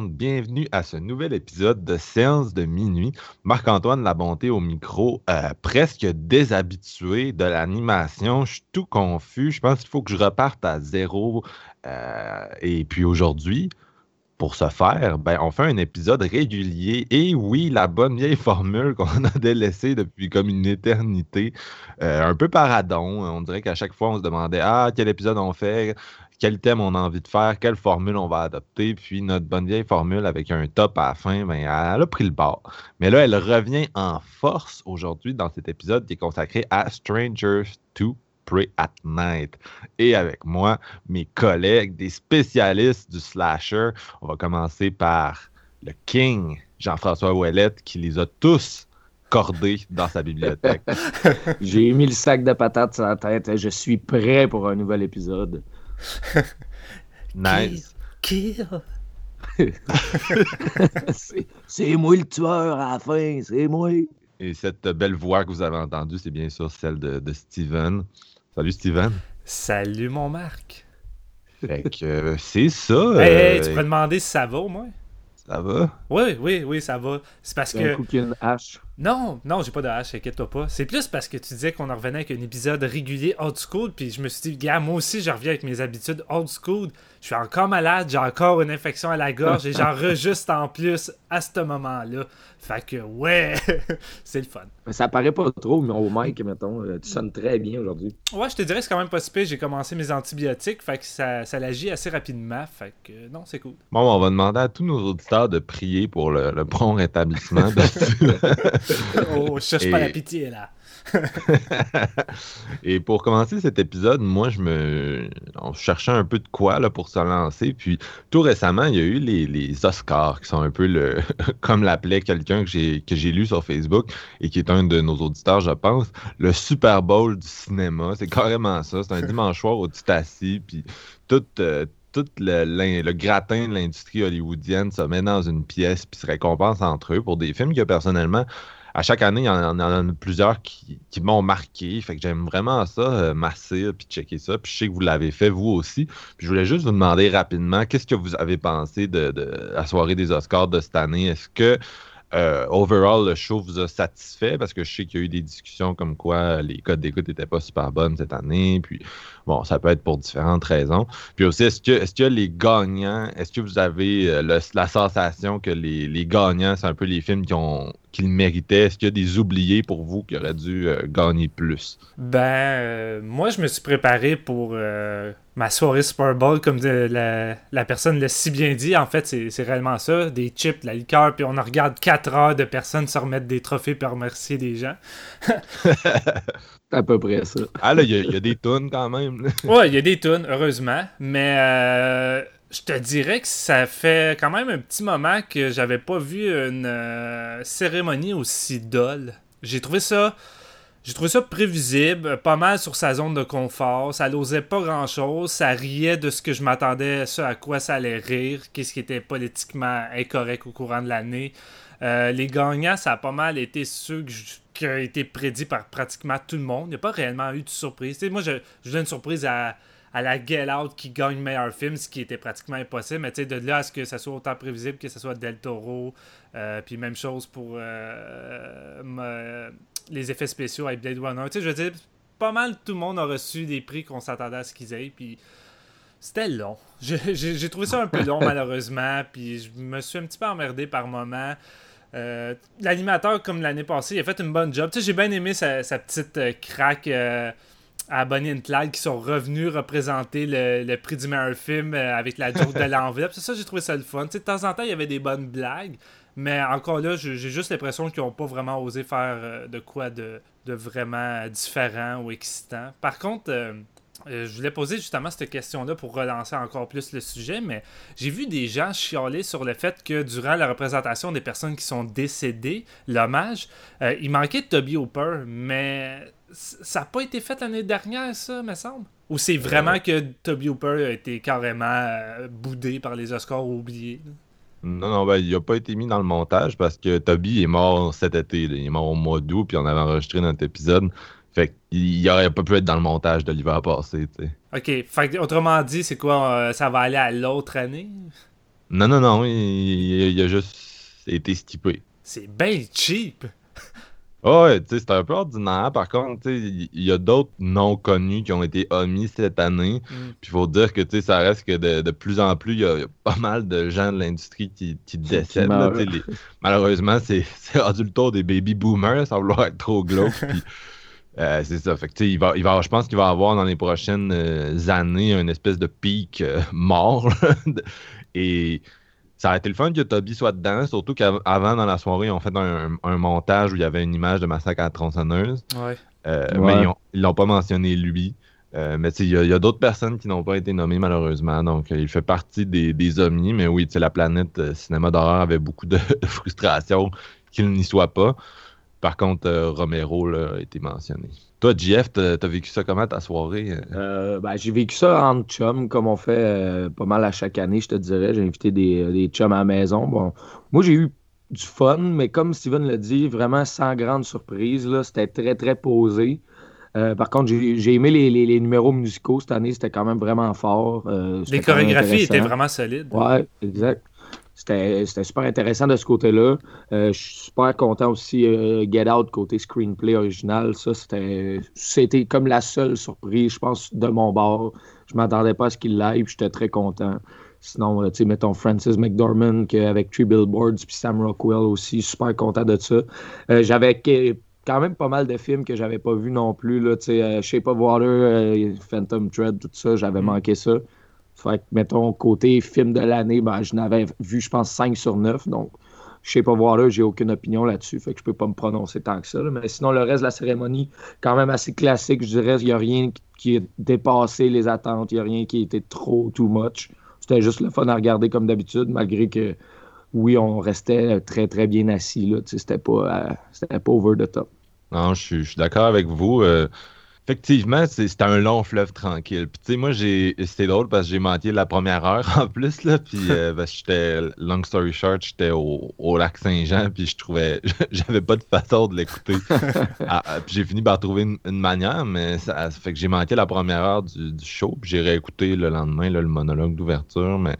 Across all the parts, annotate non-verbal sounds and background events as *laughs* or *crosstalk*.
Bienvenue à ce nouvel épisode de Séance de minuit. Marc-Antoine La Bonté au micro, euh, presque déshabitué de l'animation, je suis tout confus, je pense qu'il faut que je reparte à zéro. Euh, et puis aujourd'hui, pour ce faire, ben, on fait un épisode régulier. Et oui, la bonne vieille formule qu'on a délaissée depuis comme une éternité, euh, un peu paradon. On dirait qu'à chaque fois, on se demandait Ah, quel épisode on fait? Quel thème on a envie de faire, quelle formule on va adopter. Puis notre bonne vieille formule avec un top à la fin, ben, elle a pris le bord. Mais là, elle revient en force aujourd'hui dans cet épisode qui est consacré à Strangers to Pray at Night. Et avec moi, mes collègues, des spécialistes du slasher. On va commencer par le King, Jean-François Ouellette, qui les a tous cordés dans sa bibliothèque. *laughs* J'ai mis le sac de patates sur la tête. Je suis prêt pour un nouvel épisode. *laughs* nice. Kill. *laughs* c'est moi le tueur à la fin, c'est moi. Et cette belle voix que vous avez entendue, c'est bien sûr celle de, de, Steven. Salut Steven. Salut mon Marc. Fait que euh, c'est ça. *laughs* Hey, euh, hey, tu peux demander si ça va au moins? Ça va? Oui, oui, oui, ça va. C'est parce que. Un coup qu'il y a une hache. Non, non, j'ai pas de hache, inquiète-toi pas. C'est plus parce que tu disais qu'on en revenait avec un épisode régulier old school, puis je me suis dit, gars, moi aussi, je reviens avec mes habitudes old school. Je suis encore malade, j'ai encore une infection à la gorge et j'en *laughs* rejuste en plus à ce moment-là. Fait que, ouais, *laughs* c'est le fun. Ça paraît pas trop, mais au mic, mettons, euh, tu sonnes très bien aujourd'hui. Ouais, je te dirais que c'est quand même pas si pire. J'ai commencé mes antibiotiques, fait que ça, ça l'agit assez rapidement. Fait que, euh, non, c'est cool. Bon, on va demander à tous nos auditeurs de prier pour le, le bon rétablissement de *laughs* *laughs* oh, je cherche Et- pas la pitié, là. *laughs* Et pour commencer cet épisode, moi, je me. On cherchait un peu de quoi là, pour se lancer. Puis tout récemment, il y a eu les, les Oscars, qui sont un peu le. *laughs* comme l'appelait quelqu'un que j'ai lu sur Facebook et qui est un de nos auditeurs, je pense, le Super Bowl du cinéma. C'est carrément ça. C'est un dimanche soir où tu t'assis, puis tout. euh, tout le, le gratin de l'industrie hollywoodienne se met dans une pièce puis se récompense entre eux pour des films que personnellement à chaque année, il y en, a plusieurs qui, m'ont marqué. Fait que j'aime vraiment ça, euh, masser, puis checker ça. Puis je sais que vous l'avez fait vous aussi. Puis je voulais juste vous demander rapidement, qu'est-ce que vous avez pensé de, la soirée des Oscars de cette année? Est-ce que, euh, overall, le show vous a satisfait? Parce que je sais qu'il y a eu des discussions comme quoi les codes d'écoute n'étaient pas super bonnes cette année. Puis bon, ça peut être pour différentes raisons. Puis aussi, est-ce que, est-ce les gagnants, est-ce que vous avez euh, la sensation que les gagnants, c'est un peu les films qui ont qui le méritaient? Est-ce qu'il y a des oubliés pour vous qui auraient dû euh, gagner plus? Ben, euh, moi, je me suis préparé pour euh, ma soirée Super Bowl, comme de- la, la personne l'a si bien dit. En fait, c'est c'est réellement ça. Des chips, de la liqueur, puis on en regarde 4 heures de personnes se remettre des trophées puis remercier des gens. C'est *laughs* à peu près ça. Ah là, il y, y a des tunes quand même. Ouais, il y a des tunes, heureusement. Mais euh, je te dirais que ça fait quand même un petit moment que j'avais pas vu une euh, cérémonie aussi dolle. J'ai trouvé ça. J'ai trouvé ça prévisible, pas mal sur sa zone de confort. Ça n'osait pas grand chose. Ça riait de ce que je m'attendais, ce à quoi ça allait rire, qu'est-ce qui était politiquement incorrect au courant de l'année. Euh, les gagnants, ça a pas mal été ceux qui ont été prédits par pratiquement tout le monde. Il n'y a pas réellement eu de surprise. Moi, je, je donne une surprise à, à la Get Out qui gagne meilleur film, ce qui était pratiquement impossible. Mais tu sais, de là à ce que ça soit autant prévisible que ce soit Del Toro, euh, puis même chose pour euh, les effets spéciaux avec Blade Runner. Tu sais, je veux dire, pas mal tout le monde a reçu des prix qu'on s'attendait à ce qu'ils aient. Puis c'était long. *laughs* J'ai- trouvé ça un peu long, *laughs* malheureusement. Puis je me suis un petit peu emmerdé par moment. Euh, L'animateur, comme l'année passée, il a fait une bonne job. Tu sais, j'ai bien aimé sa, sa petite euh, craque. euh, à Bonnie and Clyde qui sont revenus représenter le, prix du meilleur film euh, avec la joke de *laughs* l'enveloppe. C'est ça, j'ai trouvé ça le fun. de temps en temps, il y avait des bonnes blagues, mais encore là, j'ai juste l'impression qu'ils n'ont pas vraiment osé faire euh, de quoi de, vraiment différent ou excitant. Par contre, euh, je voulais poser justement cette question-là pour relancer encore plus le sujet, mais j'ai vu des gens chialer sur le fait que durant la représentation des personnes qui sont décédées, l'hommage, il manquait de Toby Hooper, mais ça n'a pas été fait l'année dernière, ça, me semble? Ou c'est vraiment euh. que Toby Hooper a été carrément euh, boudé par les Oscars ou oublié? Non, non, ben, il n'a pas été mis dans le montage parce que Toby est mort cet été. Il est mort au mois d'août, puis on avait enregistré notre épisode. Fait qu'il n'aurait pas pu être dans le montage de l'hiver passé, tu OK. Fait autrement dit, c'est quoi? Euh, ça va aller à l'autre année? Non, non, non. Il, il a juste été stipé. C'est bien cheap! Ouais, tu sais, c'est un peu ordinaire. Par contre, il y, a d'autres noms connus qui ont été omis cette année. Mm. Puis il faut dire que, tu sais, ça reste que de, plus en plus, il y, a pas mal de gens de l'industrie qui, décèdent. Malheureusement, *laughs* c'est rendu le tour des baby boomers sans vouloir être trop glauque. *laughs* Euh, c'est ça. Fait que, il va, il va, je pense qu'il va avoir dans les prochaines euh, années une espèce de pic euh, mort. *laughs* Et ça a été le fun que Toby soit dedans, surtout qu'avant, dans la soirée, ils ont fait un, montage où il y avait une image de massacre à la tronçonneuse. Euh, mais ils l'ont pas mentionné lui. Euh, mais il y a, d'autres personnes qui n'ont pas été nommées malheureusement. Donc, il fait partie des, des omnis. Mais oui, la planète euh, cinéma d'horreur avait beaucoup de, *laughs* frustration qu'il n'y soit pas. Par contre, Romero a été mentionné. Toi, JF, t'as as vécu ça comment ta soirée? Euh, ben, j'ai vécu ça en chum, comme on fait euh, pas mal à chaque année, je te dirais. J'ai invité des, des chums à la maison. Bon, moi, j'ai eu du fun, mais comme Steven l'a dit, vraiment sans grande surprise. C'était très, très posé. Euh, par contre, j'ai aimé les, les, numéros musicaux cette année, c'était quand même vraiment fort. les chorégraphies étaient vraiment solides. Ouais, exact. C'était super intéressant de ce côté-là. Euh, je suis super content aussi euh, Get Out côté screenplay original. Ça, c'était comme la seule surprise, je pense, de mon bord. Je m'attendais pas à ce qu'il live, j'étais très content. Sinon, euh, tu sais, mettons Francis McDormand avec Three Billboards puis Sam Rockwell aussi, super content de ça. j'avais quand même pas mal de films que j'avais pas vus non plus. Là, Shape of Water, Phantom Thread, tout ça, j'avais mm. manqué ça. Fait que, mettons, côté film de l'année, ben, je n'avais vu, je pense, 5 sur 9. Donc, je sais pas voir là, j'ai aucune opinion là-dessus. Fait que je peux pas me prononcer tant que ça. Mais sinon, le reste de la cérémonie, quand même assez classique, je dirais. Il n'y a rien qui a dépassé les attentes. Il n'y a rien qui a été trop, too much. C'était juste le fun à regarder comme d'habitude, malgré que, oui, on restait très, très bien assis. C'était pas, euh, pas over the top. Non, je suis d'accord avec vous. Euh, Effectivement, c'était un long fleuve tranquille. Puis tu sais, moi, j'ai c'était drôle parce que j'ai menti la première heure *laughs* en plus, là. Puis *laughs* euh, j'étais, long story short, j'étais au, lac Saint-Jean, puis je trouvais, *laughs* j'avais pas de façon de l'écouter. Ah, ah, puis j'ai fini par trouver une, manière, mais ça, fait que j'ai manqué la première heure du, du show, puis j'ai réécouté le lendemain, le monologue d'ouverture, mais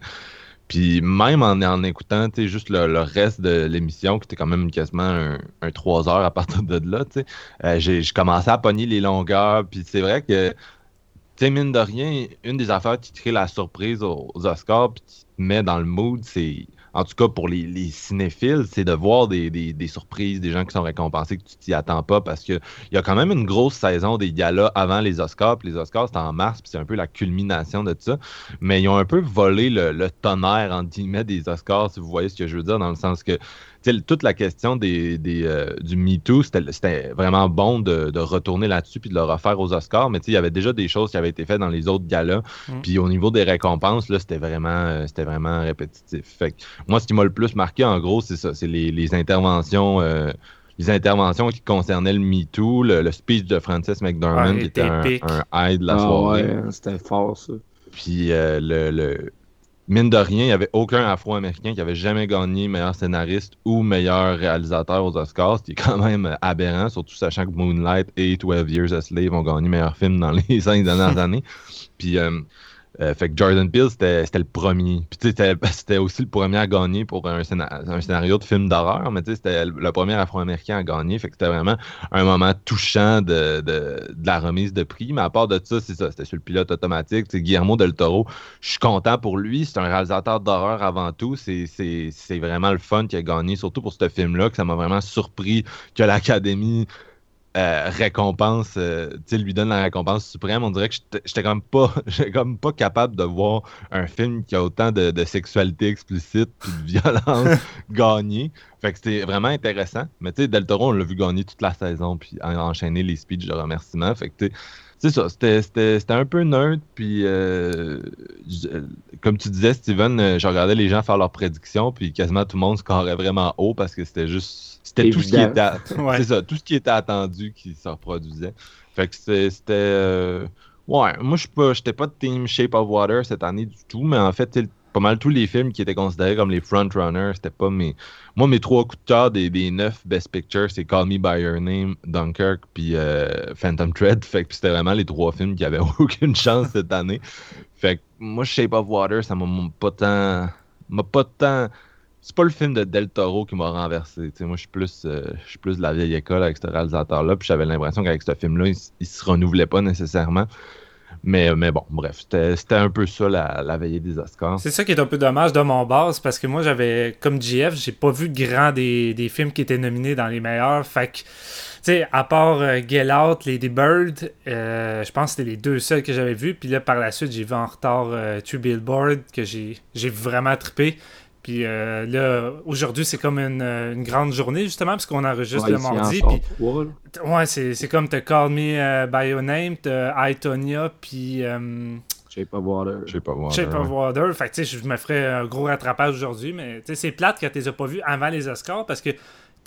puis même en, en écoutant juste le, reste de l'émission, qui était quand même quasiment un, un 3 heures à partir de là, euh, j'ai commencé à pogner les longueurs. Puis c'est vrai que, tu mine de rien, une des affaires qui crée la surprise aux, Oscars, puis qui te met dans le mood, c'est en tout cas pour les, cinéphiles, c'est de voir des, surprises, des gens qui sont récompensés que tu t'y attends pas parce qu'il y a quand même une grosse saison des galas avant les Oscars. Puis les Oscars, c'est en mars, puis c'est un peu la culmination de tout ça. Mais ils ont un peu volé le, le tonnerre, entre guillemets, des Oscars, si vous voyez ce que je veux dire, dans le sens que toute la question des, des euh, du MeToo, c'était vraiment bon de, retourner là-dessus puis de le refaire aux Oscars, mais il y avait déjà des choses qui avaient été faites dans les autres galas. Mm. Puis au niveau des récompenses, là, c'était vraiment, euh, c'était vraiment répétitif. Fait moi, ce qui m'a le plus marqué, en gros, c'est ça, c'est les, interventions. Euh, les interventions qui concernaient le MeToo, le, speech de Francis McDormand, qui était un, un, high de la ah soirée. c'était fort, ça. Puis le, mine de rien, il n'y avait aucun afro-américain qui avait jamais gagné meilleur scénariste ou meilleur réalisateur aux Oscars, ce qui est quand même aberrant, surtout sachant que Moonlight et 12 Years a Slave ont gagné meilleur film dans les *laughs* cinq dernières années. Puis euh, euh, fait que Jordan Peele, c'était le premier. Puis *laughs* c'était aussi le premier à gagner pour un, scénario de film d'horreur, mais c'était le premier afro-américain à gagner. Fait que c'était vraiment un moment touchant de, de, la remise de prix. Mais à part de ça, c'est ça, c'était sur le pilote automatique. C'est Guillermo del Toro, je suis content pour lui. C'est un réalisateur d'horreur avant tout. C'est vraiment le fun qu'il a gagné, surtout pour ce film-là, que ça m'a vraiment surpris que l'Académie euh, récompense, euh, lui donne la récompense suprême, on dirait que j'étais comme pas, *laughs* comme pas capable de voir un film qui a autant de, sexualité explicite puis de violence *laughs* gagner. Fait que c'était vraiment intéressant. Mais tu sais, Del Toro, on l'a vu gagner toute la saison puis enchaîner les speeches de remerciement. Fait que tu c'est ça, c'était un peu neutre, puis euh, comme tu disais, Steven, euh, je regardais les gens faire leurs prédictions, puis quasiment tout le monde scorait vraiment haut parce que c'était juste. C'était tout ce qui était. C'est ça, tout ce qui était attendu qui se reproduisait. Fait que c'était. Euh, ouais, moi, je n'étais pas, pas de team Shape of Water cette année du tout, mais en fait, pas mal tous les films qui étaient considérés comme les frontrunners, c'était pas mes. Moi, mes trois coups de cœur des, des neuf Best Pictures, c'est Call Me By Your Name, Dunkirk, puis euh, Phantom Thread. Fait que c'était vraiment les trois films qui avaient *laughs* aucune chance cette année. Fait que moi, Shape of Water, ça m'a pas tant. m'a pas tant. C'est pas le film de Del Toro qui m'a renversé. moi, je suis plus, euh, plus de la vieille école avec ce réalisateur-là. Puis j'avais l'impression qu'avec ce film-là, il, il, se renouvelait pas nécessairement. Mais, mais bon, bref, c'était un peu ça la, veillée des Oscars. C'est ça qui est un peu dommage de mon base parce que moi, j'avais, comme GF, j'ai pas vu grand des, des, films qui étaient nominés dans les meilleurs. Fait que, tu sais, à part euh, Get Out, Lady Bird, euh, je pense que c'était les deux seuls que j'avais vus. Puis là, par la suite, j'ai vu en retard euh, Two Billboard que j'ai vraiment trippé. Puis euh, là, aujourd'hui, c'est comme une, une, grande journée, justement, parce qu'on enregistre le mardi. Puis, ouais, c'est comme te Call Me uh, By Your Name, t'as I, Tonya, puis. Um, Shape of Water. Shape of Water. Shape of Water. Fait que, tu sais, je me ferais un gros rattrapage aujourd'hui, mais tu sais, c'est plate que tu les as pas vus avant les Oscars parce que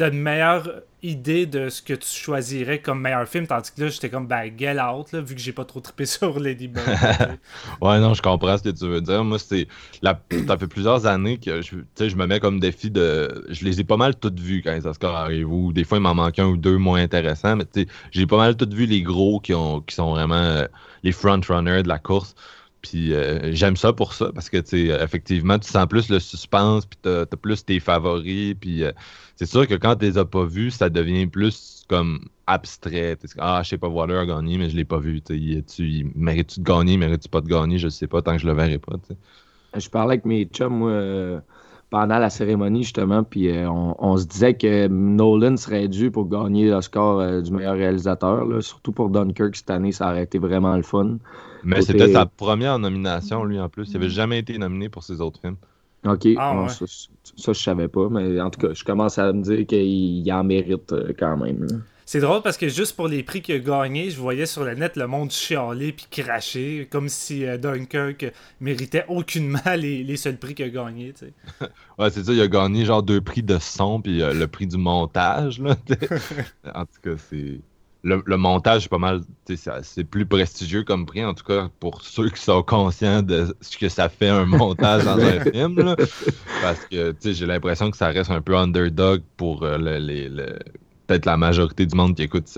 t'as une meilleure idée de ce que tu choisirais comme meilleur film, tandis que là, j'étais comme, ben, Get Out, là, vu que j'ai pas trop trippé *laughs* sur Lady *laughs* Bird. ouais, non, je comprends ce que tu veux dire. Moi, c'est. La... Ça fait plusieurs années que je, me mets comme défi de. Je les ai pas mal toutes vues quand les Oscars arrivent, ou des fois, il m'en manque un ou deux moins intéressants, mais tu sais, j'ai pas mal toutes vues les gros qui, ont... qui sont vraiment euh, les frontrunners de la course. Puis euh, j'aime ça pour ça, parce que, tu sais, effectivement, tu sens plus le suspense, puis t'as as plus tes favoris, puis euh, c'est sûr que quand tu les as pas vus, ça devient plus comme abstrait. Ah, je sais pas, Water a gagné, mais je l'ai pas vu. Tu mérites-tu de gagner, mérites-tu pas de gagner, je sais pas, tant que je le verrai pas. Je parlais avec mes chums, moi, euh, pendant la cérémonie, justement, puis euh, on, se disait que Nolan serait dû pour gagner l'Oscar euh, du meilleur réalisateur. surtout pour Dunkirk cette année, ça aurait été vraiment le fun. Mais c'était sa première nomination, lui, en plus. Il n'avait jamais été nominé pour ses autres films. OK. Ah, ça, ça, je savais pas, mais en tout cas, je commence à me dire qu'il en mérite euh, quand même. C'est drôle parce que juste pour les prix qu'il a gagnés, je voyais sur le net le monde chialer puis cracher, comme si euh, Dunkirk méritait aucunement *laughs* les, les seuls prix qu'il a gagnés. *laughs* ouais, c'est ça, il a gagné genre deux prix de son puis euh, le prix du montage. Là, *laughs* en tout cas, c'est le, montage, pas mal, c'est plus prestigieux comme prix, en tout cas pour ceux qui sont conscients de ce que ça fait un montage dans un film. parce que j'ai l'impression que ça reste un peu underdog pour euh, les, peut-être la majorité du monde qui écoute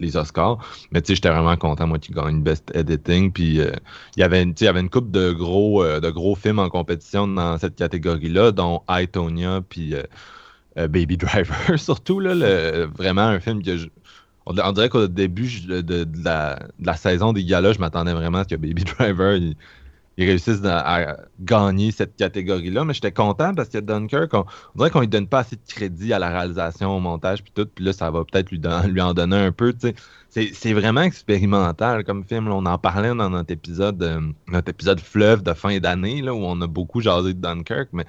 les Oscars. Mais tu sais, j'étais vraiment content, moi, qui gagne Best Editing. Puis euh, il y avait une couple de gros, euh, de gros films en compétition dans cette catégorie-là, dont I, Tonya, puis. Baby Driver, *laughs* surtout, là, vraiment un film que je, on, dirait qu'au début de, la, saison des galas, je m'attendais vraiment à ce que Baby *laughs* Driver réussisse à, gagner cette catégorie-là. Mais j'étais content parce que Dunkirk, on, dirait qu'on lui donne pas assez de crédit à la réalisation, au montage, puis tout. Puis là, ça va peut-être lui, lui en donner un peu. C'est vraiment expérimental comme film. on en parlait dans notre épisode, euh, notre épisode fleuve de fin d'année, où on a beaucoup jasé de Dunkirk. Mais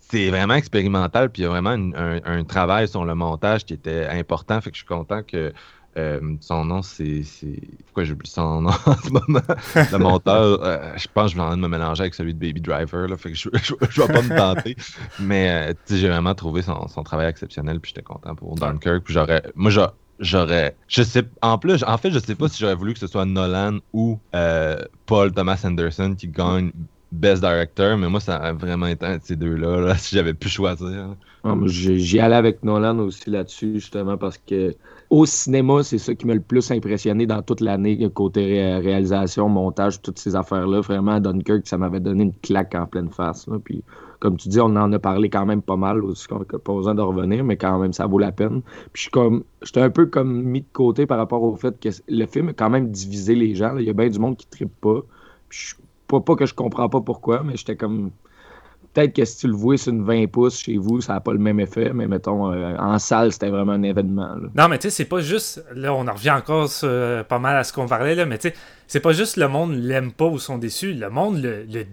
c'est vraiment expérimental, puis il y a vraiment un, un, travail sur le montage qui était important. Fait que je suis content que euh, son nom, c'est. Pourquoi j'oublie son nom *laughs* en ce moment? Le monteur, euh, je pense que je vais en train de me mélanger avec celui de Baby Driver, là, fait que je *laughs* ne vais pas me tenter. Mais euh, j'ai vraiment trouvé son, son, travail exceptionnel, puis j'étais content pour Dunkirk. Puis j'aurais. Moi, j'aurais. Je sais. En plus, en fait, je sais pas si j'aurais voulu que ce soit Nolan ou Paul Thomas Anderson qui gagne Best Director, mais moi, ça a vraiment été un de ces deux-là, *laughs* si j'avais pu choisir. Ah, j'y allais avec Nolan aussi là-dessus, justement, parce que au cinéma, c'est ça qui m'a le plus impressionné dans toute l'année, côté réalisation, montage, toutes ces affaires-là. Vraiment, Dunkirk, ça m'avait donné une claque en pleine face. Puis, comme tu dis, on en a parlé quand même pas mal, aussi, pas besoin de revenir, mais quand même, ça vaut la peine. Puis, j'étais un peu comme mis de côté par rapport au fait que le film a quand même divisé les gens. Il y a bien du monde qui ne trippe pas. Puis, pas, pas que je comprends pas pourquoi, mais j'étais comme peut-être que si tu le vois sur une 20 pouces chez vous, ça n'a pas le même effet, mais mettons, euh, en salle, c'était vraiment un événement. Non, mais tu sais, c'est pas juste. Là, on en revient encore pas mal à ce qu'on parlait, là, mais tu sais, c'est pas juste le monde l'aime pas ou sont déçus, le monde le, le,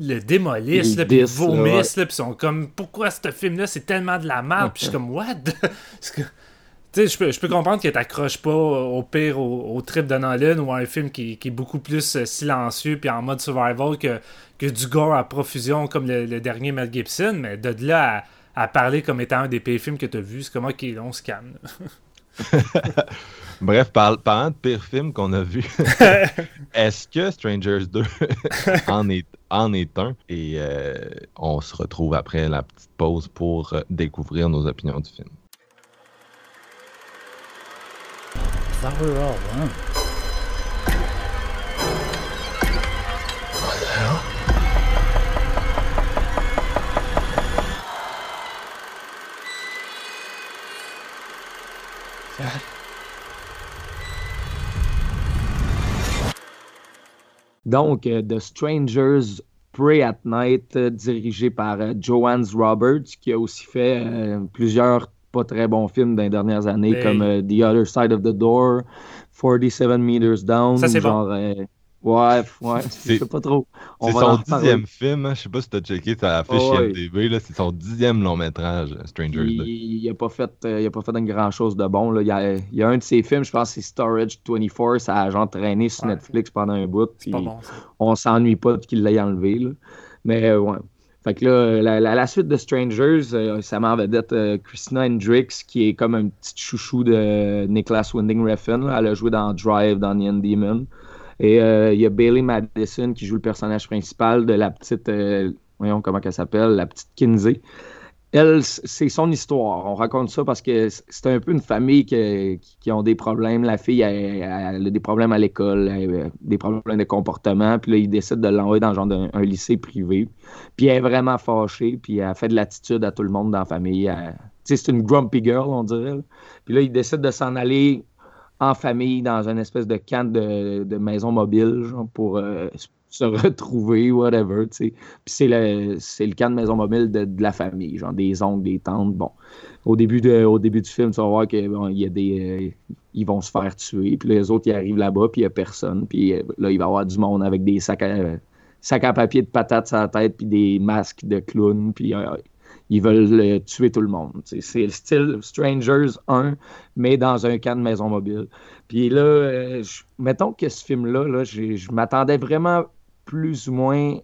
le démolisse, puis vomisse, puis sont comme, pourquoi ce film-là, c'est tellement de la merde, puis je suis comme, what? *laughs* Tu sais, je peux, je peux comprendre que t'accroches pas au pire au, trip de Nolan ou à un film qui, qui, est beaucoup plus euh, silencieux puis en mode survival que, que du gore à profusion comme le, dernier Mel Gibson, mais de là à, parler comme étant un des pires films que t'as vu, c'est comment qu'il on se calme. Bref, parlant de pire film qu'on a vu, *laughs* est-ce que Strangers 2 *laughs* en, est, en est un? Et euh, on se retrouve après la petite pause pour euh, découvrir nos opinions du film. Dad? Donc, uh, The Strangers Pray at Night, uh, dirigé par uh, Joanne Roberts, qui a aussi fait euh, plusieurs pas très bons films dans les dernières années, comme euh, The Other Side of the Door, 47 Meters Down. Ça, c'est bon. Euh, ouais, ouais, *laughs* je sais pas trop. C'est son dixième film, hein? je sais pas si t'as checké ta fiche oh, IMDb, c'est son dixième long métrage, Strangers il, 2. Il, a pas fait, euh, il a pas fait une grand chose de bon. Là. Il, y a, il, y a, un de ses films, je pense c'est Storage 24, ça a genre traîné sur Netflix pendant un bout. Puis pas bon, on s'ennuie pas qu'il l'ait enlevé. Là. Mais ouais. Fait que là, la, suite de Strangers, euh, ça m'en vedette euh, Christina Hendricks, qui est comme un petit chouchou de Nicholas Winding Refn. Elle a joué dans Drive, dans Demon. Et euh, il y a Bailey Madison qui joue le personnage principal de la petite, voyons comment elle s'appelle, la petite Kinsey elle, c'est son histoire. On raconte ça parce que c'est un peu une famille qui, qui, ont des problèmes. La fille elle, a des problèmes à l'école, des problèmes de comportement. Puis là, ils décident de l'envoyer dans un, lycée privé. Puis elle est vraiment fâchée. Puis elle fait de l'attitude à tout le monde dans la famille. C'est une grumpy girl, on dirait. Puis là, ils décident de s'en aller en famille dans une espèce de camp de, maison mobile pour euh, se retrouver, whatever, tu sais. Puis c'est le, le de maison mobile de, la famille, genre des oncles, des tantes. Bon, au début, de, au début du film, tu vas voir qu'il bon, y a des... Euh, ils vont se faire tuer, puis les autres, ils arrivent là-bas, puis il n'y a personne. Puis euh, là, il va y avoir du monde avec des sacs à, sacs à papier de patates sur la tête, puis des masques de clowns, puis euh, ils veulent tuer tout le monde. C'est le style Strangers 1, mais dans un camp de maison mobile. Puis là, mettons que ce film-là, là, je m'attendais vraiment plus ou moins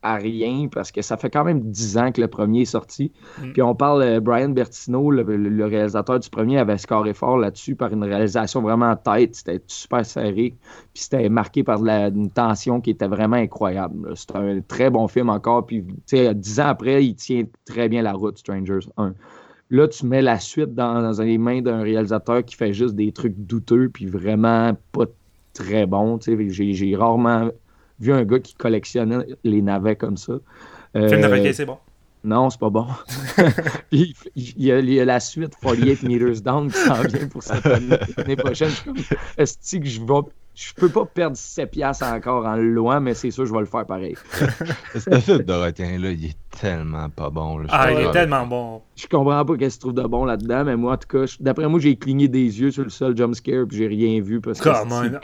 à rien parce que ça fait quand même dix ans que le premier est sorti. Mm. Puis on parle, de euh, Brian Bertino, le, réalisateur du premier, avait scoré fort là-dessus par une réalisation vraiment tête. C'était super serré. Puis c'était marqué par une tension qui était vraiment incroyable. C'est un très bon film encore. Puis dix ans après, il tient très bien la route, Strangers 1. Là, tu mets la suite dans, dans les mains d'un réalisateur qui fait juste des trucs douteux puis vraiment pas très bon. J'ai rarement vu un gars qui collectionnait les navets comme ça. Euh, Film de c'est bon. Non, c'est pas bon. *laughs* Puis il y, a, la suite 48 Meters Down qui s'en vient pour cette année, l'année prochaine. Je suis comme, est-ce que je vais je peux pas perdre 7 piastres encore en loin, mais c'est sûr je vais le faire pareil. *laughs* Ce film Dorothée-là, il est tellement pas bon. ah, il est tellement bon. Je comprends pas qu'est-ce qu'il trouve de bon là-dedans, mais moi, en tout cas, d'après moi, j'ai cligné des yeux sur le seul jumpscare puis j'ai rien vu. Parce que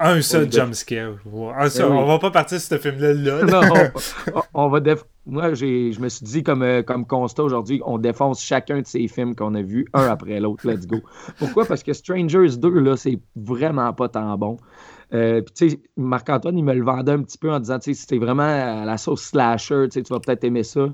un seul jumpscare. Un seul. On va pas partir sur ce film-là. Là. *laughs* non, on, va Moi, je me suis dit, comme, euh, comme constat aujourd'hui, on défonce chacun de ces films qu'on a vus, un après l'autre. Let's go. Pourquoi? Parce que Strangers 2, là, c'est vraiment pas tant bon. Euh, tu sais, Marc-Antoine, il me le vendait un petit peu en disant, tu sais, c'était vraiment à la sauce slasher, tu vas peut-être aimer ça.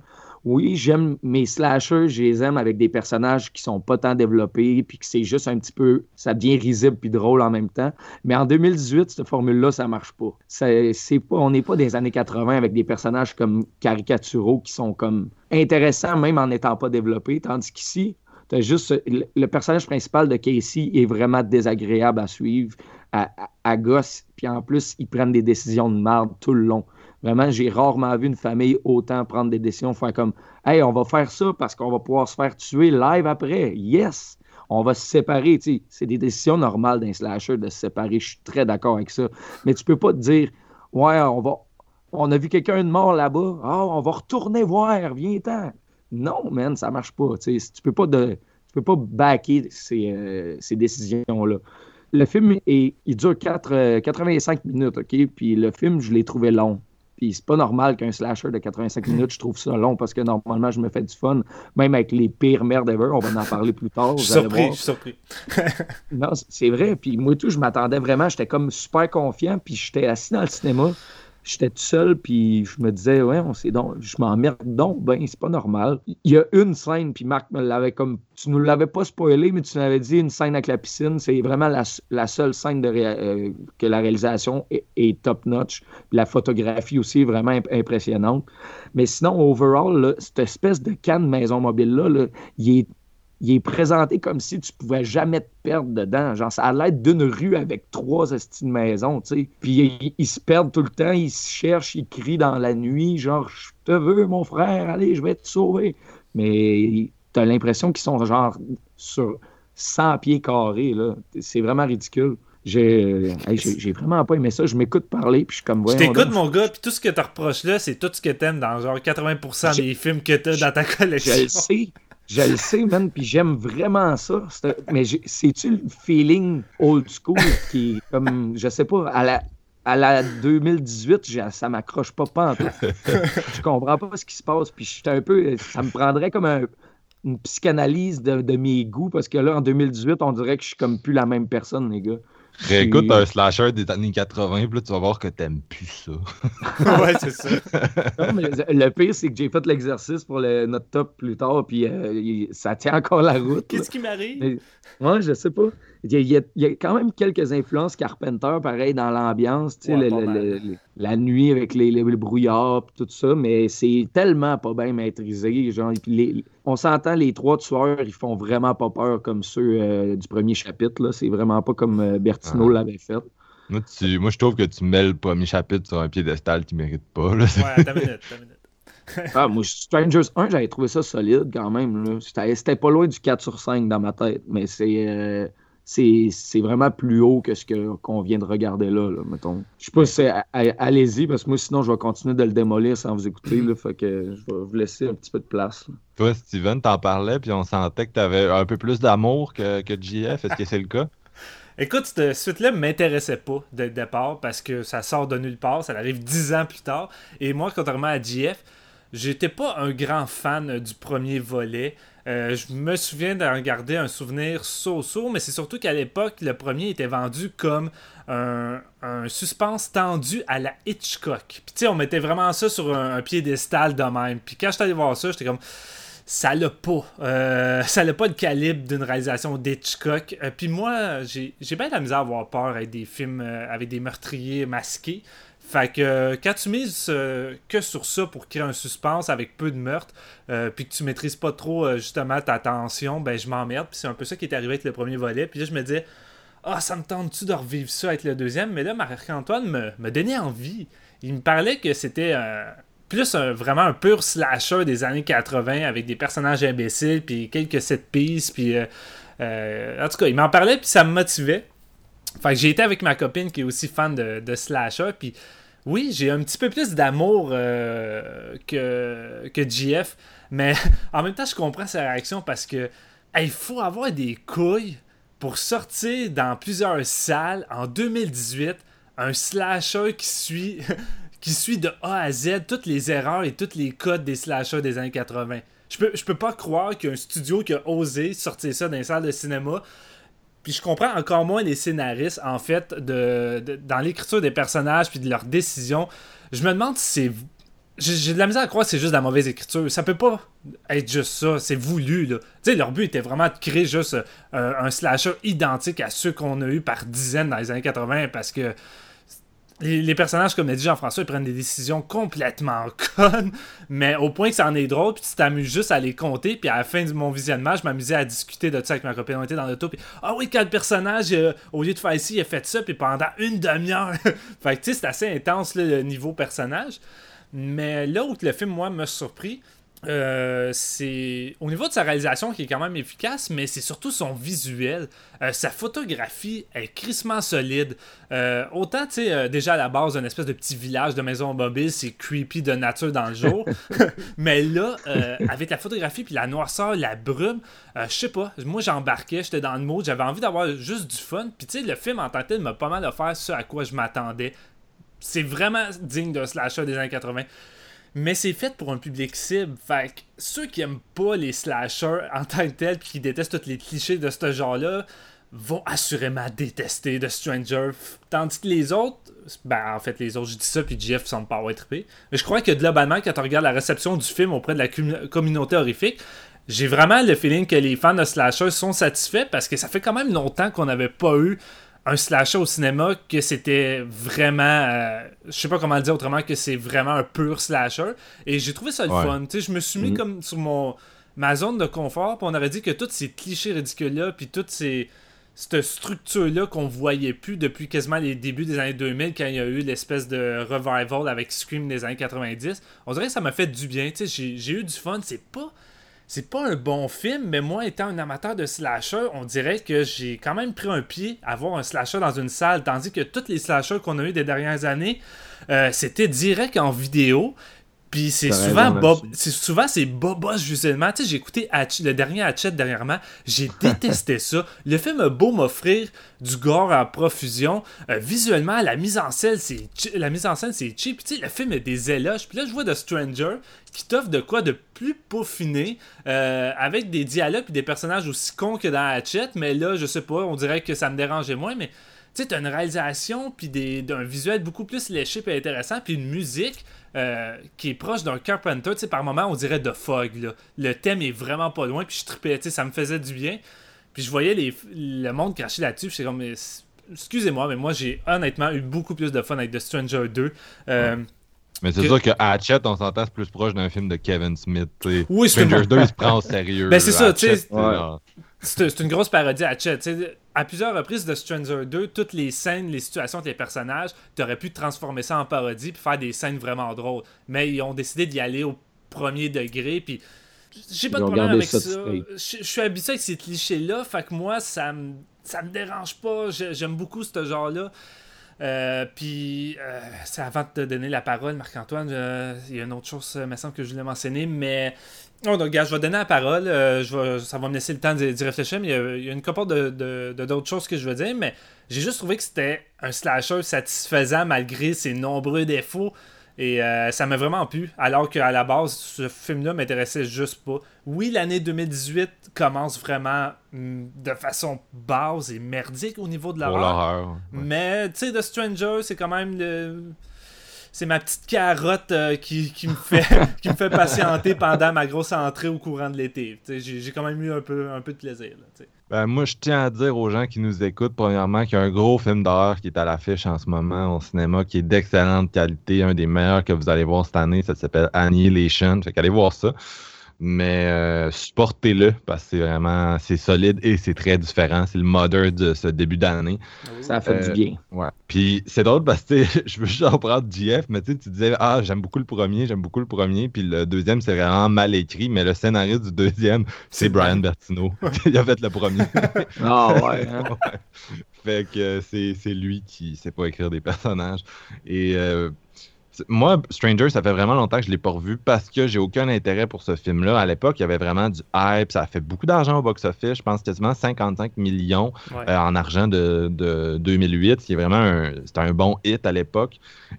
Oui, j'aime mes slashers, je les aime avec des personnages qui sont pas tant développés, puis que c'est juste un petit peu, ça devient risible puis drôle en même temps. Mais en 2018, cette formule-là, ça marche pas. C'est pas on n'est pas des années 80 avec des personnages comme caricaturaux qui sont comme intéressants même en n'étant pas développés, tandis qu'ici, juste le personnage principal de Casey est vraiment désagréable à suivre à, gosse, puis en plus, ils prennent des décisions de merde tout le long. Vraiment, j'ai rarement vu une famille autant prendre des décisions, comme Hey, on va faire ça parce qu'on va pouvoir se faire tuer live après. Yes! On va se séparer. C'est des décisions normales d'un slasher de se séparer. Je suis très d'accord avec ça. Mais tu peux pas te dire Ouais, on va, on a vu quelqu'un de mort là-bas. Ah, on va retourner voir, viens-t'en. Non, man, ça marche pas. Tu peux pas de, tu peux pas backer ces, euh, ces décisions-là. Le film, est, il dure 4, 85 euh, minutes, OK? Puis le film, je l'ai trouvé long. Puis c'est pas normal qu'un slasher de 85 hmm. minutes, je trouve ça long parce que normalement, je me fais du fun, même avec les pires merdes ever. On va en parler plus tard. je suis surpris, je suis surpris. non, c'est vrai. Puis moi, tout, je m'attendais vraiment, j'étais comme super confiant, puis j'étais assis dans le cinéma j'étais tout seul, puis je me disais, ouais, on sait donc, je m'emmerde donc, ben, c'est pas normal. Il y a une scène, puis Marc me l'avait comme, tu nous l'avais pas spoilé, mais tu m'avais dit une scène avec la piscine, c'est vraiment la, seule scène de euh, que la réalisation est, top-notch, la photographie aussi est vraiment impressionnante. Mais sinon, overall, cette espèce de canne maison mobile-là, là, il est il est présenté comme si tu pouvais jamais te perdre dedans. Genre, ça a l'air d'une rue avec trois estimes de maison, tu sais. Puis ils, se perdent tout le temps, ils se cherchent, ils crient dans la nuit, genre, je te veux, mon frère, allez, je vais te sauver. Mais t'as l'impression qu'ils sont genre sur 100 pieds carrés, là. C'est vraiment ridicule. J'ai vraiment pas aimé ça. Je m'écoute parler, puis je suis comme... Je t'écoute, mon gars, puis tout ce que tu reproches là, c'est tout ce que t'aimes dans genre 80% des films que t'as dans ta collection. Je le sais. Je le sais, man, puis j'aime vraiment ça. Mais c'est-tu le feeling old school qui est comme, je sais pas, à la, à la 2018, ça m'accroche pas pas en tout. Je comprends pas ce qui se passe, puis je un peu, ça me prendrait comme une psychanalyse de, de, mes goûts, parce que là, en 2018, on dirait que je suis comme plus la même personne, les gars. Réécoute un slasher des années 80, puis là, tu vas voir que t'aimes plus ça. *laughs* ouais, c'est ça. *laughs* le pire, c'est que j'ai fait l'exercice pour le, notre top plus tard, puis euh, ça tient encore la route. Qu'est-ce qui m'arrive? Moi, je sais pas. Il y, a, il y, a, quand même quelques influences Carpenter, pareil, dans l'ambiance, tu sais, la nuit avec les, les, brouillards, tout ça, mais c'est tellement pas bien maîtrisé. Genre, on s'entend, les trois tueurs, ils font vraiment pas peur comme ceux euh, du premier chapitre. C'est vraiment pas comme euh, Bertino l'avait fait. Moi, moi, je trouve que tu mets le premier chapitre sur un piédestal qui mérite pas. Là. Ouais, t'as minute, t'as minute. *laughs* ah, moi, Strangers 1, j'avais trouvé ça solide quand même. C'était pas loin du 4 sur 5 dans ma tête, mais c'est. Euh, c'est vraiment plus haut que ce qu'on vient de regarder là, mettons. Je sais pas si c'est allez-y, parce que moi, sinon, je vais continuer de le démolir sans vous écouter, là, fait que je vais vous laisser un petit peu de place. Toi, Steven, t'en parlais, puis on sentait que t'avais un peu plus d'amour que, que JF. Est-ce que c'est le cas? *laughs* Écoute, cette suite-là m'intéressait pas de départ parce que ça sort de nulle part, ça arrive dix ans plus tard. Et moi, contrairement à JF, j'étais pas un grand fan du premier volet. Euh, je me souviens d'en garder un souvenir so-so, mais c'est surtout qu'à l'époque, le premier était vendu comme un, suspense tendu à la Hitchcock. Puis tu sais, on mettait vraiment ça sur un, piédestal de même. Puis quand je suis allé voir ça, j'étais comme ça l'a pas. Euh, *laughs* ça n'a pas le calibre d'une réalisation d'Hitchcock. Euh, puis moi, j'ai bien la misère à avoir peur avec des films avec des meurtriers masqués. Fait que euh, quand tu mises euh, que sur ça pour créer un suspense avec peu de meurtres, euh, puis que tu maîtrises pas trop justement ta tension, ben je m'emmerde. Puis c'est un peu ça qui est arrivé avec le premier volet. Puis là, je me disais, ah, ça me tente-tu de revivre ça avec le deuxième? Mais là, Marc-Antoine me, me, donnait envie. Il me parlait que c'était plus vraiment un pur slasher des années 80 avec des personnages imbéciles, puis quelques set pieces, puis. en tout cas, il m'en parlait, puis ça me motivait. Fait que j'ai été avec ma copine qui est aussi fan de, de slasher, puis oui, j'ai un petit peu plus d'amour euh, que, que mais *laughs* en même temps, je comprends sa réaction parce que il faut avoir des couilles pour sortir dans plusieurs salles en 2018 un slasher qui suit, *laughs* qui suit de A à Z toutes les erreurs et tous les codes des slashers des années 80. Je peux, je peux pas croire qu'il y a un studio qui a osé sortir ça dans les salles de cinéma puis je comprends encore moins les scénaristes, en fait, de, dans l'écriture des personnages puis de leurs décisions. Je me demande si c'est. J'ai de la misère à croire que c'est juste de la mauvaise écriture. Ça peut pas être juste ça. C'est voulu, là. Tu sais, leur but était vraiment de créer juste euh, un slasher identique à ceux qu'on a eu par dizaines dans les années 80 parce que les, personnages, comme l'a dit Jean-François, ils prennent des décisions complètement *laughs* connes, mais au point que ça en est drôle, puis tu t'amuses juste à les compter, puis à la fin de mon visionnement, je m'amusais à discuter de ça avec ma copine. On était dans l'auto, puis ah oui, le personnage, euh, au lieu de faire ici, il a fait ça, puis pendant une demi-heure. *laughs* fait que tu sais, c'est assez intense le niveau personnage. Mais là où le film, moi, m'a surpris, euh, c'est au niveau de sa réalisation qui est quand même efficace, mais c'est surtout son visuel. Euh, sa photographie est crissement solide. Euh, autant, tu sais, déjà à la base, un espèce de petit village de maison mobile, c'est creepy de nature dans le jour. *laughs* mais là, avec la photographie, puis la noirceur, la brume, je sais pas, moi j'embarquais, j'étais dans le mode, j'avais envie d'avoir juste du fun. Puis tu sais, le film en tant que tel m'a pas mal offert ce à quoi je m'attendais. C'est vraiment digne d'un slasher des années 80 mais c'est fait pour un public cible. Fait que ceux qui aiment pas les slashers en tant que tel puis qui détestent tous les clichés de ce genre-là vont assurément détester The Stranger. Tandis que les autres, ben en fait les autres, je dis ça puis Jeff semble pas avoir trippé. Mais je crois que globalement, quand on regarde la réception du film auprès de la communauté horrifique, j'ai vraiment le feeling que les fans de slashers sont satisfaits parce que ça fait quand même longtemps qu'on n'avait pas eu un slasher au cinéma que c'était vraiment. Euh, je sais pas comment le dire autrement, que c'est vraiment un pur slasher. Et j'ai trouvé ça le fun. Tu sais, je me suis mis mm. comme sur mon ma zone de confort, puis on aurait dit que tous ces clichés ridicules-là, puis toutes ces. Cette structure-là qu'on voyait plus depuis quasiment les débuts des années 2000, quand il y a eu l'espèce de revival avec Scream des années 90, on dirait que ça m'a fait du bien. Tu sais, j'ai eu du fun. C'est pas c'est pas un bon film, mais moi, étant un amateur de slasher, on dirait que j'ai quand même pris un pied à voir un slasher dans une salle, tandis que tous les slashers qu'on a eu des dernières années, euh, c'était direct en vidéo. Puis c'est souvent, Bob, c'est souvent c'est Bobos justement. Tu sais, j'ai écouté le dernier Hatchet dernièrement. J'ai *laughs* détesté ça. Le film a beau m'offrir du gore en profusion. Euh, visuellement, la mise en scène, c'est la mise en scène, c'est cheap. Tu sais, le film a des éloges. Puis là, je vois The Stranger qui t'offre de quoi de plus peaufiné, euh, avec des dialogues et des personnages aussi cons que dans Hatchet. Mais là, je sais pas, on dirait que ça me dérangeait moins, mais tu sais, t'as une réalisation, puis d'un visuel beaucoup plus léché et intéressant, puis une musique euh, qui est proche d'un Carpenter. Tu sais, par moment, on dirait de Fog. Là. Le thème est vraiment pas loin, puis je tripais, tu sais, ça me faisait du bien. Puis je voyais les, le monde cracher là-dessus, j'étais comme, excusez-moi, mais moi, j'ai honnêtement eu beaucoup plus de fun avec The Stranger 2. Euh, mais c'est sûr que Hatchet, on s'entend, c'est plus proche d'un film de Kevin Smith. T'sais. Oui, Stranger 2, il se prend au sérieux. *laughs* Ben, c'est ça, tu sais. C'est une grosse parodie à Hatchet. À plusieurs reprises de Stranger 2, toutes les scènes, les situations avec les personnages, t'aurais pu transformer ça en parodie puis faire des scènes vraiment drôles. Mais ils ont décidé d'y aller au premier degré. Puis j'ai pas de problème avec ça. Je suis habitué avec ces clichés-là. Fait que moi, ça me, ça me dérange pas. J'aime beaucoup ce genre-là. Euh, puis, euh, c'est avant de te donner la parole, Marc-Antoine, il y a une autre chose, me semble, que je voulais mentionner, mais. Oh, donc, gars, je vais donner la parole. Euh, je ça va me laisser le temps d'y réfléchir, mais il y, a, une couple de, d'autres choses que je veux dire, mais j'ai juste trouvé que c'était un slasher satisfaisant malgré ses nombreux défauts. Et euh, ça m'a vraiment plu, alors qu'à la base, ce film-là m'intéressait juste pas. Oui, l'année 2018 commence vraiment mm, de façon basse et merdique au niveau de l'horreur. Mais, tu sais, The Stranger, c'est quand même le... C'est ma petite carotte euh, qui, me fait, *laughs* qui me fait patienter pendant ma grosse entrée au courant de l'été. J'ai quand même eu un peu, un peu de plaisir. Là, ben, moi, je tiens à dire aux gens qui nous écoutent, premièrement, qu'il y a un gros film d'horreur qui est à l'affiche en ce moment au cinéma, qui est d'excellente qualité, un des meilleurs que vous allez voir cette année. Ça s'appelle Annihilation. Fait qu'allez voir ça. Mais euh, supportez-le parce que c'est vraiment c'est solide et c'est très différent. C'est le modder de ce début d'année. Ça a fait du euh, bien. Ouais. Puis c'est drôle parce que *laughs* je veux juste reprendre JF, mais tu disais Ah, j'aime beaucoup le premier, j'aime beaucoup le premier. Puis le deuxième, c'est vraiment mal écrit, mais le scénario du deuxième, c'est Brian Bertino. *laughs* Il a fait le premier. *laughs* ah ouais, hein? Fait que c'est lui qui sait pas écrire des personnages. Et euh, moi, Stranger, ça fait vraiment longtemps que je ne l'ai pas revu parce que j'ai aucun intérêt pour ce film-là. À l'époque, il y avait vraiment du hype. Ça a fait beaucoup d'argent au box-office. Je pense quasiment 55 millions euh, en argent de, 2008, qui est vraiment un, un bon hit à l'époque.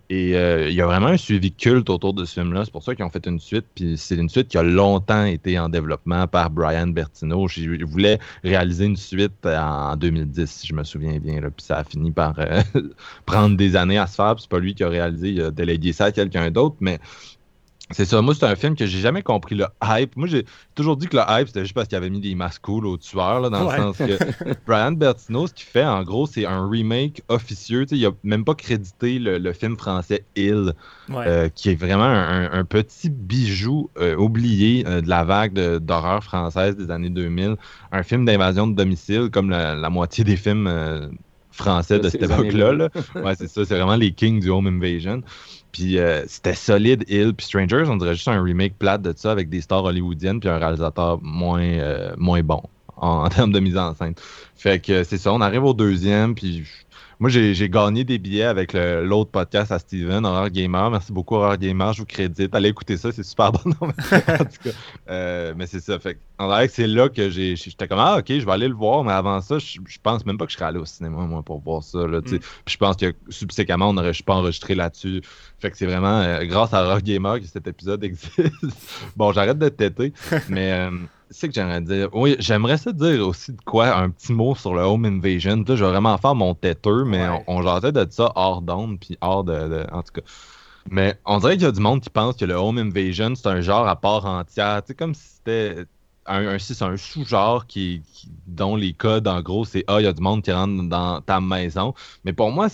Et euh, il y a vraiment un suivi culte autour de ce film-là. C'est pour ça qu'ils ont fait une suite. Puis c'est une suite qui a longtemps été en développement par Brian Bertino. Je voulais réaliser une suite en 2010, si je me souviens bien. Puis ça a fini par euh, *laughs* prendre des années à se faire. c'est pas lui qui a réalisé. Il a délégué ça à quelqu'un d'autre, mais c'est ça. Moi, c'est un film que j'ai jamais compris le hype. Moi, j'ai toujours dit que le hype, c'était juste parce qu'il avait mis des masques cool aux tueurs, là, dans le sens que *laughs* Brian Bertino, ce qu'il fait, en gros, c'est un remake officieux. il a même pas crédité le, film français Il, euh, qui est vraiment un, petit bijou euh, oublié euh, de la vague d'horreur française des années 2000. Un film d'invasion de domicile, comme la, moitié des films français de, cette époque-là. Ouais, c'est ça. C'est vraiment les kings du home invasion. Puis euh, c'était solide, Hill. Puis Strangers, on dirait juste un remake plate de ça avec des stars hollywoodiennes puis un réalisateur moins, euh, moins bon en, *laughs* en, termes de mise en scène. Fait que c'est ça, on arrive au deuxième, puis moi, j'ai gagné des billets avec l'autre podcast à Steven, Horror Gamer. Merci beaucoup, Horror Gamer. Je vous crédite. Allez écouter ça, c'est super *laughs* bon. en tout cas, euh, mais c'est ça. Fait en c'est là que j'étais comme, ah, ok, je vais aller le voir. Mais avant ça, je, pense même pas que je serais allé au cinéma, moi, pour voir ça. Là, mm. je pense que subséquemment, on n'aurait pas enregistré là-dessus. Fait que c'est vraiment euh, grâce à Horror Gamer que cet épisode *laughs* existe. bon, j'arrête de têter, mais. Euh, c'est que j'aimerais dire. Oui, j'aimerais ça dire aussi de quoi, un petit mot sur le Home Invasion. Là, je vais vraiment faire mon têteux, mais on, on de ça hors d'onde, puis hors de, En tout cas. Mais on dirait qu'il y a du monde qui pense que le Home Invasion, c'est un genre à part entière. Tu comme si c'était un, un, un sous-genre qui, dont les codes, en gros, c'est Ah, il y a du monde qui rentre dans ta maison. Mais pour moi,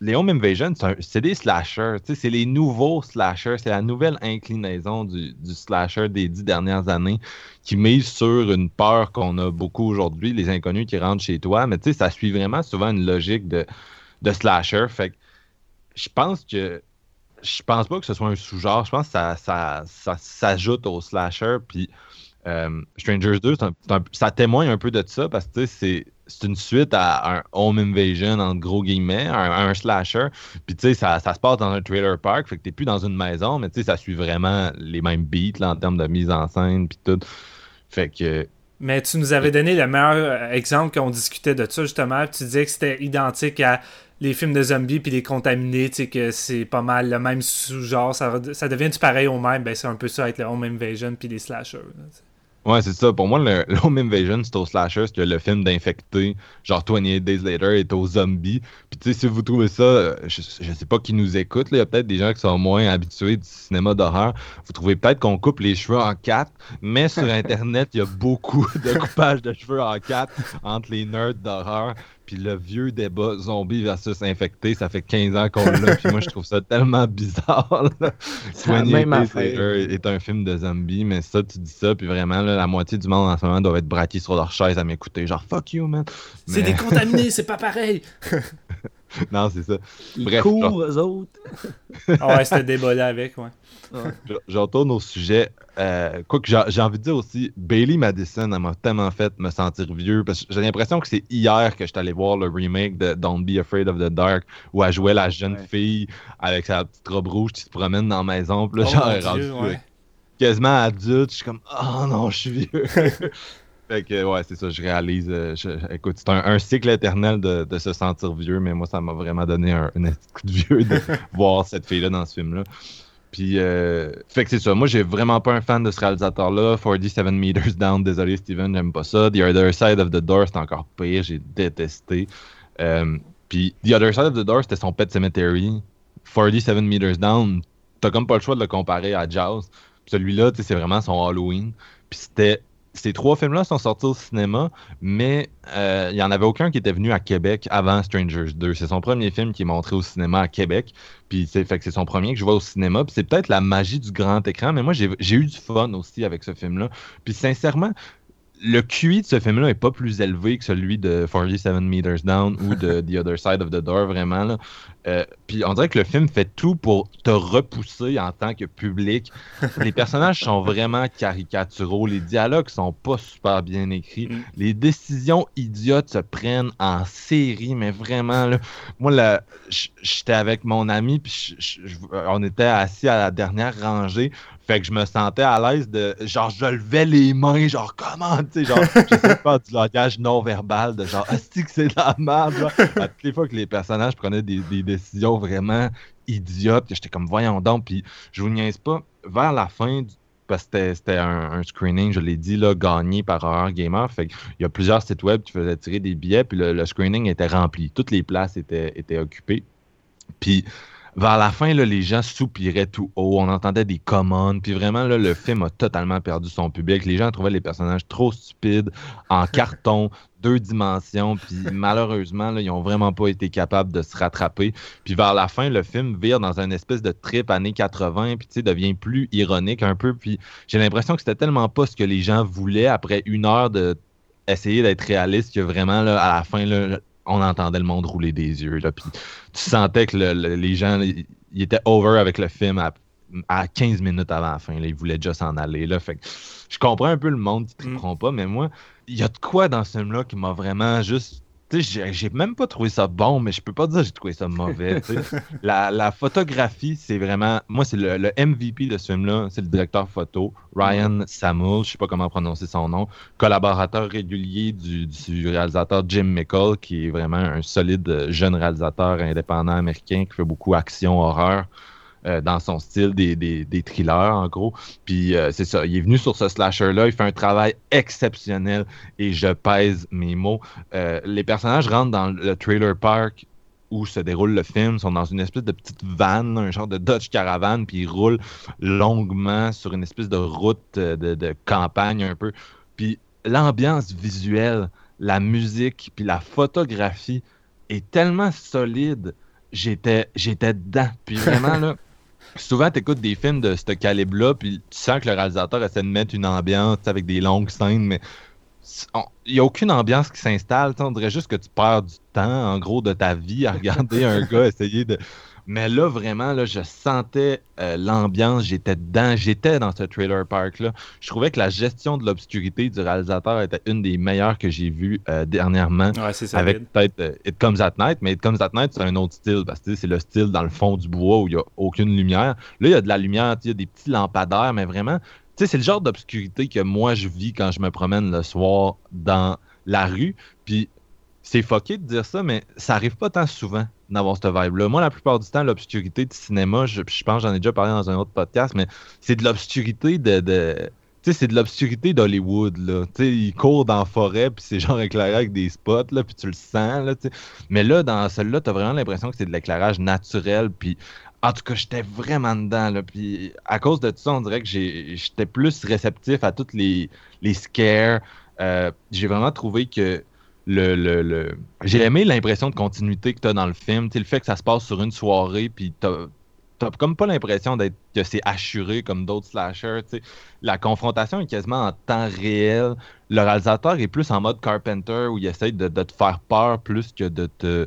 les Home Invasion, c'est des slashers. C'est les nouveaux slashers. C'est la nouvelle inclinaison du, slasher des dix dernières années qui mise sur une peur qu'on a beaucoup aujourd'hui, les inconnus qui rentrent chez toi. Mais ça suit vraiment souvent une logique de, slasher. Fait que je pense que. Je pense pas que ce soit un sous-genre. Je pense que ça, ça, s'ajoute au slasher. Puis euh, Strangers 2, ça témoigne un peu de ça parce que c'est c'est une suite à un home invasion, en gros guillemets, un, slasher. Puis, tu sais, ça, ça, se passe dans un trailer park, fait que t'es plus dans une maison, mais tu sais, ça suit vraiment les mêmes beats là, en termes de mise en scène, puis tout. Fait que. Mais tu nous avais donné le meilleur euh, exemple qu'on discutait de ça, justement. Tu disais que c'était identique à les films de zombies puis les contaminés, tu sais, que c'est pas mal le même sous-genre. Ça, ça devient du pareil au même. Ben, c'est un peu ça avec le home invasion puis les slashers. Ouais, c'est ça. Pour moi, le, *laughs* Home Invasion, c'est au slasher, que le film d'infecté, genre 28 Days Later, est aux zombies. Puis tu sais, si vous trouvez ça, euh, je, sais pas qui nous écoute, il y a peut-être des gens qui sont moins habitués du cinéma d'horreur. Vous trouvez peut-être qu'on coupe les cheveux en quatre, mais sur *laughs* Internet, il y a beaucoup *laughs* de coupage de cheveux en quatre entre les nerds d'horreur. Puis le vieux débat zombie versus infecté, ça fait 15 ans qu'on l'a. puis moi, je trouve ça tellement bizarre. Soigner est un film de zombies, mais ça, tu dis ça, puis vraiment, la moitié du monde en ce moment doit être braqué sur leur chaise à m'écouter. Genre, fuck you, man. C'est décontaminé, c'est pas pareil. *laughs* *laughs* non, c'est ça. Ils Bref, courent, eux autres. ah ouais, c'était débat avec, ouais. Je, retourne au sujet. Euh, quoi que j'ai envie de dire aussi, Bailey Madison, elle m'a tellement fait me sentir vieux. Parce que j'ai l'impression que c'est hier que je suis allé voir le remake de Don't Be Afraid of the Dark, où elle jouait la jeune fille avec sa petite robe rouge qui se promène dans la maison. Puis là, oh genre, Dieu, quasiment adulte. Je suis comme, oh non, je suis vieux. *laughs* Fait que, ouais, c'est ça, je réalise. Euh, écoute, c'est un, cycle éternel de, se sentir vieux, mais moi, ça m'a vraiment donné un, un coup de vieux de *laughs* voir cette fille-là dans ce film-là. Puis, euh, fait que c'est ça. Moi, j'ai vraiment pas un fan de ce réalisateur-là. 47 Meters Down, désolé Steven, j'aime pas ça. The Other Side of the Door, c'est encore pire, j'ai détesté. Euh, puis, The Other Side of the Door, c'était son Pet Cemetery. 47 Meters Down, t'as comme pas le choix de le comparer à Jaws. Celui-là, c'est vraiment son Halloween. Puis c'était ces trois films-là sont sortis au cinéma, mais euh, il n'y en avait aucun qui était venu à Québec avant Strangers 2. C'est son premier film qui est montré au cinéma à Québec. Puis c'est fait que c'est son premier que je vois au cinéma. Puis c'est peut-être la magie du grand écran, mais moi j'ai eu du fun aussi avec ce film-là. Puis sincèrement, le QI de ce film-là est pas plus élevé que celui de 47 Meters Down ou de *laughs* The Other Side of the Door, vraiment. Là. Euh, puis on dirait que le film fait tout pour te repousser en tant que public. *laughs* Les personnages sont vraiment caricaturaux, les dialogues sont pas super bien écrits, mm. les décisions idiotes se prennent en série, mais vraiment, là, moi, là, j'étais avec mon ami, puis on était assis à la dernière rangée, fait que je me sentais à l'aise de. Genre, je levais les mains, genre, comment, tu sais, genre, je sais pas, du langage non-verbal, de genre, est-ce que c'est de la merde, À toutes les fois que les personnages prenaient des, décisions vraiment idiotes, j'étais comme, voyons donc, puis je vous niaise pas, vers la fin parce que c'était un, screening, je l'ai dit, là, gagné par Horror Gamer. Fait qu'il y a plusieurs sites web qui faisaient tirer des billets, puis le, le screening était rempli. Toutes les places étaient, étaient occupées. Puis vers la fin, là, les gens soupiraient tout haut, on entendait des commandes, puis vraiment, là, le film a totalement perdu son public. Les gens trouvaient les personnages trop stupides, en *laughs* carton, deux dimensions, puis malheureusement, là, ils n'ont vraiment pas été capables de se rattraper. Puis vers la fin, le film vire dans une espèce de trip années 80, puis tu sais, devient plus ironique un peu, puis j'ai l'impression que c'était tellement pas ce que les gens voulaient après une heure de essayer d'être réaliste que vraiment, là, à la fin, là, on entendait le monde rouler des yeux. Là, puis tu sentais que les gens, était over avec le film à, à 15 minutes avant la fin. Là, il voulait déjà s'en aller. Là, fait que je comprends un peu le monde qui ne Mm. pas, mais moi, il y a de quoi dans ce film-là qui m'a vraiment juste. J'ai- même pas trouvé ça bon, mais je peux pas dire que j'ai trouvé ça mauvais. *laughs* la, la photographie, c'est vraiment. Moi, c'est le, le MVP de ce film-là, c'est le directeur photo, Ryan Samuel, je sais pas comment prononcer son nom, collaborateur régulier du, du réalisateur Jim Mickle, qui est vraiment un solide euh, jeune réalisateur indépendant américain qui fait beaucoup action-horreur. Euh, dans son style des, des, des thrillers, en gros. Puis euh, c'est ça, il est venu sur ce slasher-là, il fait un travail exceptionnel et je pèse mes mots. Euh, les personnages rentrent dans le trailer park où se déroule le film, sont dans une espèce de petite vanne, un genre de Dodge Caravan, puis ils roulent longuement sur une espèce de route de, de campagne un peu. Puis l'ambiance visuelle, la musique, puis la photographie est tellement solide. J'étais, j'étais dedans. Puis vraiment, là, souvent, tu écoutes des films de ce calibre-là, puis tu sens que le réalisateur essaie de mettre une ambiance avec des longues scènes, mais il n'y a aucune ambiance qui s'installe. On dirait juste que tu perds du temps, en gros, de ta vie à regarder un *laughs* gars essayer de. Mais là, vraiment, là, je sentais euh, l'ambiance, j'étais dedans, j'étais dans ce trailer park-là. Je trouvais que la gestion de l'obscurité du réalisateur était une des meilleures que j'ai vues euh, dernièrement Ouais, c'est ça. avec peut-être euh, It Comes at Night, mais It Comes at Night, c'est un autre style, parce que c'est le style dans le fond du bois où il n'y a aucune lumière. Là, il y a de la lumière, il y a des petits lampadaires, mais vraiment, tu sais, c'est le genre d'obscurité que moi, je vis quand je me promène le soir dans la rue. Puis, c'est fucké de dire ça, mais ça arrive pas tant souvent d'avoir cette vibe-là. Moi, la plupart du temps, l'obscurité du cinéma, je, je pense j'en ai déjà parlé dans un autre podcast, mais c'est de l'obscurité de... tu sais, c'est de l'obscurité d'Hollywood, là. Tu sais, il court dans la forêt, puis c'est genre éclairé avec des spots, là, puis tu le sens, là. Mais là, dans celle-là, t'as vraiment l'impression que c'est de l'éclairage naturel, puis en tout cas, j'étais vraiment dedans, là. Puis à cause de tout ça, on dirait que j'étais plus réceptif à toutes les, les scares. Euh, j'ai vraiment trouvé que le, le, le- j'ai aimé l'impression de continuité que tu as dans le film. Le fait que ça se passe sur une soirée, puis t'as comme pas l'impression d'être que c'est assuré comme d'autres slashers. La confrontation est quasiment en temps réel. Le réalisateur est plus en mode Carpenter où il essaye de te faire peur plus que de te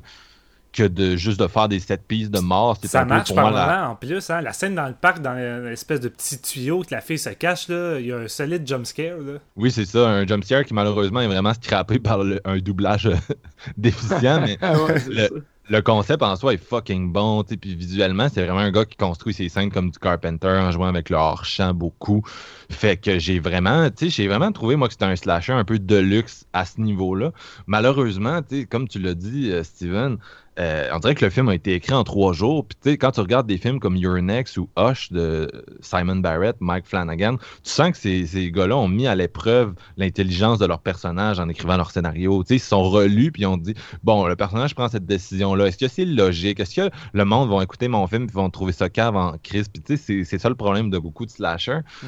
que de juste de faire des set pieces de mort. C'est Ça un peu marche pour par moi la- moment en plus. Hein? La scène dans le parc, dans l'espèce de petit tuyau que la fille se cache, là, il y a un solide jump scare. Là. Oui, c'est ça, un jumpscare qui malheureusement est vraiment scrappé par le- un doublage euh, *laughs* déficient, mais *laughs* ouais, Le- concept en soi est fucking bon, puis visuellement, c'est vraiment un gars qui construit ses scènes comme du Carpenter en jouant avec le hors-champ beaucoup. Fait que j'ai vraiment, tu sais, j'ai vraiment trouvé, moi, que c'était un slasher un peu de luxe à ce niveau-là. Malheureusement, comme tu l'as dit, euh, Steven, euh, on dirait que le film a été écrit en trois jours. Puis, tu sais, quand tu regardes des films comme Your Next ou Hush de Simon Barrett, Mike Flanagan, tu sens que ces, ces gars-là ont mis à l'épreuve l'intelligence de leur personnage en écrivant leur scénario. Tu sais, ils se sont relus puis ils ont dit bon, le personnage prend cette décision-là. Est-ce que c'est logique? Est-ce que le monde va écouter mon film et vont trouver ça cave en crise? Puis, tu sais, c'est- c'est ça le problème de beaucoup de slashers. Mm.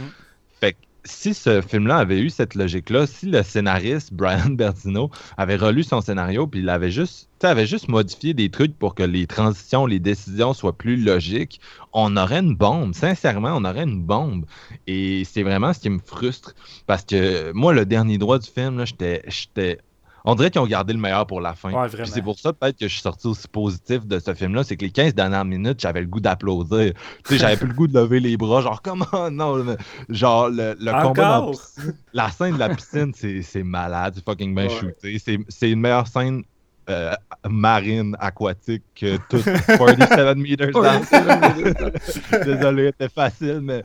Si ce film-là avait eu cette logique-là, si le scénariste *laughs* Brian Bertino avait relu son scénario puis il avait juste, juste modifié des trucs pour que les transitions, les décisions soient plus logiques, on aurait une bombe. Sincèrement, on aurait une bombe. Et c'est vraiment ce qui me frustre parce que moi, le dernier droit du film, j'étais on dirait qu'ils ont gardé le meilleur pour la fin. Ouais, c'est pour ça peut-être que je suis sorti aussi positif de ce film-là, c'est que les 15 dernières minutes, j'avais le goût d'applaudir. Tu sais, j'avais plus le goût de lever les bras, genre comment non, mais- genre le, le combat dans la piscine, la scène de la piscine, c'est malade, c'est fucking bien Ouais. shooté. C'est une meilleure scène euh, marine aquatique que toute 47 *laughs* meters down. *laughs* Désolé, c'était facile, mais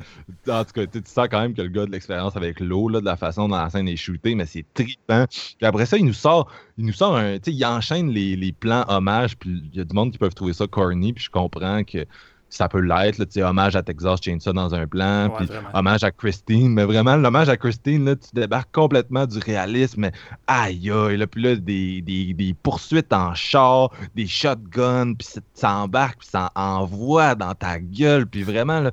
en tout cas, tu sens quand même que le gars de l'expérience avec l'eau, de la façon dont la scène est shootée, mais c'est trippant. Puis après ça, il nous sort, il nous sort un. Tu sais, il enchaîne les, les plans hommages, puis il y a du monde qui peuvent trouver ça corny, puis je comprends que ça peut l'être, tu sais, hommage à Texas Chainsaw dans un plan, puis hommage à Christine, mais vraiment, l'hommage à Christine, là, tu débarques complètement du réalisme, mais aïe aïe, là, puis là, des, des, des poursuites en char, des shotguns, puis ça- ça embarque, puis ça envoie dans ta gueule, puis vraiment, là,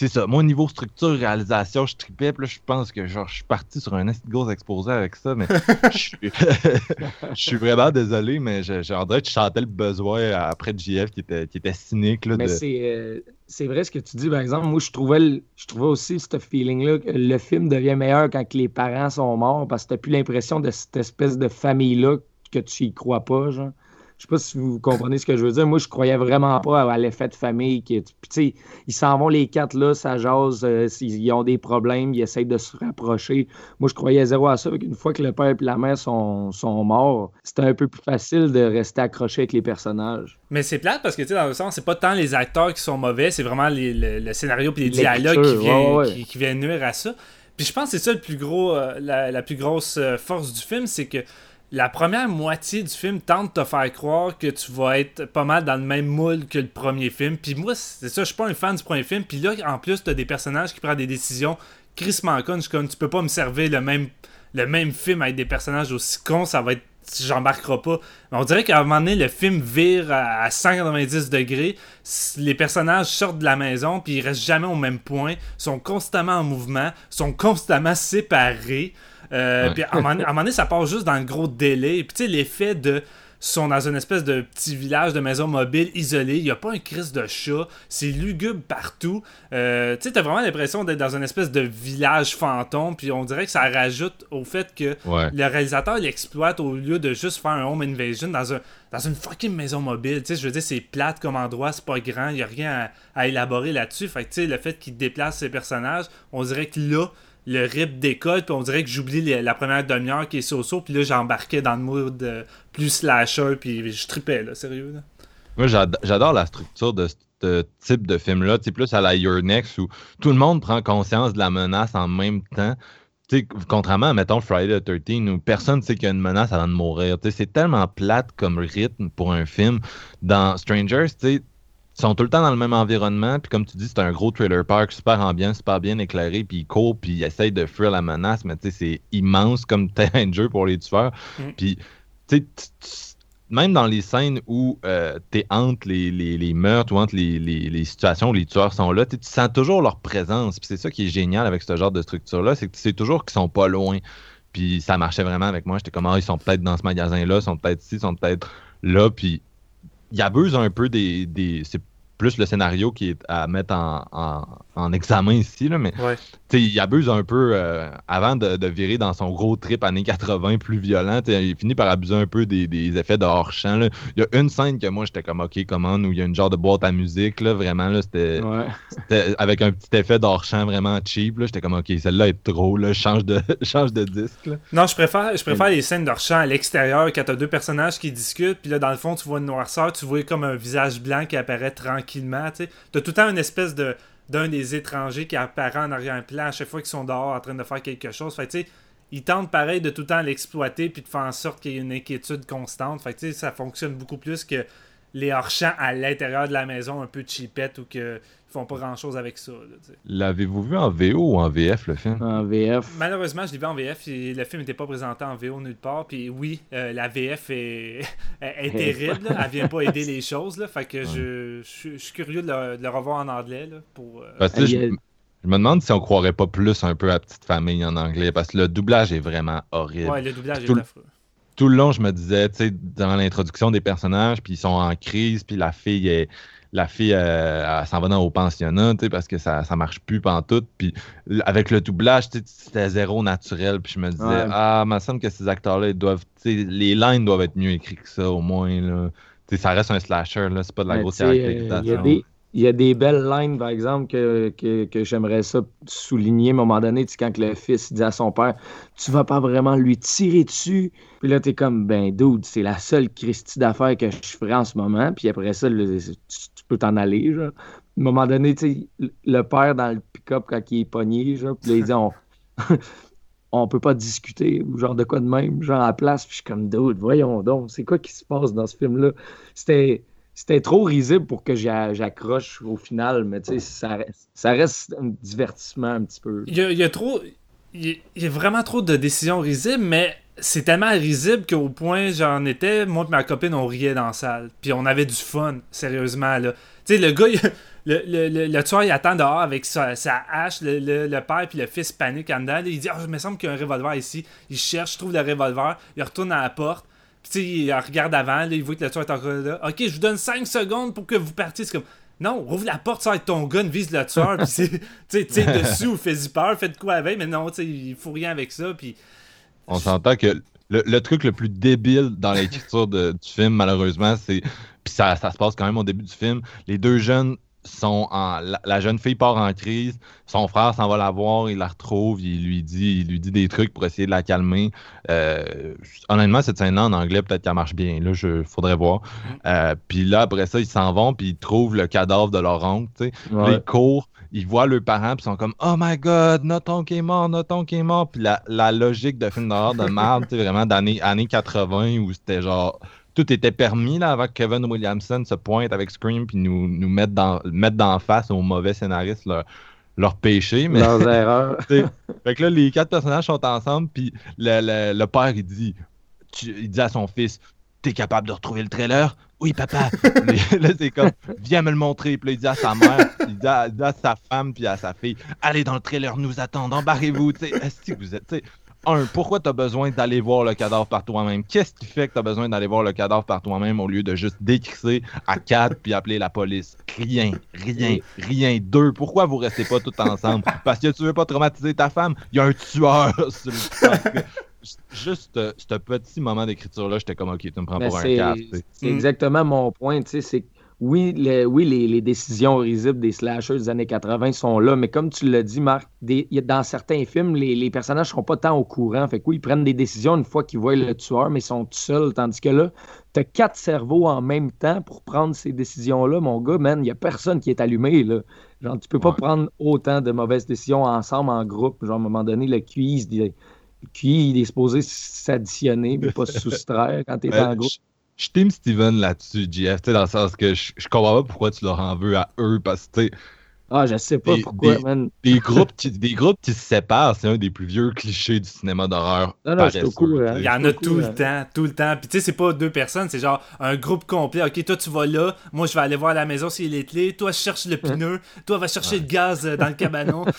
c'est ça. Moi, au niveau structure, réalisation, je tripais, puis là, je pense que genre, je suis parti sur un assez gros exposé avec ça, mais je suis- *laughs* je suis vraiment désolé, mais je, je, je sentais le besoin après de JF qui était, qui était cynique, là, Mais de... c'est euh, c'est vrai ce que tu dis, par exemple. Moi, je trouvais, je trouvais aussi ce feeling-là que le film devient meilleur quand les parents sont morts parce que t'as plus l'impression de cette espèce de famille-là que tu y crois pas, genre. Je sais pas si vous comprenez ce que je veux dire. Moi, je croyais vraiment pas à, l'effet de famille. Qui, puis, ils s'en vont les quatre là, ça jase, euh, ils ont des problèmes, ils essayent de se rapprocher. Moi, je croyais zéro à ça. Une fois que le père et la mère sont, sont morts, c'était un peu plus facile de rester accroché avec les personnages. Mais c'est plate parce que, tu sais, dans le sens, c'est pas tant les acteurs qui sont mauvais, c'est vraiment le, scénario et les dialogues qui, qui viennent nuire à ça. Puis je pense que c'est ça le plus gros, euh, la, plus grosse euh, force du film, c'est que la première moitié du film tente de te faire croire que tu vas être pas mal dans le même moule que le premier film. Puis moi, c'est ça, je suis pas un fan du premier film. Puis là, en plus, t'as des personnages qui prennent des décisions crissement connes. Je comme, tu peux pas me servir le même, le même film avec des personnages aussi cons, ça va être j'embarquerai pas. On dirait qu'à un moment donné, le film vire à 190 degrés. Les personnages sortent de la maison, puis ils restent jamais au même point, sont constamment en mouvement, sont constamment séparés. Euh, puis à un, moment, donné, ça part juste dans le gros délai. Puis tu sais, l'effet de sont dans une espèce de petit village de maison mobile isolé. Il n'y a pas un crise de chat. C'est lugubre partout. Euh, tu sais, t'as vraiment l'impression d'être dans une espèce de village fantôme. Puis on dirait que ça rajoute au fait que le réalisateur l'exploite au lieu de juste faire un home invasion dans, un, dans une fucking maison mobile. Tu sais, je veux dire, c'est plate comme endroit, c'est pas grand. Il n'y a rien à, élaborer là-dessus. Fait que tu sais, le fait qu'il déplace ses personnages, on dirait que là, le rip décolle, puis on dirait que j'oublie la première demi-heure qui est so-so, puis là j'embarquais dans le mood euh, plus slasher, puis je tripais, là, sérieux. Là. Moi j'adore la structure de ce type de film-là, plus à la Your Next où tout le monde prend conscience de la menace en même temps. sais, contrairement à, mettons, Friday the 13, où personne ne sait qu'il y a une menace avant de mourir. C'est tellement plate comme rythme pour un film. Dans Strangers, tu sont tout le temps dans le même environnement. Puis comme tu dis, c'est un gros trailer park, super ambiant, super bien éclairé. Puis ils courent, puis ils essayent de fuir la menace. Mais tu sais, c'est immense comme *laughs* terrain de jeu pour les tueurs. Mm. Puis, tu sais, même dans les scènes où euh, tu es entre les, les, meurtres ou entre les, situations où les tueurs sont là, tu sens toujours leur présence. Puis c'est ça qui est génial avec ce genre de structure-là, c'est que tu sais toujours qu'ils sont pas loin. Puis ça marchait vraiment avec moi. J'étais comme, ah, ils sont peut-être dans ce magasin-là, ils sont peut-être ici, ils sont peut-être là. Puis il abuse un peu des. des c'est plus le scénario qui est à mettre en, en, examen ici, là, mais il abuse un peu euh, avant de, virer dans son gros trip années 80 plus violent. Il finit par abuser un peu des, effets de hors-champ. Il y a une scène que moi j'étais comme OK, comment, où il y a une genre de boîte à musique, là, vraiment, là, c'était, avec un petit effet d'hors-champ vraiment cheap. J'étais comme OK, celle-là est trop, là, change de, *laughs* change de disque. Non, je préfère, je préfère les scènes d'hors-champ à l'extérieur quand t'as deux personnages qui discutent, puis là, dans le fond, tu vois une noirceur, tu vois comme un visage blanc qui apparaît tranquille tranquillement. Tu as tout le temps une espèce de d'un des étrangers qui apparaît en arrière-plan à chaque fois qu'ils sont dehors en train de faire quelque chose. Fait tu sais, ils tentent pareil de tout le temps l'exploiter puis de faire en sorte qu'il y ait une inquiétude constante. Fait tu ça fonctionne beaucoup plus que les hors-champs à l'intérieur de la maison un peu cheapette ou que font pas grand chose avec ça. L'avez-vous vu en VO ou en VF le film? En VF. Malheureusement, je l'ai vu en VF. Et le film n'était pas présenté en VO nulle part. Puis oui, euh, la VF *laughs* est, est terrible. Là. Elle vient pas aider les choses. Là. Fait que je, je, suis curieux de le, revoir en anglais. Là, pour, euh, je, me demande si on croirait pas plus un peu à Petite Famille en anglais. Parce que le doublage est vraiment horrible. Ouais, le doublage est affreux tout le long, je me disais, tu sais, dans l'introduction des personnages, puis ils sont en crise, puis la fille est, la fille, euh, s'en va dans au pensionnat, parce que ça, ça marche plus tout. Puis avec le doublage, c'était zéro naturel. Puis je me disais, ah, il me semble que ces acteurs-là, ils doivent, les lines doivent être mieux écrites que ça, au moins. Là. ça reste un slasher, là, c'est pas de la grosse caractérisation. Il y a des belles lines, par exemple, que, que, j'aimerais ça souligner à un moment donné, quand le fils dit à son père Tu vas pas vraiment lui tirer dessus. Puis là, t'es comme Ben, dude, c'est la seule Christie d'affaires que je ferai en ce moment. Puis après ça, tu, peux t'en aller. Genre. À un moment donné, le père dans le pick-up quand il est pogné, genre, puis là, il dit On. *laughs* on peut pas discuter ou genre de quoi de même, genre à la place, puis je suis comme dude, voyons donc, c'est quoi qui se passe dans ce film-là? C'était c'était trop risible pour que j'accroche au final, mais tu sais, ça, ça, reste un divertissement un petit peu. Il y a, trop. Il y a vraiment trop de décisions risibles, mais c'est tellement risible qu'au point j'en étais, moi et ma copine, on riait dans la salle. Puis on avait du fun, sérieusement, là. Tu sais, le gars, le, le, le, tueur, il attend dehors avec sa, hache, le, père puis le fils paniquent en dedans. il dit, oh, il me semble qu'il y a un revolver ici. Il cherche, trouve le revolver, il retourne à la porte. Puis il regarde avant, là, il voit que le tueur est encore là. Ok, je vous donne 5 secondes pour que vous partiez. C'est comme. Non, rouvre la porte, ça avec ton gun, vise le tueur, puis *laughs* tu sais, dessus ou fais-y peur, faites quoi avec, mais non, tu il faut rien avec ça, puis. On s'entend que le, truc le plus débile dans l'écriture du film, malheureusement, c'est. Puis ça, ça se passe quand même au début du film. Les deux jeunes sont en, la, jeune fille part en crise, son frère s'en va la voir, il la retrouve, il lui dit, il lui dit des trucs pour essayer de la calmer. Euh, honnêtement, cette scène-là en anglais, peut-être qu'elle marche bien. Là, je faudrait voir. Euh, puis là, après ça, ils s'en vont, puis ils trouvent le cadavre de leur oncle. Ouais. Ils courent, ils voient leurs parents, puis ils sont comme Oh my god, notre oncle est mort, notre oncle est mort. Puis la, la logique de film d'horreur de merde, vraiment d'années années 80 où c'était genre tout était permis là, avant que Kevin Williamson se pointe avec Scream puis nous, nous mette dans, mettre d'en face aux mauvais scénaristes leur, leur péché. Mais, Leurs *laughs* erreurs. fait que là, les quatre personnages sont ensemble, puis le, le, père, il dit, il dit à son fils T'es capable de retrouver le trailer? Oui, papa. *laughs* là, c'est comme Viens me le montrer. Puis là, il dit à sa mère, il dit à, sa femme, puis à sa fille Allez dans le trailer, nous attendons, embarrez-vous. Est-ce que vous êtes un, pourquoi tu as besoin d'aller voir le cadavre par toi-même? Qu'est-ce qui fait que tu as besoin d'aller voir le cadavre par toi-même au lieu de juste décrisser à quatre puis appeler la police? Rien, rien, rien. Deux, pourquoi vous restez pas tous ensemble? Parce que tu veux pas traumatiser ta femme? Il y a un tueur *laughs* sur le Juste euh, ce petit moment d'écriture-là, j'étais comme, OK, tu me prends pour un cas. C'est exactement mon point, tu sais, c'est oui, oui les, décisions risibles des slashers des années 80 sont là, mais comme tu l'as dit, Marc, dans certains films, les, personnages ne sont pas tant au courant. Fait que oui, ils prennent des décisions une fois qu'ils voient le tueur, mais ils sont tout seuls. Tandis que là, tu as quatre cerveaux en même temps pour prendre ces décisions-là, mon gars, man, il n'y a personne qui est allumé. Là. Genre, tu peux pas prendre autant de mauvaises décisions ensemble, en groupe. Genre, à un moment donné, le QI, le QI il est supposé s'additionner, mais pas se soustraire quand tu es en groupe je team Steven là-dessus, GF, dans le sens que je, je comprends pas pourquoi tu leur en veux à eux, parce que, ah, je sais pas pourquoi, des, man. Des *laughs* groupes, qui, des groupes qui se séparent, c'est un des plus vieux clichés du cinéma d'horreur. Non, non, c'est cool. Il y en a tout le temps, tout le temps. Puis tu sais, c'est pas deux personnes, c'est genre un groupe complet. Ok, toi tu vas là, moi je vais aller voir à la maison s'il est clé, toi je cherche le *laughs* pneu, toi va chercher le gaz euh, dans le cabanon. *laughs*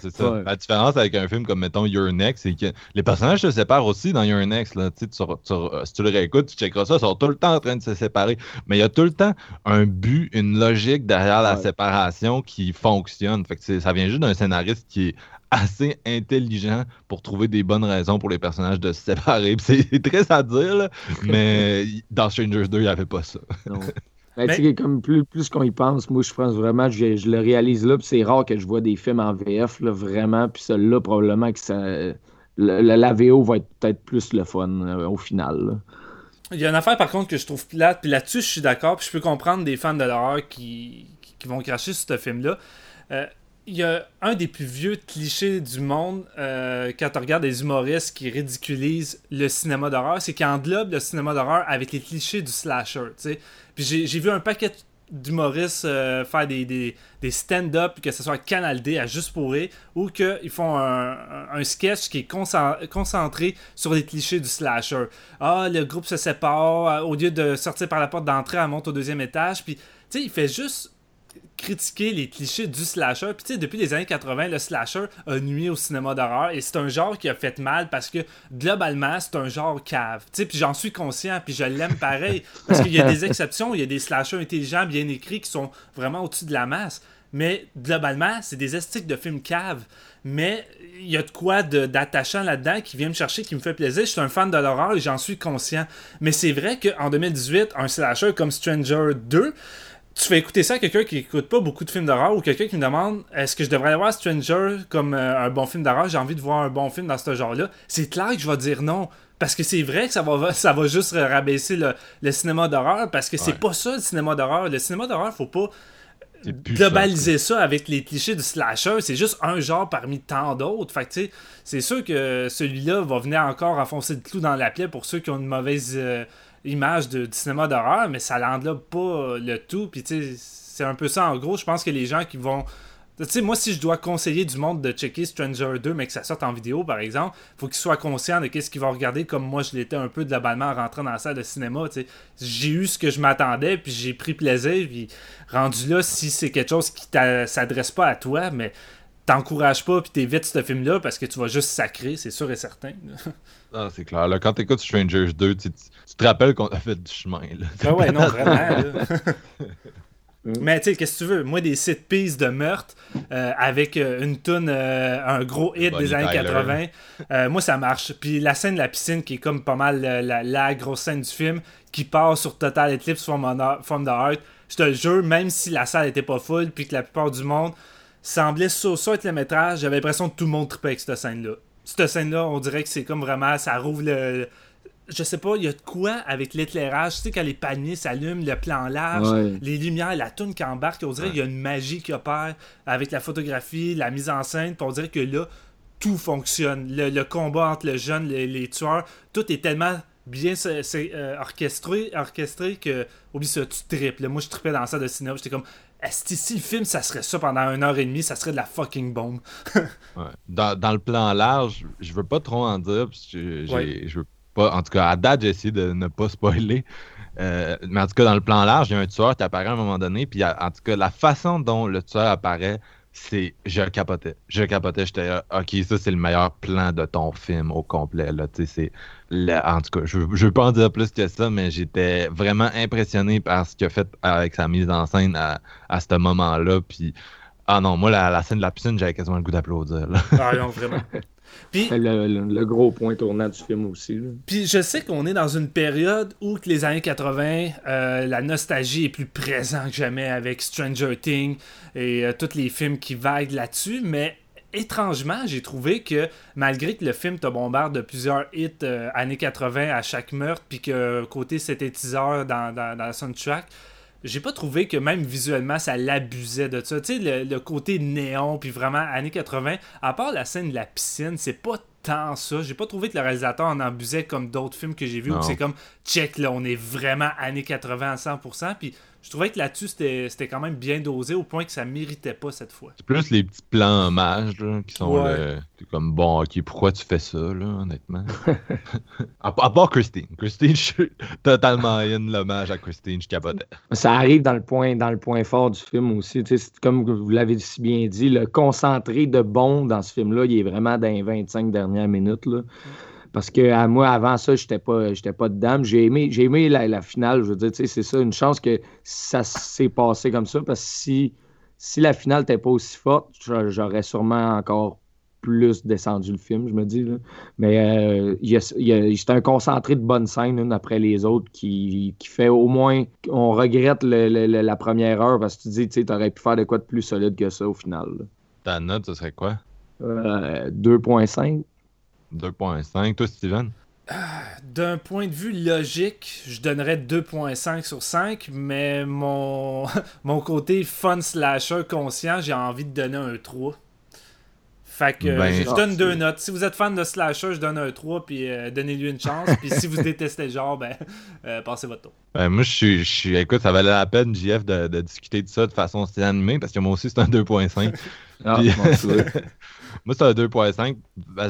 c'est ça. La différence avec un film comme, mettons, Your Next, c'est que les personnages se séparent aussi dans Your Next. Là. Tu, tu, euh, si tu le réécoutes, tu checkeras ça, ils sont tout le temps en train de se séparer. Mais il y a tout le temps un but, une logique derrière la séparation qui fonctionne. Fait que ça vient juste d'un scénariste qui est assez intelligent pour trouver des bonnes raisons pour les personnages de se séparer. *laughs* C'est très à dire, mais *laughs* dans Strangers 2, il n'y avait pas ça. *laughs* Ben, comme plus, plus qu'on y pense, moi, je pense vraiment, je, je le réalise là, c'est rare que je vois des films en VF, là, vraiment, puis celui-là, probablement que ça, la VO va être peut-être plus le fun euh, au final. Il y a une affaire, par contre, que je trouve plate, puis là-dessus, je suis d'accord, puis je peux comprendre des fans de l'horreur qui, qui, vont cracher sur ce film-là. Euh, il y a un des plus vieux clichés du monde euh, quand on regarde des humoristes qui ridiculisent le cinéma d'horreur, c'est qu'ils englobent le cinéma d'horreur avec les clichés du slasher. Puis j'ai vu un paquet d'humoristes euh, faire des, des, stand-up, que ce soit Canal D à Juste pour ou qu'ils font un, sketch qui est concentré sur les clichés du slasher. Ah, le groupe se sépare, au lieu de sortir par la porte d'entrée, elle monte au deuxième étage. Puis, tu sais, il fait juste critiquer les clichés du slasher. Puis tu sais, depuis les années 80, le slasher a nuit au cinéma d'horreur et c'est un genre qui a fait mal parce que globalement, c'est un genre cave. Tu sais, puis j'en suis conscient, puis je l'aime pareil *laughs* parce qu'il y a des exceptions, il y a des slashers intelligents, bien écrits qui sont vraiment au-dessus de la masse. Mais globalement, c'est des esthétiques de films cave. Mais il y a de quoi d'attachant là-dedans qui vient me chercher, qui me fait plaisir. Je suis un fan de l'horreur et j'en suis conscient. Mais c'est vrai qu'en 2018, un slasher comme Stranger 2, tu fais écouter ça à quelqu'un qui écoute pas beaucoup de films d'horreur ou quelqu'un qui me demande est-ce que je devrais aller voir Stranger comme euh, un bon film d'horreur, j'ai envie de voir un bon film dans ce genre-là, c'est clair que je vais dire non. Parce que c'est vrai que ça va, ça va juste rabaisser le, cinéma d'horreur, parce que c'est pas ça le cinéma d'horreur. Le cinéma d'horreur, faut pas globaliser ça, avec les clichés du slasher. C'est juste un genre parmi tant d'autres. Fait que, c'est sûr que celui-là va venir encore enfoncer le clou dans la plaie pour ceux qui ont une mauvaise. Euh, image de, cinéma d'horreur, mais ça n'englobe pas le tout. Puis c'est un peu ça en gros. Je pense que les gens qui vont. Tu sais, moi, si je dois conseiller du monde de checker Stranger 2, mais que ça sorte en vidéo, par exemple, faut qu'ils soient conscients de qu'est-ce qu'ils vont regarder, comme moi, je l'étais un peu globalement en rentrant dans la salle de cinéma. Tu sais. J'ai eu ce que je m'attendais, puis j'ai pris plaisir, puis rendu là, si c'est quelque chose qui s'adresse pas à toi, mais t'encourages pas, puis t'évites ce film-là, parce que tu vas juste sacrer, c'est sûr et certain. *laughs* Ah, c'est clair. Là, quand t'écoutes Strangers 2, tu, te rappelles qu'on a fait du chemin. Là. Ah ouais, non, *laughs* vraiment. Mm. Mais tu sais, qu'est-ce que tu veux? Moi, des set pieces de meurtre euh, avec euh, une tune, euh, un gros hit des années 80, moi, ça marche. Puis la scène de la piscine, qui est comme pas mal la, grosse scène du film, qui part sur Total Eclipse Form the Heart, je te le jure, même si la salle était pas full, puis que la plupart du monde semblait sur ça être le métrage, j'avais l'impression que tout le monde tripait avec cette scène-là. Cette scène-là, on dirait que c'est comme vraiment, ça rouvre le je sais pas, il y a de quoi avec l'éclairage. Tu sais, quand les paniers s'allument, le plan large, les lumières, la toune qui embarque, on dirait qu'il y a une magie qui opère avec la photographie, la mise en scène. Puis on dirait que là, tout fonctionne. Le, combat entre le jeune, les, les tueurs, tout est tellement bien c'est, euh, orchestré, orchestré que, oublie ça, tu triples. Moi, je tripais dans ça de cinéma. J'étais comme, est-ce si le film, ça serait ça pendant une heure et demie, ça serait de la fucking bombe. *laughs* dans, dans, le plan large, je veux pas trop en dire, parce que je veux en tout cas, à date, j'ai essayé de ne pas spoiler. Euh, mais en tout cas, dans le plan large, il y a un tueur qui apparaît à un moment donné. Puis en tout cas, la façon dont le tueur apparaît, c'est. Je capotais. Je capotais. J'étais OK, ça, c'est le meilleur plan de ton film au complet. Là. C'est, en tout cas, je ne veux pas en dire plus que ça, mais j'étais vraiment impressionné par ce qu'il a fait avec sa mise en scène à, à ce moment-là. Puis. Ah non, moi, la, scène de la piscine, j'avais quasiment le goût d'applaudir. Ah non, vraiment. *laughs* Puis, le, gros point tournant du film aussi. Puis je sais qu'on est dans une période où que les années 80, euh, la nostalgie est plus présente que jamais avec Stranger Things et euh, tous les films qui vaguent là-dessus, mais étrangement, j'ai trouvé que malgré que le film te bombarde de plusieurs hits euh, années 80 à chaque meurtre, puis que côté synthétiseur dans, dans, dans la soundtrack, j'ai pas trouvé que même visuellement ça l'abusait de ça. Tu sais, le, côté néon, puis vraiment années 80, à part la scène de la piscine, c'est pas tant ça. J'ai pas trouvé que le réalisateur en abusait comme d'autres films que j'ai vus où c'est comme check là, on est vraiment années 80 à 100%. Puis je trouvais que là-dessus, c'était quand même bien dosé au point que ça méritait pas cette fois. C'est plus les petits plans hommages qui sont comme bon, ok, pourquoi tu fais ça, là, honnêtement? *laughs* à, part Christine. Christine, je suis totalement in l'hommage à Christine, je capotais. Ça arrive dans le point, dans le point fort du film aussi. Comme vous l'avez si bien dit, le concentré de bon dans ce film-là, il est vraiment dans les 25 dernières minutes. Là. Parce que à moi, avant ça, j'étais pas, j'étais pas dedans. J'ai aimé, j'ai aimé la, finale. Je veux dire, c'est ça, une chance que ça s'est passé comme ça. Parce que si, si la finale n'était pas aussi forte, j'aurais sûrement encore plus descendu le film, je me dis. Mais euh, c'est un concentré de bonnes scènes une après les autres qui, fait au moins. On regrette la première heure parce que tu dis, tu aurais pu faire de quoi de plus solide que ça au final. Ta note, ce serait quoi? 2.5. Euh, 2.5. Toi, Steven? D'un point de vue logique, je donnerais 2.5 sur 5, mais mon, *laughs* mon côté fun slasher conscient, j'ai envie de donner un 3. Fait que ben, je donne deux notes. Si vous êtes fan de slasher, je donne un 3, puis euh, donnez-lui une chance. puis si vous *laughs* détestez le genre, ben, *laughs* euh, passez votre tour. Ben, moi, je suis, Écoute, ça valait la peine, JF, de, de discuter de ça de façon animée, parce que moi aussi, c'est un 2.5. ah, Moi, c'est un 2.5.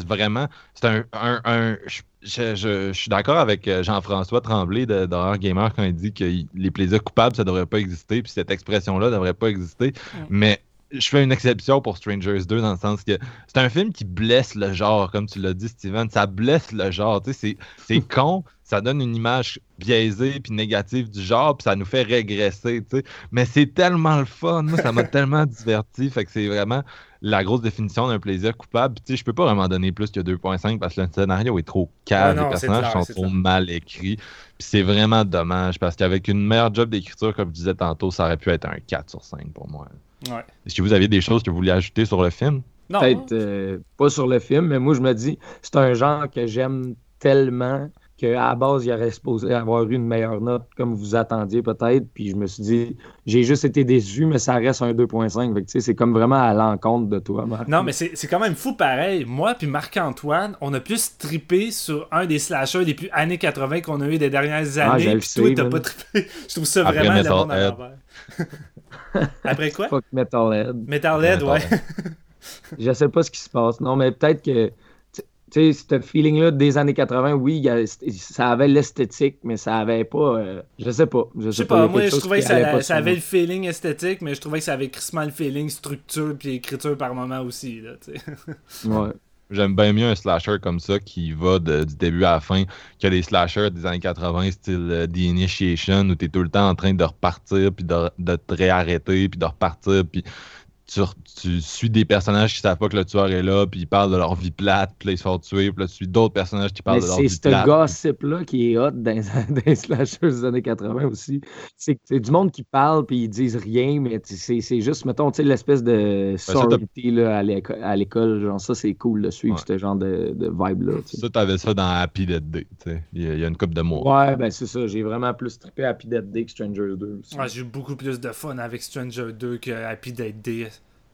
vraiment, c'est un. un, je, suis d'accord avec euh, Jean-François Tremblay d'Horror Gamer quand il dit que les plaisirs coupables, ça ne devrait pas exister, puis cette expression-là ne devrait pas exister. Mais je fais une exception pour Strangers 2 dans le sens que c'est un film qui blesse le genre, comme tu l'as dit, Steven. Ça blesse le genre. C'est *laughs* con, ça donne une image biaisée puis négative du genre, puis ça nous fait régresser. Mais c'est tellement le fun. Moi, ça m'a *laughs* tellement diverti. Fait que c'est vraiment la grosse définition d'un plaisir coupable. Tu sais, je peux pas vraiment donner plus que 2.5 parce que le scénario est trop calme, les personnages sont trop mal écrits. Puis c'est vraiment dommage parce qu'avec une meilleure job d'écriture, comme je disais tantôt, ça aurait pu être un 4 sur 5 pour moi. Est-ce que vous aviez des choses que vous vouliez ajouter sur le film? Peut-être euh, pas sur le film, mais moi je me dis, c'est un genre que j'aime tellement qu'à la base, il aurait supposé avoir eu une meilleure note, comme vous attendiez peut-être. Puis je me suis dit, j'ai juste été déçu, mais ça reste un 2.5. C'est comme vraiment à l'encontre de toi, Marc. Non, mais c'est quand même fou pareil. Moi puis Marc-Antoine, on a plus trippé sur un des slashers les plus années 80 qu'on a eu des dernières ah, années. Ah, puis toi, t'as pas trippé. Je trouve ça vraiment de à Après quoi? Fuck Metalhead. Metalhead, ouais. je sais pas ce qui se passe. Non, mais peut-être que tu sais, ce feeling-là des années 80, oui, ça avait l'esthétique, mais ça avait pas. Euh, je sais pas. Je sais, pas, moi, je trouvais que ça, avait le feeling esthétique, mais je trouvais que ça avait crissement le feeling structure puis écriture par moment aussi. Là, ouais. *laughs* J'aime bien mieux un slasher comme ça qui va du début à la fin que les slashers des années 80, style euh, The Initiation, où tu es tout le temps en train de repartir, puis de, de te réarrêter, puis de repartir, puis tu, suis des personnages qui savent pas que le tueur est là, puis ils parlent de leur vie plate, puis là, ils se font tuer, puis là, tu suis d'autres personnages qui parlent de leur vie plate. C'est ce gossip-là qui est hot dans, les *laughs* slashers des années 80 aussi. C'est du monde qui parle, puis ils disent rien, mais c'est juste, mettons, tu sais, l'espèce de sorority là, à l'école. Genre, ça, c'est cool de suivre ce genre de, de vibe-là. Ça, t'avais ça dans Happy Dead Day, tu sais. Il, y, a une coupe de mots. Ouais, ben c'est ça. J'ai vraiment plus trippé Happy Dead Day que Stranger 2. Ouais, j'ai eu beaucoup plus de fun avec Stranger 2 que Happy Dead Day.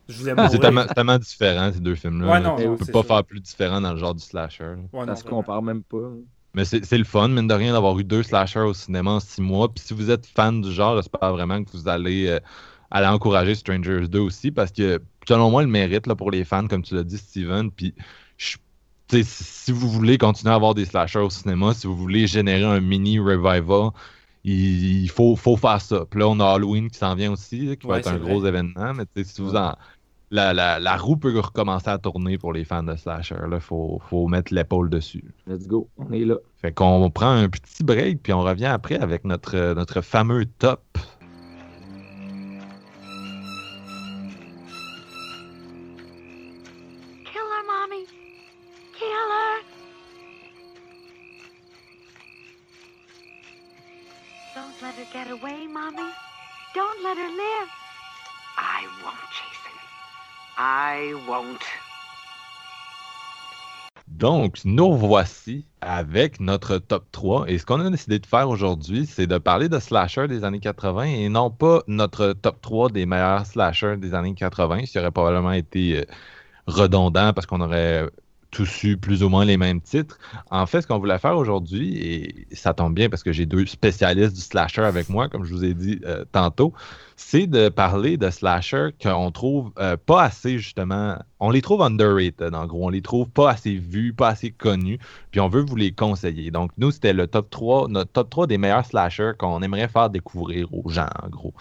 C'est tellement, différent ces deux films-là. Ouais, on ne peut pas faire plus différent dans le genre du slasher. Ouais, ça se compare même pas. Mais c'est le fun, mine de rien, d'avoir eu deux slashers au cinéma en six mois. Puis si vous êtes fan du genre, j'espère vraiment que vous allez, euh, aller encourager Strangers 2 aussi. Parce que, selon moi, le mérite là, pour les fans, comme tu l'as dit, Steven. Puis si vous voulez continuer à avoir des slashers au cinéma, si vous voulez générer un mini revival, il, faut, faut faire ça. Puis là, on a Halloween qui s'en vient aussi, qui va être un gros événement. Mais si vous en, la, la, la, roue peut recommencer à tourner pour les fans de Slasher. Il faut, faut mettre l'épaule dessus. Let's go, on est là. Fait qu'on prend un petit break, puis on revient après avec notre, notre fameux top. Away, mommy. Don't let her live. I won't, Jason. I won't. Donc, nous voici avec notre top 3. Et ce qu'on a décidé de faire aujourd'hui, c'est de parler de slasher des années 80 et non pas notre top 3 des meilleurs slashers des années 80, ce qui aurait probablement été euh, redondant parce qu'on aurait tous plus ou moins les mêmes titres. En fait, ce qu'on voulait faire aujourd'hui, et ça tombe bien parce que j'ai deux spécialistes du slasher avec moi, comme je vous ai dit euh, tantôt, c'est de parler de slasher qu'on trouve euh, pas assez, justement, on les trouve underrated, en gros, on les trouve pas assez vus, pas assez connus, puis on veut vous les conseiller. Donc, nous, c'était le top 3, notre top 3 des meilleurs slashers qu'on aimerait faire découvrir aux gens, en gros.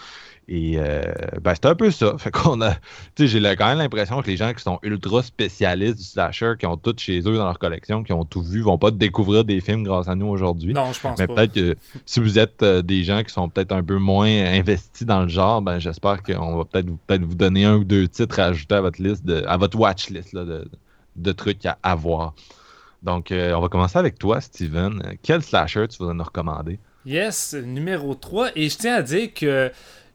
Et euh, ben, c'est un peu ça. *laughs* Fait qu'on a. J'ai quand même l'impression que les gens qui sont ultra spécialistes du slasher, qui ont tout chez eux dans leur collection, qui ont tout vu, vont pas découvrir des films grâce à nous aujourd'hui. Non, je pense Mais peut-être que si vous êtes euh, des gens qui sont peut-être un peu moins investis dans le genre, ben j'espère qu'on va peut-être peut vous donner un ou deux titres à ajouter à votre liste, de, à votre watch list de, de, trucs à avoir. Donc, euh, on va commencer avec toi, Steven. Quel slasher tu voudrais nous recommander? Yes, numéro 3. Et je tiens à dire que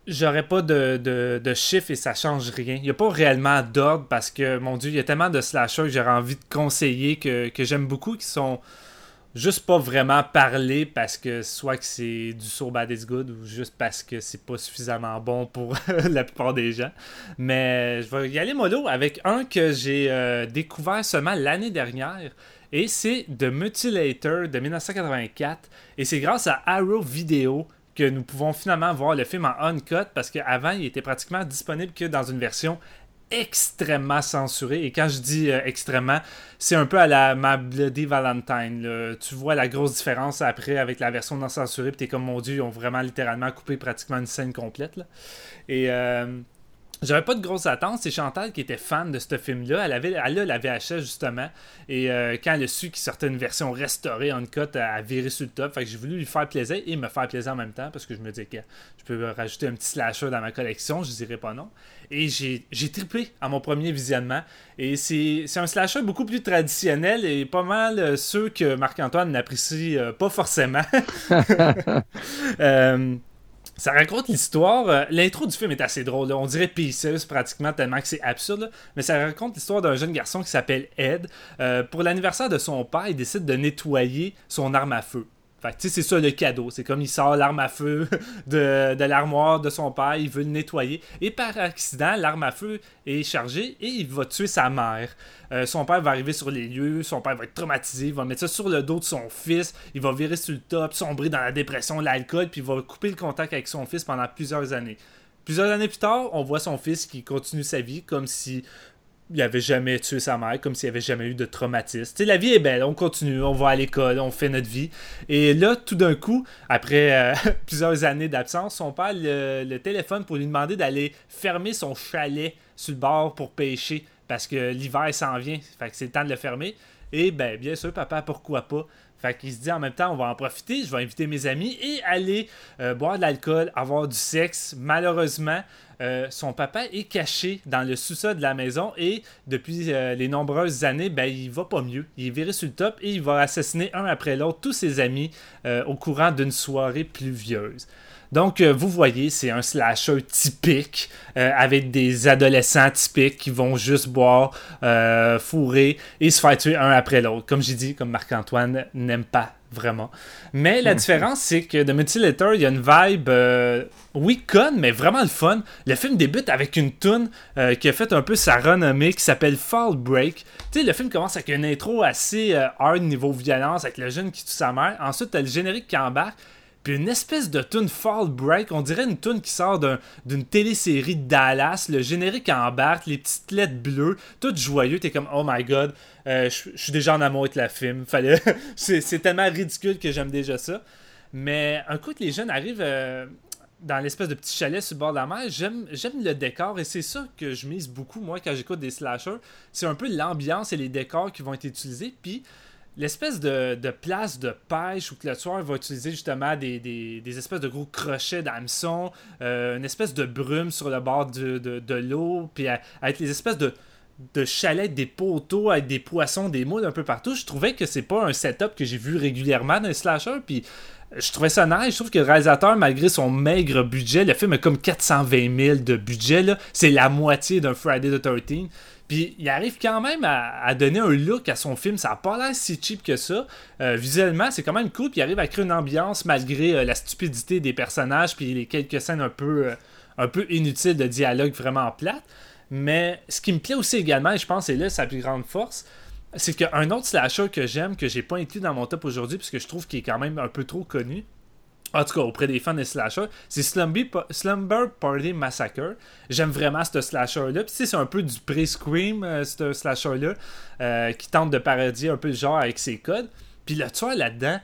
j'aurais pas de, de, chiffres et ça change rien. Il n'y a pas réellement d'ordre parce que, mon Dieu, il y a tellement de slashers que j'aurais envie de conseiller que, j'aime beaucoup qui sont juste pas vraiment parlés parce que soit que c'est du so bad is good ou juste parce que c'est pas suffisamment bon pour *laughs* la plupart des gens. Mais je vais y aller mollo avec un que j'ai euh, découvert seulement l'année dernière. Et c'est The Mutilator de 1984. Et c'est grâce à Arrow Video que nous pouvons finalement voir le film en uncut parce qu'avant, il était pratiquement disponible que dans une version extrêmement censurée. Et quand je dis euh, extrêmement, c'est un peu à la My Bloody Valentine. Tu vois la grosse différence après avec la version non censurée. Puis t'es comme, mon Dieu, ils ont vraiment littéralement coupé pratiquement une scène complète. Et euh, j'avais pas de grosses attentes. C'est Chantal qui était fan de ce film-là. Elle avait, elle a la VHS justement. Et euh, quand elle a su qu'il sortait une version restaurée en elle a viré sur le top. Fait que j'ai voulu lui faire plaisir et me faire plaisir en même temps parce que je me disais que je peux rajouter un petit slasher dans ma collection. Je dirais pas non. Et j'ai, j'ai triplé à mon premier visionnement. Et c'est, un slasher beaucoup plus traditionnel et pas mal euh, ceux que Marc-Antoine n'apprécie euh, pas forcément. *laughs* Ça raconte l'histoire. Euh, l'intro du film est assez drôle. On dirait Pieces pratiquement tellement que c'est absurde. Mais ça raconte l'histoire d'un jeune garçon qui s'appelle Ed. Euh, pour l'anniversaire de son père, il décide de nettoyer son arme à feu. Fait tu sais, c'est ça le cadeau. C'est comme il sort l'arme à feu *laughs* de, de l'armoire de son père, il veut le nettoyer. Et par accident, l'arme à feu est chargée et il va tuer sa mère. Euh, son père va arriver sur les lieux, son père va être traumatisé, il va mettre ça sur le dos de son fils, il va virer sur le top, sombrer dans la dépression, l'alcool, puis il va couper le contact avec son fils pendant plusieurs années. Plusieurs années plus tard, on voit son fils qui continue sa vie comme si il avait jamais tué sa mère, comme s'il avait jamais eu de traumatisme. La vie est belle, on continue, on va à l'école, on fait notre vie. Et là, tout d'un coup, après euh, *laughs* plusieurs années d'absence, son père le, téléphone pour lui demander d'aller fermer son chalet sur le bord pour pêcher parce que l'hiver s'en vient. Fait que c'est le temps de le fermer. Et ben, bien sûr, papa, pourquoi pas? Fait qu'il se dit en même temps, on va en profiter, je vais inviter mes amis et aller euh, boire de l'alcool, avoir du sexe. Malheureusement, euh, son papa est caché dans le sous-sol de la maison et depuis euh, les nombreuses années, ben, il va pas mieux. Il est viré sur le top et il va assassiner un après l'autre tous ses amis au courant d'une soirée pluvieuse. Donc, euh, vous voyez, c'est un slasher typique euh, avec des adolescents typiques qui vont juste boire, euh, fourrer et se faire tuer un après l'autre. Comme j'ai dit, comme Marc-Antoine n'aime pas vraiment. Mais la différence, c'est que The Mutilator, il y a une vibe, oui, con, mais vraiment le fun. Le film débute avec une tune qui a fait un peu sa renommée qui s'appelle Fall Break. Tu sais, le film commence avec une intro assez hard niveau violence avec le jeune qui tue sa mère. Ensuite, t'as le générique qui embarque une espèce de tune Fall Break, on dirait une tune qui sort d'une télésérie de Dallas, le générique embarque, les petites lettres bleues, tout joyeux, t'es comme oh my god, euh, je suis déjà en amour avec la film, *laughs* fallait, c'est tellement ridicule que j'aime déjà ça. Mais un coup que les jeunes arrivent euh, dans l'espèce de petit chalet sur le bord de la mer, j'aime le décor et c'est ça que je mise beaucoup moi quand j'écoute des slashers, c'est un peu l'ambiance et les décors qui vont être utilisés, puis l'espèce de, place de pêche où le tueur va utiliser justement des, espèces de gros crochets d'hameçon, euh, une espèce de brume sur le bord de, l'eau, puis avec les espèces de, de chalets, des poteaux avec des poissons, des moules un peu partout. Je trouvais que c'est pas un setup que j'ai vu régulièrement dans les slashers, puis je trouvais ça nice. Je trouve que le réalisateur, malgré son maigre budget, le film a comme 420 000 de budget. C'est la moitié d'un Friday the 13 puis il arrive quand même à, donner un look à son film. Ça n'a pas l'air si cheap que ça. Euh, visuellement, c'est quand même cool. Puis il arrive à créer une ambiance malgré euh, la stupidité des personnages. Puis les quelques scènes un peu, euh, inutiles de dialogue vraiment plates. Mais ce qui me plaît aussi également, et je pense que c'est là sa plus grande force, c'est qu'un autre slasher que j'aime, que j'ai pas inclus dans mon top aujourd'hui, puisque je trouve qu'il est quand même un peu trop connu, en tout cas auprès des fans de slasher, c'est Slumber Party Massacre. J'aime vraiment ce slasher-là. Puis c'est un peu du pré-scream, euh, ce slasher-là, euh, qui tente de parodier un peu le genre avec ses codes. Puis le tueur là-dedans,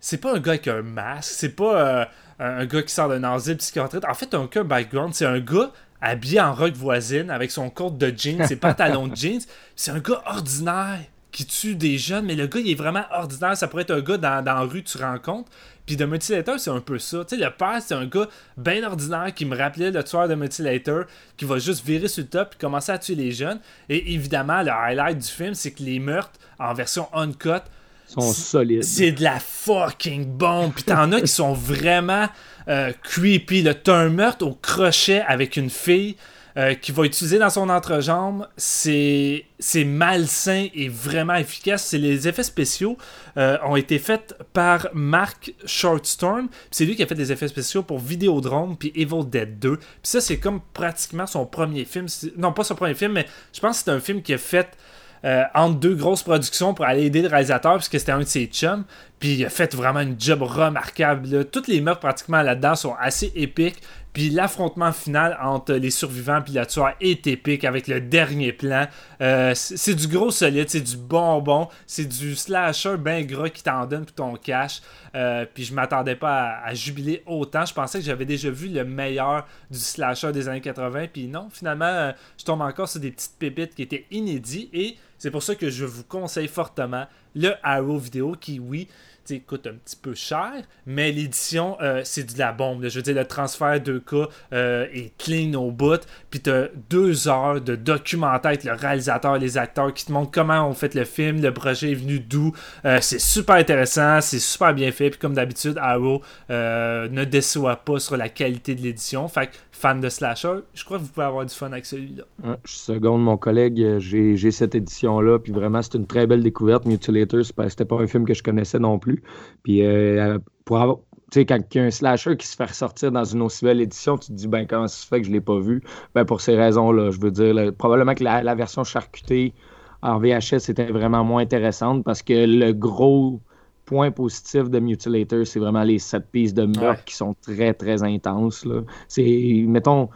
c'est pas un gars avec un masque, c'est pas euh, un gars qui sort d'un asile psychiatrique. En fait, un cas background, c'est un gars habillé en rock voisine avec son compte de jeans, ses *laughs* pantalons de jeans. C'est un gars ordinaire qui tue des jeunes, mais le gars, il est vraiment ordinaire. Ça pourrait être un gars dans, dans la rue que tu rencontres. Puis The Mutilator, c'est un peu ça. Tu sais, le père, c'est un gars bien ordinaire qui me rappelait le tueur de Mutilator, qui va juste virer sur le top et commencer à tuer les jeunes. Et évidemment, le highlight du film, c'est que les meurtres en version uncut sont solides. C'est de la fucking bombe. Puis t'en as qui sont vraiment euh, creepy. T'as un meurtre au crochet avec une fille. Euh, qu'il va utiliser dans son entrejambe, c'est malsain et vraiment efficace. Les effets spéciaux euh, ont été faits par Mark Shortstorm. C'est lui qui a fait des effets spéciaux pour Videodrome puis Evil Dead 2. Puis ça, c'est comme pratiquement son premier film. Non, pas son premier film, mais je pense que c'est un film qui a fait euh, entre deux grosses productions pour aller aider le réalisateur, puisque c'était un de ses chums. Puis il a fait vraiment une job remarquable. Toutes les meurtres pratiquement là-dedans sont assez épiques. Puis l'affrontement final entre les survivants et la tueur est épique avec le dernier plan. Euh, c'est du gros solide, c'est du bonbon, c'est du slasher bien gras qui t'en donne pour ton cash. Euh, puis je m'attendais pas à, jubiler autant. Je pensais que j'avais déjà vu le meilleur du slasher des années 80. Puis non, finalement, euh, je tombe encore sur des petites pépites qui étaient inédites. Et c'est pour ça que je vous conseille fortement le Arrow vidéo qui, oui, coûte un petit peu cher, mais l'édition, euh, c'est de la bombe. Je veux dire, le transfert 2K euh, est clean au bout, puis tu as deux heures de documentaire avec le réalisateur, les acteurs qui te montrent comment on fait le film, le projet est venu d'où. Euh, c'est super intéressant, c'est super bien fait, puis comme d'habitude, Arrow ne déçoit pas sur la qualité de l'édition. Fait que fan de slasher, je crois que vous pouvez avoir du fun avec celui-là. je seconde mon collègue, j'ai cette édition-là, puis vraiment, c'est une très belle découverte. Mutilators, c'était pas un film que je connaissais non plus. Puis euh, pour avoir. Tu sais, quand il un slasher qui se fait ressortir dans une aussi belle édition, tu te dis, ben, comment ça se fait que je l'ai pas vu? Ben, pour ces raisons-là, je veux dire, probablement que la, version charcutée en VHS était vraiment moins intéressante parce que le gros point positif de Mutilator, c'est vraiment les sept pistes de meurtre qui sont très, très intenses. C'est, mettons,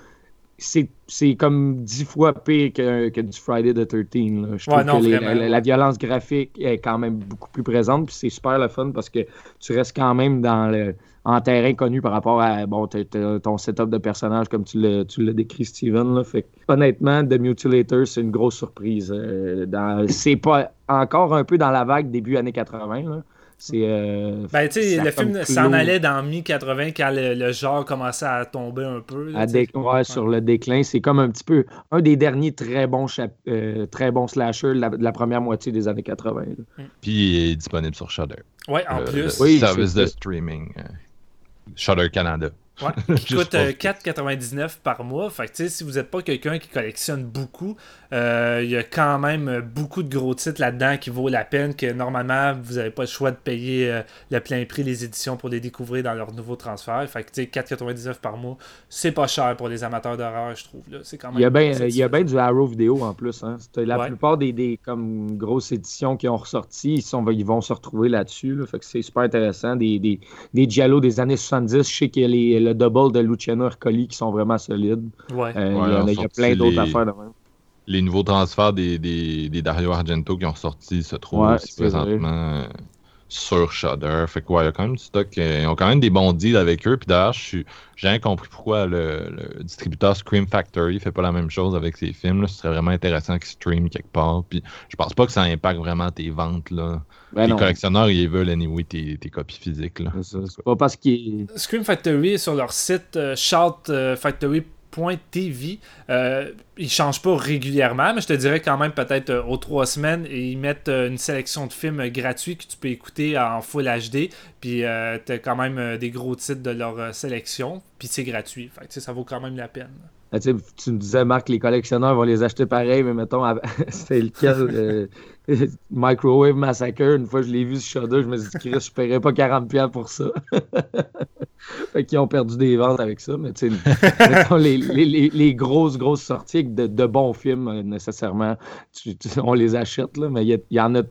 c'est comme dix fois pire que, que du Friday the 13. Là. Je trouve que la, violence graphique est quand même beaucoup plus présente. Puis c'est super le fun parce que tu restes quand même dans le, en terrain connu par rapport à bon, ton setup de personnage comme tu l'as décrit, Steven. Là. Fait, honnêtement, The Mutilator, c'est une grosse surprise. Euh, c'est pas encore un peu dans la vague début années 80. Là. C'est. Euh, ben, tu sais, le film s'en allait dans mi-80 quand le, genre commençait à tomber un peu. à ouais, sur le déclin. C'est comme un petit peu un des derniers très bons, euh, très bons slashers de la, première moitié des années 80. Mm. Puis il est disponible sur Shudder. Ouais, en plus. Le service de streaming. Euh, Shudder Canada. Ouais, qui coûte 4,99 euh, par mois. Fait que, si vous n'êtes pas quelqu'un qui collectionne beaucoup, euh, il y a quand même beaucoup de gros titres là-dedans qui vaut la peine, que normalement, vous n'avez pas le choix de payer euh, le plein prix les éditions pour les découvrir dans leur nouveau transfert. Fait que, 4,99 par mois, c'est pas cher pour les amateurs d'horreur, je trouve. Là. Quand même il y a bien il bien du Arrow vidéo en plus. Hein. La plupart des, des, comme, grosses éditions qui ont ressorti, ils, sont, ils vont se retrouver là-dessus. Fait que c'est super intéressant. Des, des, des Giallo des années 70, je sais qu'il y a les le double de Luciano Ercoli qui sont vraiment solides. Ouais. Euh, il y, a plein d'autres affaires de même. Les nouveaux transferts des, des, des, Dario Argento qui ont sorti se trouvent aussi présentement euh, sur Shudder. Fait quoi, il y a quand même du stock. Euh, ils ont quand même des bons deals avec eux. Puis d'ailleurs, j'ai rien compris pourquoi le, distributeur Scream Factory fait pas la même chose avec ses films. Ce serait vraiment intéressant qu'ils stream quelque part. Puis je pense pas que ça impacte vraiment tes ventes. Là. Ben les collectionneurs, ils veulent anyway tes, tes copies physiques. Là. Pas parce qu'ils. Scream Factory sur leur site euh, shoutfactory.tv. Euh, ils changent pas régulièrement, mais je te dirais quand même peut-être euh, aux trois semaines ils mettent euh, une sélection de films gratuits que tu peux écouter en Full HD. Puis euh, tu as quand même des gros titres de leur sélection. Puis c'est gratuit. Fait ça vaut quand même la peine. Ah, tu, me disais, Marc, les collectionneurs vont les acheter pareil, mais mettons, *laughs* c'était lequel *laughs* Microwave Massacre, une fois je l'ai vu sur Shudder, je me suis dit, Chris, je paierais pas 40$ pour ça. *laughs* fait qu'ils ont perdu des ventes avec ça, mais tu sais, *laughs* les, les, les, grosses, grosses sorties de, de bons films, euh, nécessairement, on les achète, là, mais il y, en a.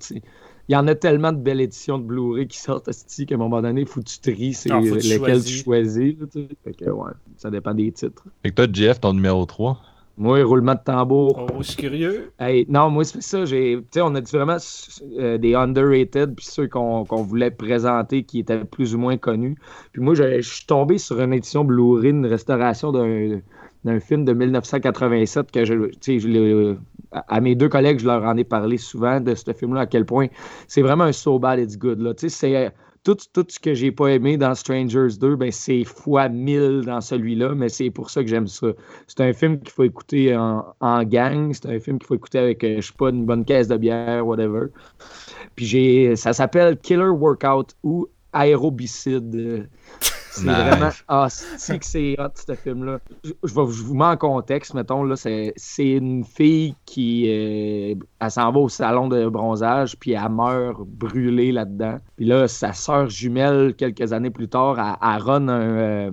Il y en a tellement de belles éditions de Blu-ray qui sortent à qu'à un moment donné, il faut que tu tries c'est lesquels tu choisis. fait que, ouais, ça dépend des titres. Fait que toi, Jeff, ton numéro 3 moi, roulement de tambour. Oh, je suis curieux. non, moi, c'est ça. J'ai, on a dit vraiment euh, des underrated, puis ceux qu'on, voulait présenter qui étaient plus ou moins connus. Puis moi, je suis tombé sur une édition Blu-ray, une restauration d'un, film de 1987 que je, je à mes deux collègues, je leur en ai parlé souvent de ce film-là, à quel point c'est vraiment un so bad it's good. Là. C'est tout, tout ce que j'ai pas aimé dans Strangers 2, ben, c'est fois mille dans celui-là, mais c'est pour ça que j'aime ça. C'est un film qu'il faut écouter en, gang, c'est un film qu'il faut écouter avec, euh, je sais pas, une bonne caisse de bière, whatever. Puis j'ai, ça s'appelle Killer Workout ou Aérobicide. C'est vraiment. Ah, c'est que c'est hot, ce film-là. Je, vous mets en contexte, mettons, là, c'est, une fille qui. Euh, elle s'en va au salon de bronzage, puis elle meurt brûlée là-dedans. Puis là, sa sœur jumelle, quelques années plus tard, elle, run un. Euh,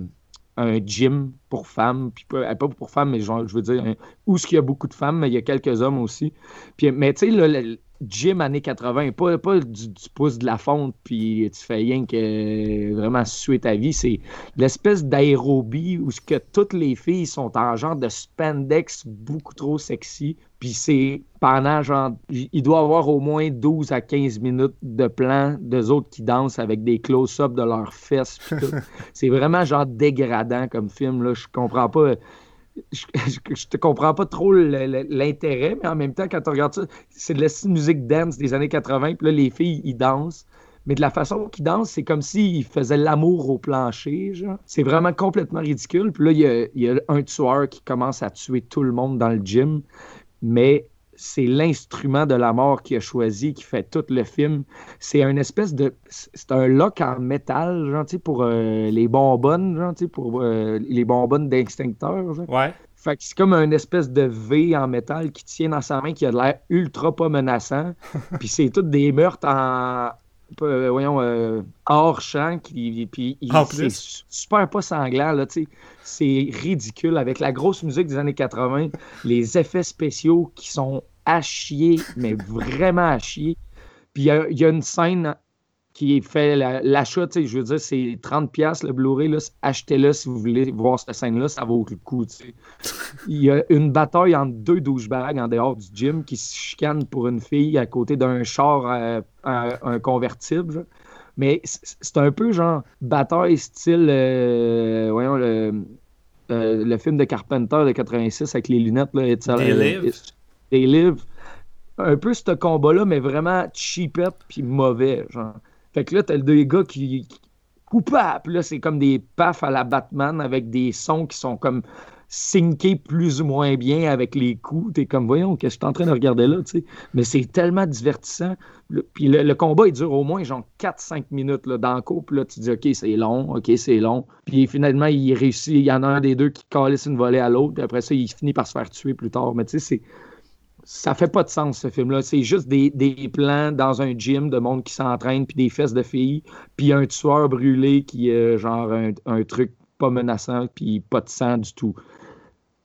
un gym pour femmes, puis pas, pas pour femmes, mais genre, je veux dire, où ce qu'il y a beaucoup de femmes, mais il y a quelques hommes aussi. Puis, mais tu sais, gym années 80, pas, pas du, pouce de la fonte, puis tu fais rien que vraiment suer ta vie. C'est l'espèce d'aérobie où ce que toutes les filles sont en genre de spandex beaucoup trop sexy. Puis c'est pendant genre, il doit avoir au moins 12 à 15 minutes de plan d'eux autres qui dansent avec des close-ups de leurs fesses. *laughs* c'est vraiment genre dégradant comme film. Là. Je comprends pas je, te comprends pas trop l'intérêt, mais en même temps, quand tu regardes ça, c'est de la musique dance des années 80, puis là, les filles, ils dansent. Mais de la façon qu'ils dansent, c'est comme s'ils faisaient l'amour au plancher. C'est vraiment complètement ridicule. Puis là, il y, a, un tueur qui commence à tuer tout le monde dans le gym. Mais c'est l'instrument de la mort qui a choisi, qui fait tout le film. C'est un espèce de. C'est un lock en métal, genre, pour euh, les bonbonnes, pour euh, les bonbonnes d'extincteur. Ouais. Fait que c'est comme un espèce de V en métal qui tient dans sa main qui a l'air ultra pas menaçant. *laughs* puis c'est toutes des meurtres en. Euh, voyons, hors champ, qui, puis c'est super pas sanglant, là, tu sais. C'est ridicule avec la grosse musique des années 80, les effets spéciaux qui sont à chier, mais vraiment à chier. Puis il y, a une scène qui fait l'achat, sais, je veux dire, c'est 30$ le Blu-ray, achetez-le si vous voulez voir cette scène-là, ça vaut le coup. sais. Il y a une bataille entre deux douchebags en dehors du gym qui se chicanent pour une fille à côté d'un char, euh, un, convertible. Mais c'est un peu genre bataille style, euh, voyons, le, euh, le, film de Carpenter de 86 avec les lunettes. Là, They Live. They Live. Un peu ce combat-là, mais vraiment cheapette puis mauvais. Genre. Fait que là, t'as deux gars qui, coupables. Là, c'est comme des pafs à la Batman avec des sons qui sont comme syncés plus ou moins bien avec les coups. T'es comme, voyons, qu'est-ce que je suis en train de regarder là, tu sais? Mais c'est tellement divertissant. puis le, combat, il dure au moins genre 4-5 minutes là, dans le couple. Là, tu dis, OK, c'est long, OK, c'est long. Puis finalement, il réussit. Il y en a un des deux qui calisse une volée à l'autre. Puis après ça, il finit par se faire tuer plus tard. Mais tu sais, c'est ça fait pas de sens, ce film-là. C'est juste des, plans dans un gym de monde qui s'entraîne, puis des fesses de filles, puis un tueur brûlé qui est genre un, truc pas menaçant, puis pas de sang du tout.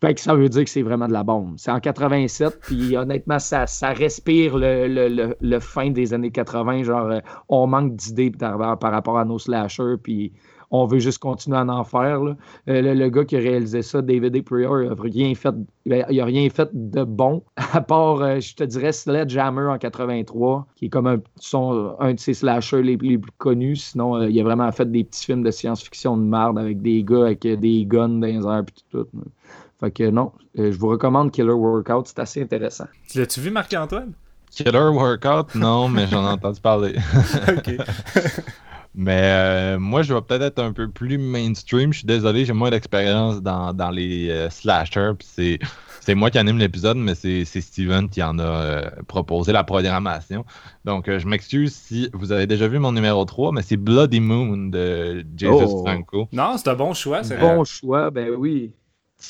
Fait que ça veut dire que c'est vraiment de la bombe. C'est en 87, puis honnêtement, ça, ça respire le, fin des années 80. Genre, euh, on manque d'idées par, par, rapport à nos slashers, puis on veut juste continuer à en faire. Euh, le, gars qui a réalisé ça, David A. Prior, il n'a rien, fait, il a rien fait de bon, *laughs* à part, euh, je te dirais, Sledgehammer en 83, qui est comme un, un de ses slashers les, plus connus. Sinon, euh, il a vraiment fait des petits films de science-fiction de merde avec des gars avec des guns dans les airs et tout. Fait que non, je vous recommande Killer Workout, c'est assez intéressant. L'as-tu vu, Marc-Antoine? Killer Workout, non, mais j'en ai entendu parler. *laughs* OK. *laughs* Mais euh, moi, je vais peut-être être un peu plus mainstream. Je suis désolé, j'ai moins d'expérience dans, dans, les euh, slashers. C'est, c'est moi qui anime l'épisode, mais c'est, Steven qui en a euh, proposé la programmation. Donc, je m'excuse si vous avez déjà vu mon numéro 3, mais c'est Bloody Moon de Jesus oh. Franco. Non, c'est un bon choix. C'est bon choix, ben oui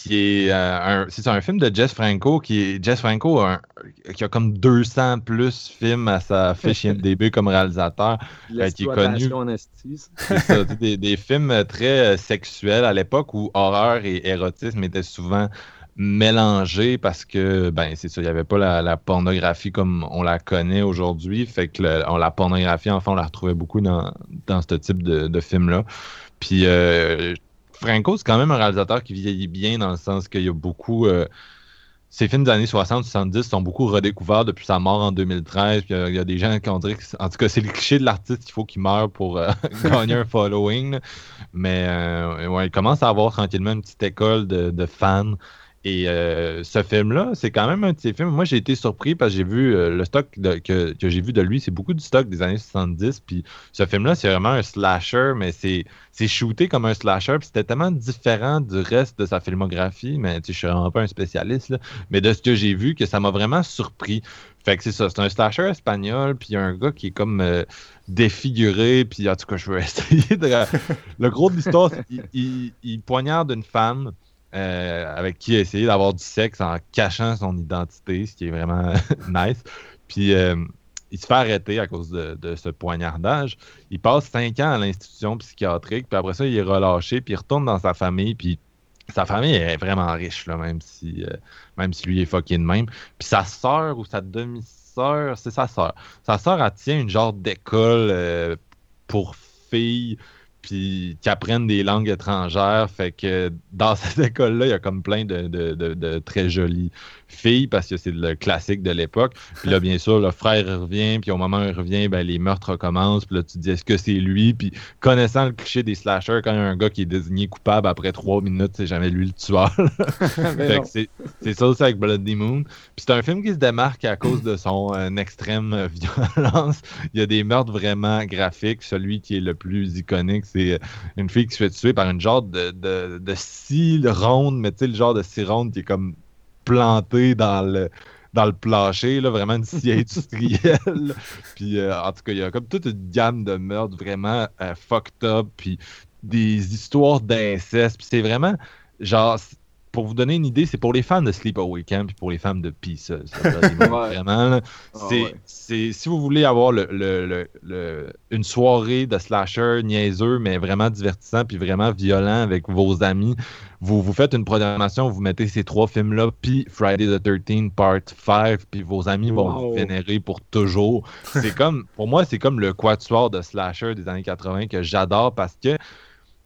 qui est euh, un, c'est un film de Jess Franco qui est Jess Franco qui a comme 200 plus films à sa fiche IMDb *laughs* comme réalisateur euh, qui est connu. Ça, des, des, films très euh, sexuels à l'époque où horreur et érotisme étaient souvent mélangés parce que ben c'est ça il n'y avait pas la, pornographie comme on la connaît aujourd'hui. Fait que la pornographie enfin on la retrouvait beaucoup dans, dans ce type de, de film là puis Franco, c'est quand même un réalisateur qui vieillit bien dans le sens qu'il y a beaucoup. Euh, ses films des années 60-70 sont beaucoup redécouverts depuis sa mort en 2013. Puis il y, a des gens qui ont dit que, en tout cas, c'est le cliché de l'artiste qu'il faut qu'il meure pour euh, *laughs* gagner un following. Mais euh, ouais, il commence à avoir tranquillement une petite école de fans. Et euh, ce film-là, c'est quand même un de ces films. Moi, j'ai été surpris parce que j'ai vu euh, le stock que, j'ai vu de lui, c'est beaucoup du stock des années 70. Puis ce film-là, c'est vraiment un slasher, mais c'est, shooté comme un slasher. Puis c'était tellement différent du reste de sa filmographie. Mais je suis vraiment pas un spécialiste, mais de ce que j'ai vu, que ça m'a vraiment surpris. Fait que c'est ça, c'est un slasher espagnol, puis il un gars qui est comme euh, défiguré, puis en tout cas, je veux *laughs* essayer de. le gros de l'histoire, c'est qu'il il poignarde une femme. Euh, avec qui essayer d'avoir du sexe en cachant son identité, ce qui est vraiment *laughs* nice. Puis euh, il se fait arrêter à cause de, ce poignardage. Il passe cinq ans à l'institution psychiatrique, puis après ça, il est relâché, puis il retourne dans sa famille, puis sa famille est vraiment riche, même si, euh, même si lui est fucking de même. Puis sa soeur ou sa demi-sœur, c'est sa soeur. Sa soeur, elle tient une genre d'école pour filles puis qui apprennent des langues étrangères. Fait que dans *laughs* cette école-là, il y a comme plein de, très jolies filles parce que c'est le classique de l'époque. Puis là, bien sûr, le frère revient, puis au moment où il revient, ben, les meurtres recommencent. Puis là, tu te dis, est-ce que c'est lui? Puis connaissant le cliché des slashers, quand il y a un gars qui est désigné coupable après trois minutes, c'est jamais lui le tueur. *laughs* *laughs* c'est ça aussi avec Bloody Moon. Puis c'est un film qui se démarque à cause de son euh, extrême *laughs* violence. Il y a des meurtres vraiment graphiques. Celui qui est le plus iconique, c'est une fille qui se fait tuer par une genre de, de, de scie ronde, mais tu sais, le genre de scie ronde qui est comme planté dans le dans le plancher, là, vraiment une scie industrielle. *laughs* puis euh, en tout cas, il y a comme toute une gamme de meurtres vraiment euh, fucked up, puis des histoires d'inceste. Puis c'est vraiment genre pour vous donner une idée, c'est pour les fans de Sleepaway Camp et pour les fans de Peace. *laughs* Vraiment, c'est si vous voulez avoir le, une soirée de slasher niaiseux, mais vraiment divertissant puis vraiment violent avec vos amis, vous, vous faites une programmation, vous mettez ces trois films-là, puis Friday the 13 Part 5, puis vos amis vont vous vénérer pour toujours. C'est comme, pour moi, c'est comme le quatuor de slasher des années 80 que j'adore parce que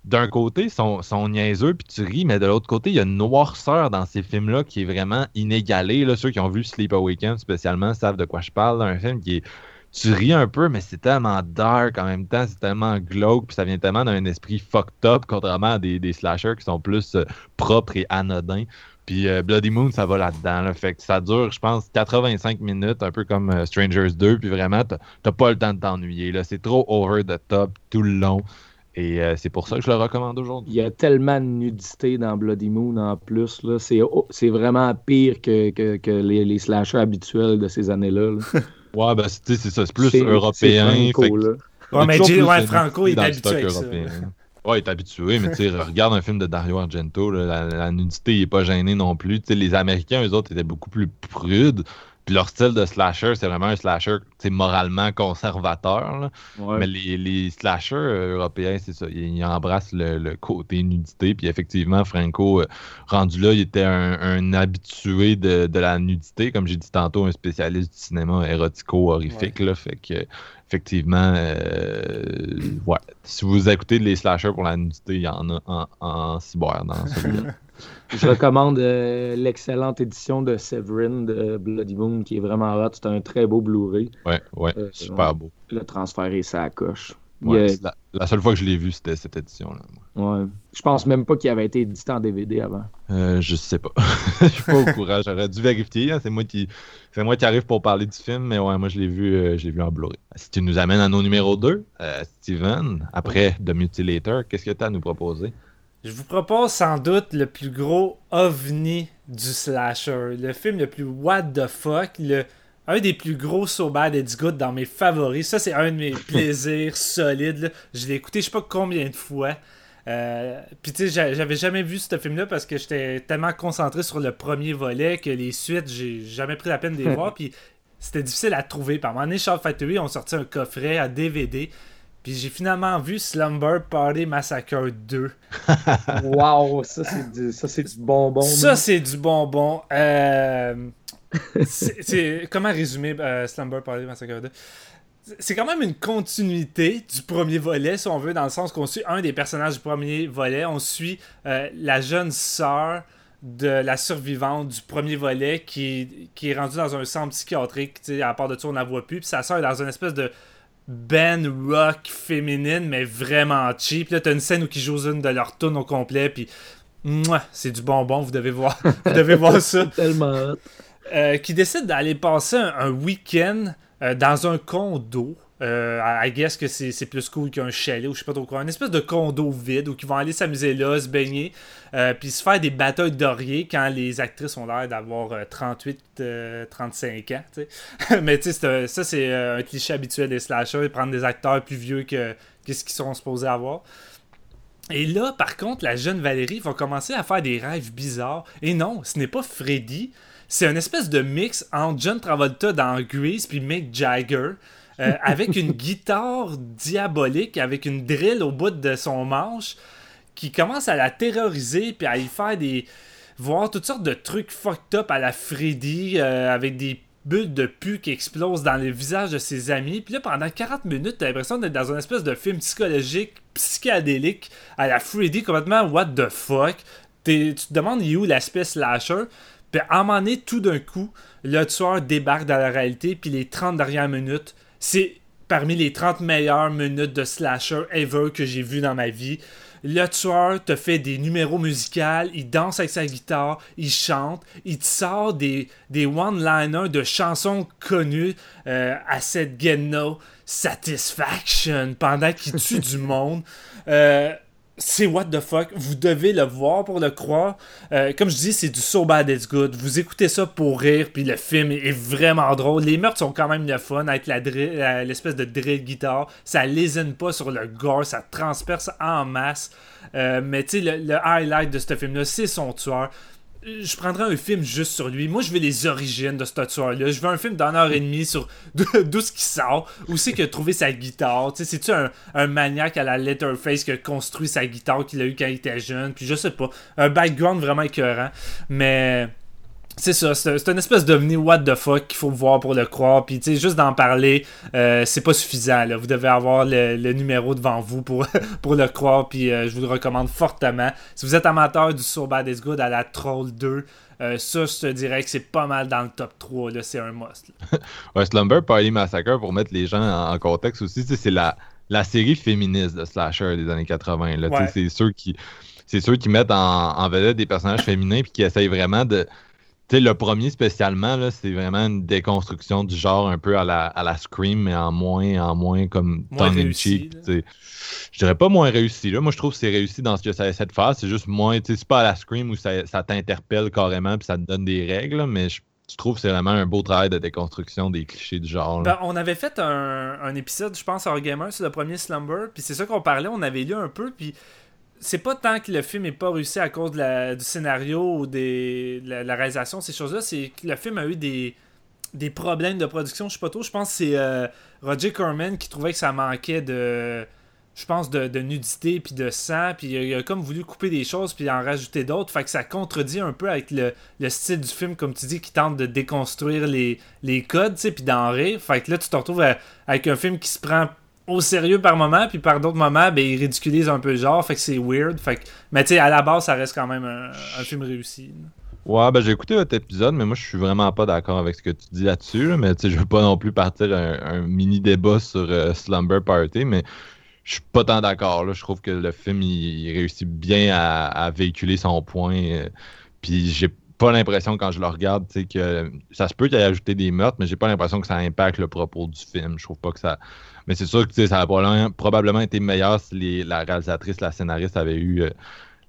d'un côté, sont, sont niaiseux, puis tu ris, mais de l'autre côté, il y a une noirceur dans ces films-là qui est vraiment inégalée. Là. Ceux qui ont vu Sleep Awaken spécialement savent de quoi je parle. Un film qui est. Tu ris un peu, mais c'est tellement dark en même temps, c'est tellement glauque, puis ça vient tellement d'un esprit fucked up, contrairement à des, des slashers qui sont plus euh, propres et anodins. Puis euh, Bloody Moon, ça va là-dedans. Fait que ça dure, je pense, 85 minutes, un peu comme euh, Strangers 2. Puis vraiment, t'as pas le temps de t'ennuyer. C'est trop over the top tout le long. Et euh, c'est pour ça que je le recommande aujourd'hui. Il y a tellement de nudité dans Bloody Moon en plus. Là. C'est, c'est vraiment pire que, que, les, les, slashers habituels de ces années-là. *laughs* ouais, ben c'est, ça. C'est plus européen. Franco, là. Ouais, mais ouais, Franco il est habitué avec ça. Ouais, il est habitué, mais tu regarde un film de Dario Argento, la, nudité, il n'est pas gêné non plus. les Américains, eux autres, étaient beaucoup plus prudes. Puis leur style de slasher, c'est vraiment un slasher moralement conservateur. Mais les, les slashers euh, européens, c'est ça. Ils, embrassent le, côté nudité. Puis effectivement, Franco, euh, rendu là, il était un, habitué de, la nudité. Comme j'ai dit tantôt, un spécialiste du cinéma érotico-horrifique. Fait que effectivement, euh, ouais. Si vous écoutez les slashers pour la nudité, il y en a en, en cyber dans celui-là. *laughs* Je recommande euh, l'excellente édition de Severin de Bloody Moon qui est vraiment hot. C'est un très beau Blu-ray. Ouais, ouais, euh, super beau. Le transfert est sa coche. la, seule fois que je l'ai vu, c'était cette édition-là. Ouais. Je pense même pas qu'il avait été édité en DVD avant. Euh, je sais pas. *laughs* je suis pas au courant. J'aurais dû vérifier. Hein. C'est moi qui c'est moi qui arrive pour parler du film, mais ouais, moi je l'ai vu, euh, vu en Blu-ray. Si tu nous amènes à nos numéros 2, Steven, après The Mutilator, qu'est-ce que tu as à nous proposer? Je vous propose sans doute le plus gros ovni du slasher. Le film le plus what the fuck. Le, un des plus gros So Bad It's Good dans mes favoris. Ça, c'est un de mes *laughs* plaisirs solides. Je l'ai écouté je sais pas combien de fois. Euh, puis tu sais, j'avais jamais vu ce film-là parce que j'étais tellement concentré sur le premier volet que les suites, j'ai jamais pris la peine de les *laughs* voir. Puis c'était difficile à trouver. Par moment donné, Factory ont sorti un coffret à DVD. Puis j'ai finalement vu Slumber Party Massacre 2. *laughs* wow, ça c'est du, ça, du bonbon. Ça c'est du bonbon. Euh, c'est, comment résumer euh, Slumber Party Massacre 2 c'est quand même une continuité du premier volet, si on veut, dans le sens qu'on suit un des personnages du premier volet. On suit euh, la jeune sœur de la survivante du premier volet qui, qui est rendue dans un centre psychiatrique. À part de ça, on la voit plus. Puis sa sœur est dans une espèce de band rock féminine, mais vraiment cheap. Là, t'as une scène où ils jouent une de leurs tunes au complet, puis c'est du bonbon, vous devez voir, *laughs* vous devez voir ça. *laughs* Tellement euh, qui décide d'aller passer un, week-end euh, dans un condo euh, I guess que c'est plus cool qu'un chalet ou je sais pas trop quoi. Une espèce de condo vide où ils vont aller s'amuser là, se baigner, euh, puis se faire des batailles d'orier quand les actrices ont l'air d'avoir 38, euh, 35 ans. *laughs* Mais tu sais, ça c'est un cliché habituel des slashers, prendre des acteurs plus vieux que, ce qu'ils sont supposés avoir. Et là, par contre, la jeune Valérie va commencer à faire des rêves bizarres. Et non, ce n'est pas Freddy. C'est une espèce de mix entre John Travolta dans Grease puis Mick Jagger. Euh, avec une guitare diabolique, avec une drill au bout de son manche, qui commence à la terroriser, puis à y faire des. voir toutes sortes de trucs fucked up à la Freddy, euh, avec des bulles de pu qui explosent dans le visage de ses amis. Puis là, pendant 40 minutes, t'as l'impression d'être dans une espèce de film psychologique, psychédélique, à la Freddy, complètement what the fuck? Tu te demandes où l'aspect slasher? Puis à un moment donné, tout d'un coup, le tueur débarque dans la réalité, puis les 30 dernières minutes, c'est parmi les 30 meilleures minutes de slasher ever que j'ai vu dans ma vie. Le tueur te fait des numéros musicaux, il danse avec sa guitare, il chante, il te sort des, des one-liners de chansons connues euh, à cette Genno Satisfaction pendant qu'il tue *laughs* du monde. Euh, c'est what the fuck. Vous devez le voir pour le croire. Euh, comme je dis, c'est du so bad it's good. Vous écoutez ça pour rire, puis le film est vraiment drôle. Les meurtres sont quand même le fun avec l'espèce de drill guitare. Ça lésine pas sur le gore, ça transperce en masse. Euh, mais tu sais, le, highlight de ce film-là, c'est son tueur. Je prendrais un film juste sur lui. Moi, je veux les origines de ce tueur-là. Je veux un film d'une heure et demie sur *laughs* d'où ce qui sort. Où c'est qu'il a trouvé sa guitare. Tu sais, c'est-tu un, un maniaque à la Letterface qui a construit sa guitare qu'il a eu quand il était jeune? Puis je sais pas. Un background vraiment écœurant. Mais c'est ça, c'est une espèce d'ovni what the fuck qu'il faut voir pour le croire. Puis, tu sais, juste d'en parler, euh, c'est pas suffisant. Là. Vous devez avoir le, numéro devant vous pour, *laughs* pour le croire. Puis, euh, je vous le recommande fortement. Si vous êtes amateur du So Bad Is Good à la Troll 2, euh, ça, je te dirais que c'est pas mal dans le top 3. C'est un must. *laughs* ouais, Slumber Party Massacre, pour mettre les gens en, contexte aussi, c'est la, la série féministe de Slasher des années 80. C'est ceux qui. C'est ceux qui mettent en, en vedette des personnages féminins puis qui essayent vraiment de, sais, le premier spécialement, là, c'est vraiment une déconstruction du genre un peu à la, à la Scream, mais en moins, en moins comme in cheek. Je dirais pas moins réussi. Là. Moi, je trouve que c'est réussi dans ce que ça essaie de faire. C'est juste moins, c'est pas à la Scream où ça, ça t'interpelle carrément puis ça te donne des règles, mais je, trouve que c'est vraiment un beau travail de déconstruction des clichés du genre. Ben, on avait fait un, un épisode, je pense, à Gamer sur le premier Slumber, puis c'est ça qu'on parlait, on avait lu un peu, puis c'est pas tant que le film est pas réussi à cause de du scénario ou des, de la, réalisation, ces choses-là, c'est que le film a eu des, des problèmes de production. Je sais pas trop. Je pense que c'est euh, Roger Corman qui trouvait que ça manquait de. Je pense de, nudité puis de sang. Puis il a, comme voulu couper des choses puis en rajouter d'autres. Fait que ça contredit un peu avec le, style du film, comme tu dis, qui tente de déconstruire les, les codes, tu sais, puis d'en rire. Fait que là, tu te retrouves avec un film qui se prend au sérieux par moment, puis par d'autres moments, ben, il ridiculise un peu le genre, fait que c'est weird. Fait que... Mais tu sais, à la base, ça reste quand même un, film réussi. Ouais, ben j'ai écouté votre épisode, mais moi je suis vraiment pas d'accord avec ce que tu dis là-dessus. mais tu sais, je veux pas non plus partir un, mini débat sur euh, Slumber Party, mais je suis pas tant d'accord. Je trouve que le film il, réussit bien à, véhiculer son point. Euh, puis j'ai pas l'impression quand je le regarde, que ça se peut qu'il ait ajouté des meurtres, mais j'ai pas l'impression que ça impacte le propos du film. Je trouve pas que ça. Mais c'est sûr que ça a probablement, été meilleur si la réalisatrice, la scénariste avait eu euh,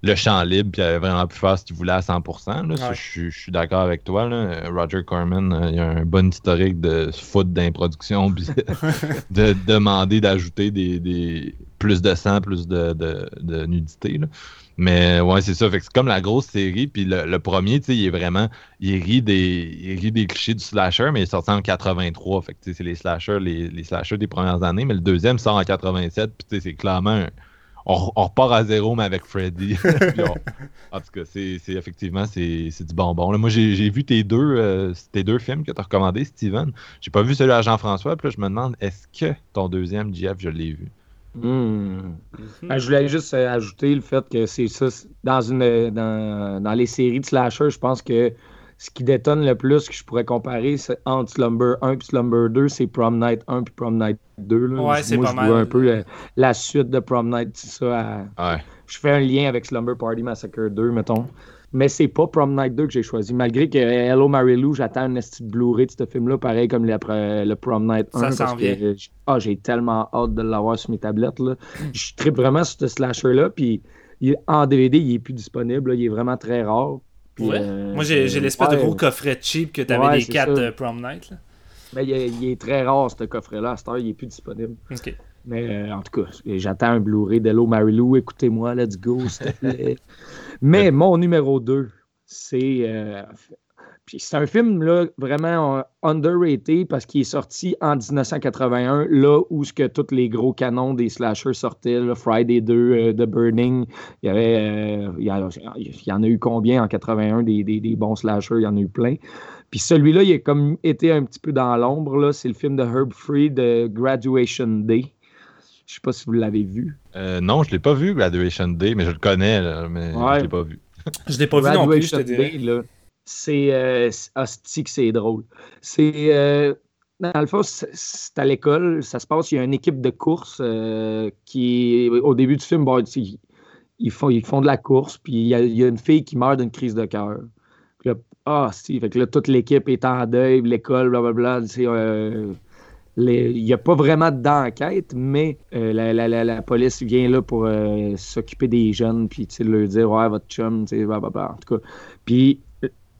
le champ libre et avait vraiment pu faire ce qu'il voulait à 100%. je, suis d'accord avec toi. Roger Corman, euh, il a un bon historique de foot d'improduction *laughs* de demander d'ajouter des, plus de sang, plus de, de nudité. Mais ouais, c'est ça. Fait c'est comme la grosse série. Puis le, premier, tu sais, il est vraiment. Il rit, des, il rit des clichés du slasher, mais il est sorti en 83. Fait que c'est les slashers, les, les slashers des premières années. Mais le deuxième sort en 87. Puis c'est clairement. on, repart à zéro, mais avec Freddy. *laughs* en tout cas, c'est effectivement c'est du bonbon. Là, moi, j'ai vu tes deux, euh, tes deux films que tu as recommandés, Steven. J'ai pas vu celui à Jean-François. Puis là, je me demande, est-ce que ton deuxième, Jeff, je l'ai vu? Hmm. Ben, je voulais juste euh, ajouter le fait que c'est ça. Dans, une, dans, les séries de slasher, je pense que ce qui détonne le plus que je pourrais comparer entre Slumber 1 et Slumber 2, c'est Prom Night 1 et Prom Night 2. Là. Ouais, c'est pas je mal. un peu la, suite de Prom Night, ça. Je fais un lien avec Slumber Party Massacre 2, mettons. Mais c'est pas Prom Night 2 que j'ai choisi. Malgré que Hello Mary Lou, j'attends un petit Blu-ray de ce film-là, pareil comme le, le Prom Night 1. Ça ah, j'ai tellement hâte de l'avoir sur mes tablettes. Là. Je tripe vraiment sur ce slasher-là. Puis en DVD, il est plus disponible. Il est vraiment très rare. Euh, Moi, j'ai l'espèce de gros coffret cheap que tu avais les 4 de Prom Night. Mais il, est très rare, ce coffret-là. À cette heure, il est plus disponible. Mais euh, en tout cas, j'attends un Blu-ray d'Hello Mary Lou. Écoutez-moi, let's go, s'il te *laughs* plaît. Mais mon numéro 2, c'est. Euh, c'est un film là, vraiment euh, underrated parce qu'il est sorti en 1981, là où ce que tous les gros canons des slashers sortaient, Friday 2, euh, The Burning, il y, avait, il, y en a eu combien en 81 des, des, bons slashers, il y en a eu plein. Puis celui-là, il a comme été un petit peu dans l'ombre, c'est le film de Herb Free de Graduation Day. Je sais pas si vous l'avez vu. Euh, non, je l'ai pas vu, Graduation Day, mais je le connais, mais je l'ai pas vu. je l'ai pas vu non plus, je te dirais. c'est euh, c'est drôle. C'est euh, dans le fond, c'est à l'école, ça se passe, il y a une équipe de course euh, qui, au début du film, ils, font, ils font de la course, puis il y, a, une fille qui meurt d'une crise de cœur. ah, si, fait que là, toute l'équipe est en deuil, l'école, blablabla, euh, il n'y a pas vraiment d'enquête, mais euh, la, police vient là pour euh, s'occuper des jeunes, puis leur dire Ouais, votre chum, en tout cas. Puis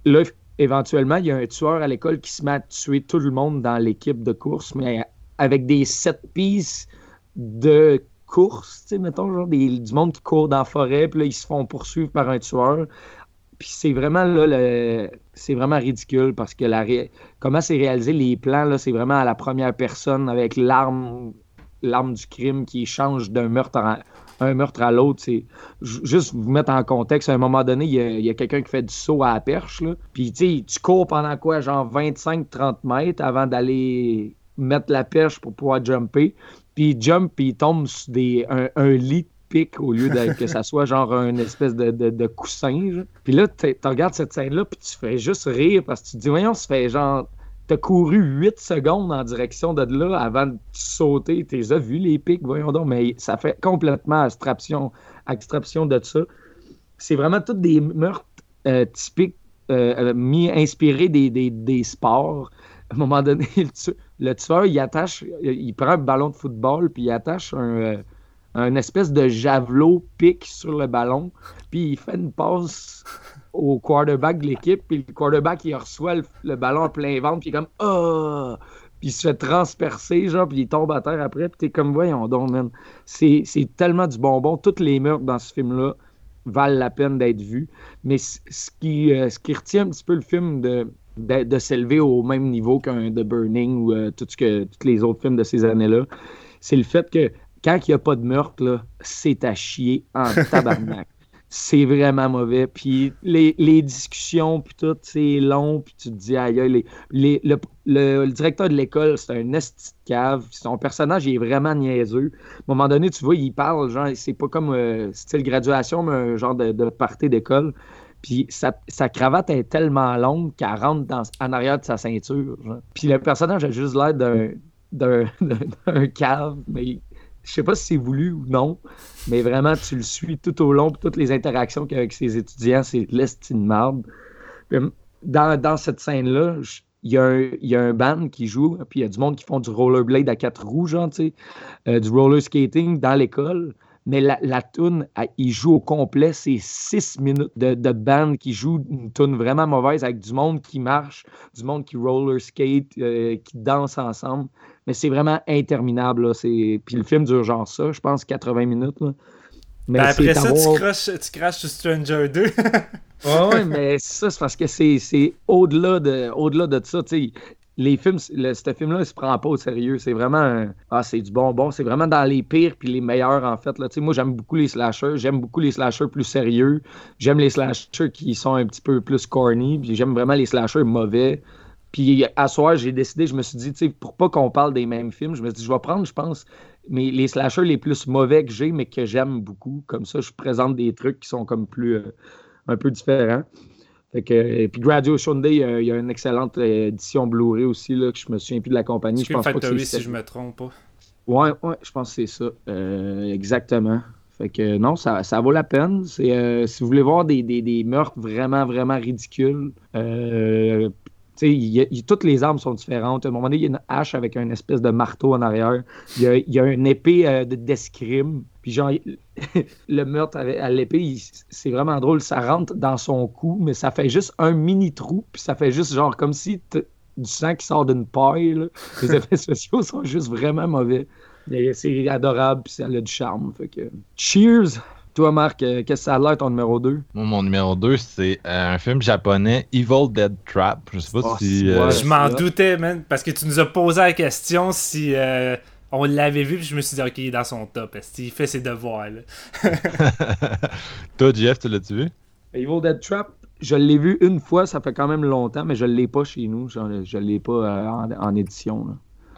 là, éventuellement, il y a un tueur à l'école qui se met à tuer tout le monde dans l'équipe de course, mais avec des sept pistes de course, tu sais, mettons, genre du monde qui court dans la forêt, puis là, ils se font poursuivre par un tueur Puis c'est vraiment là, le... c'est vraiment ridicule parce que la comment c'est réalisé, les plans, là, c'est vraiment à la première personne avec l'arme, l'arme du crime qui change d'un meurtre à un meurtre à l'autre. C'est juste vous mettre en contexte. À un moment donné, il y a, quelqu'un qui fait du saut à la perche. Là. Puis tu cours pendant quoi, genre 25-30 mètres avant d'aller mettre la perche pour pouvoir jumper. Puis il jump, puis il tombe sur des, un, lit au lieu que ça soit genre un espèce de, de, coussin. Puis là, tu regardes cette scène-là, puis tu fais juste rire parce que tu te dis, voyons, ça fait genre. T'as couru 8 secondes en direction de là avant de sauter. T'es as vu les pics, voyons donc, mais ça fait complètement abstraction, abstraction de ça. C'est vraiment tous des meurtres euh, typiques, euh, mis, inspirés des, des, des sports à un moment donné, *laughs* le tueur, il attache, il prend un ballon de football, puis il attache un, euh, espèce de javelot pique sur le ballon, puis il fait une passe au quarterback de l'équipe, puis le quarterback, il reçoit le, ballon en plein ventre, puis il est comme « Oh! » Puis il se fait transpercer, genre, puis il tombe à terre après, puis t'es comme « Voyons donc, man. » C'est tellement du bonbon. Toutes les meurtres dans ce film-là valent la peine d'être vus. Mais ce qui, euh, ce qui retient un petit peu le film de de, s'élever au même niveau qu'un The Burning ou euh, que, tous les autres films de ces années-là, c'est le fait que quand il n'y a pas de meurtre, c'est à chier en *laughs* tabarnak. c'est vraiment mauvais. Puis les, discussions, puis tout, c'est long, puis tu te dis, aïe, les, le, directeur de l'école, c'est un esti de cave. Son personnage, il est vraiment niaiseux. À un moment donné, tu vois, il parle, genre, c'est pas comme euh, style graduation, mais un genre de, de party d'école. Puis sa, cravate est tellement longue qu'elle rentre dans, en arrière de sa ceinture. Puis le personnage a juste l'air d'un, *laughs* cave, mais je sais pas si c'est voulu ou non, mais vraiment, tu le suis tout au long, toutes les interactions qu'il a avec ses étudiants, c'est l'estime marde. Dans, dans cette scène-là, il y, a un, y, a un, band qui joue, puis il y a du monde qui font du rollerblade à quatre roues, tu sais, euh, du roller skating dans l'école mais la, la toune, il joue au complet, c'est six minutes de, de band qui joue une toune vraiment mauvaise avec du monde qui marche, du monde qui roller skate, euh, qui danse ensemble. Mais c'est vraiment interminable. Puis le film dure genre ça, je pense 80 minutes. Mais ben, après ça, tu, craches, sur Stranger 2. *laughs* oui, mais ça, c'est parce que c'est au-delà de, au -delà de ça. sais les films, ce film-là, il se prend pas au sérieux. C'est vraiment, ah, c'est du bonbon. C'est vraiment dans les pires puis les meilleurs, en fait. Là. Moi, j'aime beaucoup les slashers. J'aime beaucoup les slashers plus sérieux. J'aime les slashers qui sont un petit peu plus corny. Puis j'aime vraiment les slashers mauvais. Puis à soir, j'ai décidé, je me suis dit, tu sais, pour pas qu'on parle des mêmes films, je me suis dit, je vais prendre, je pense, mais les slashers les plus mauvais que j'ai, mais que j'aime beaucoup. Comme ça, je présente des trucs qui sont comme plus, euh, un peu différents. Fait que, et puis Graduation Day, il y a une excellente euh, édition Blu-ray aussi, là, que je me souviens plus de la compagnie. Je pense pas que si je me trompe pas? Ouais, ouais, je pense que c'est ça. Euh, exactement. Fait que non, ça, ça vaut la peine. C'est, euh, si vous voulez voir des, des, des meurtres vraiment, vraiment ridicules, euh, toutes les armes sont différentes. À un moment donné, il y a une hache avec une espèce de marteau en arrière. Il y a, une épée euh, d'escrime. Puis genre, *laughs* le meurtre à l'épée, c'est vraiment drôle. Ça rentre dans son cou, mais ça fait juste un mini trou. Puis ça fait juste genre comme si du sang qui sort d'une paille. Les *laughs* effets spéciaux sont juste vraiment mauvais. C'est adorable, puis ça a du charme. Que... Cheers! Toi, Marc, euh, qu'est-ce que ça a l'air ton numéro 2 mon numéro 2, c'est euh, un film japonais, Evil Dead Trap. Je sais pas oh, si. Euh, je m'en doutais, man, parce que tu nous as posé la question si on l'avait vu, puis je me suis dit, ok, il est dans son top. Il fait ses devoirs. Là? *laughs* *laughs* Toi, Jeff, tu l'as-tu vu? Evil Dead Trap, je l'ai vu une fois, ça fait quand même longtemps, mais je ne l'ai pas chez nous. Je ne l'ai pas en, édition. Là.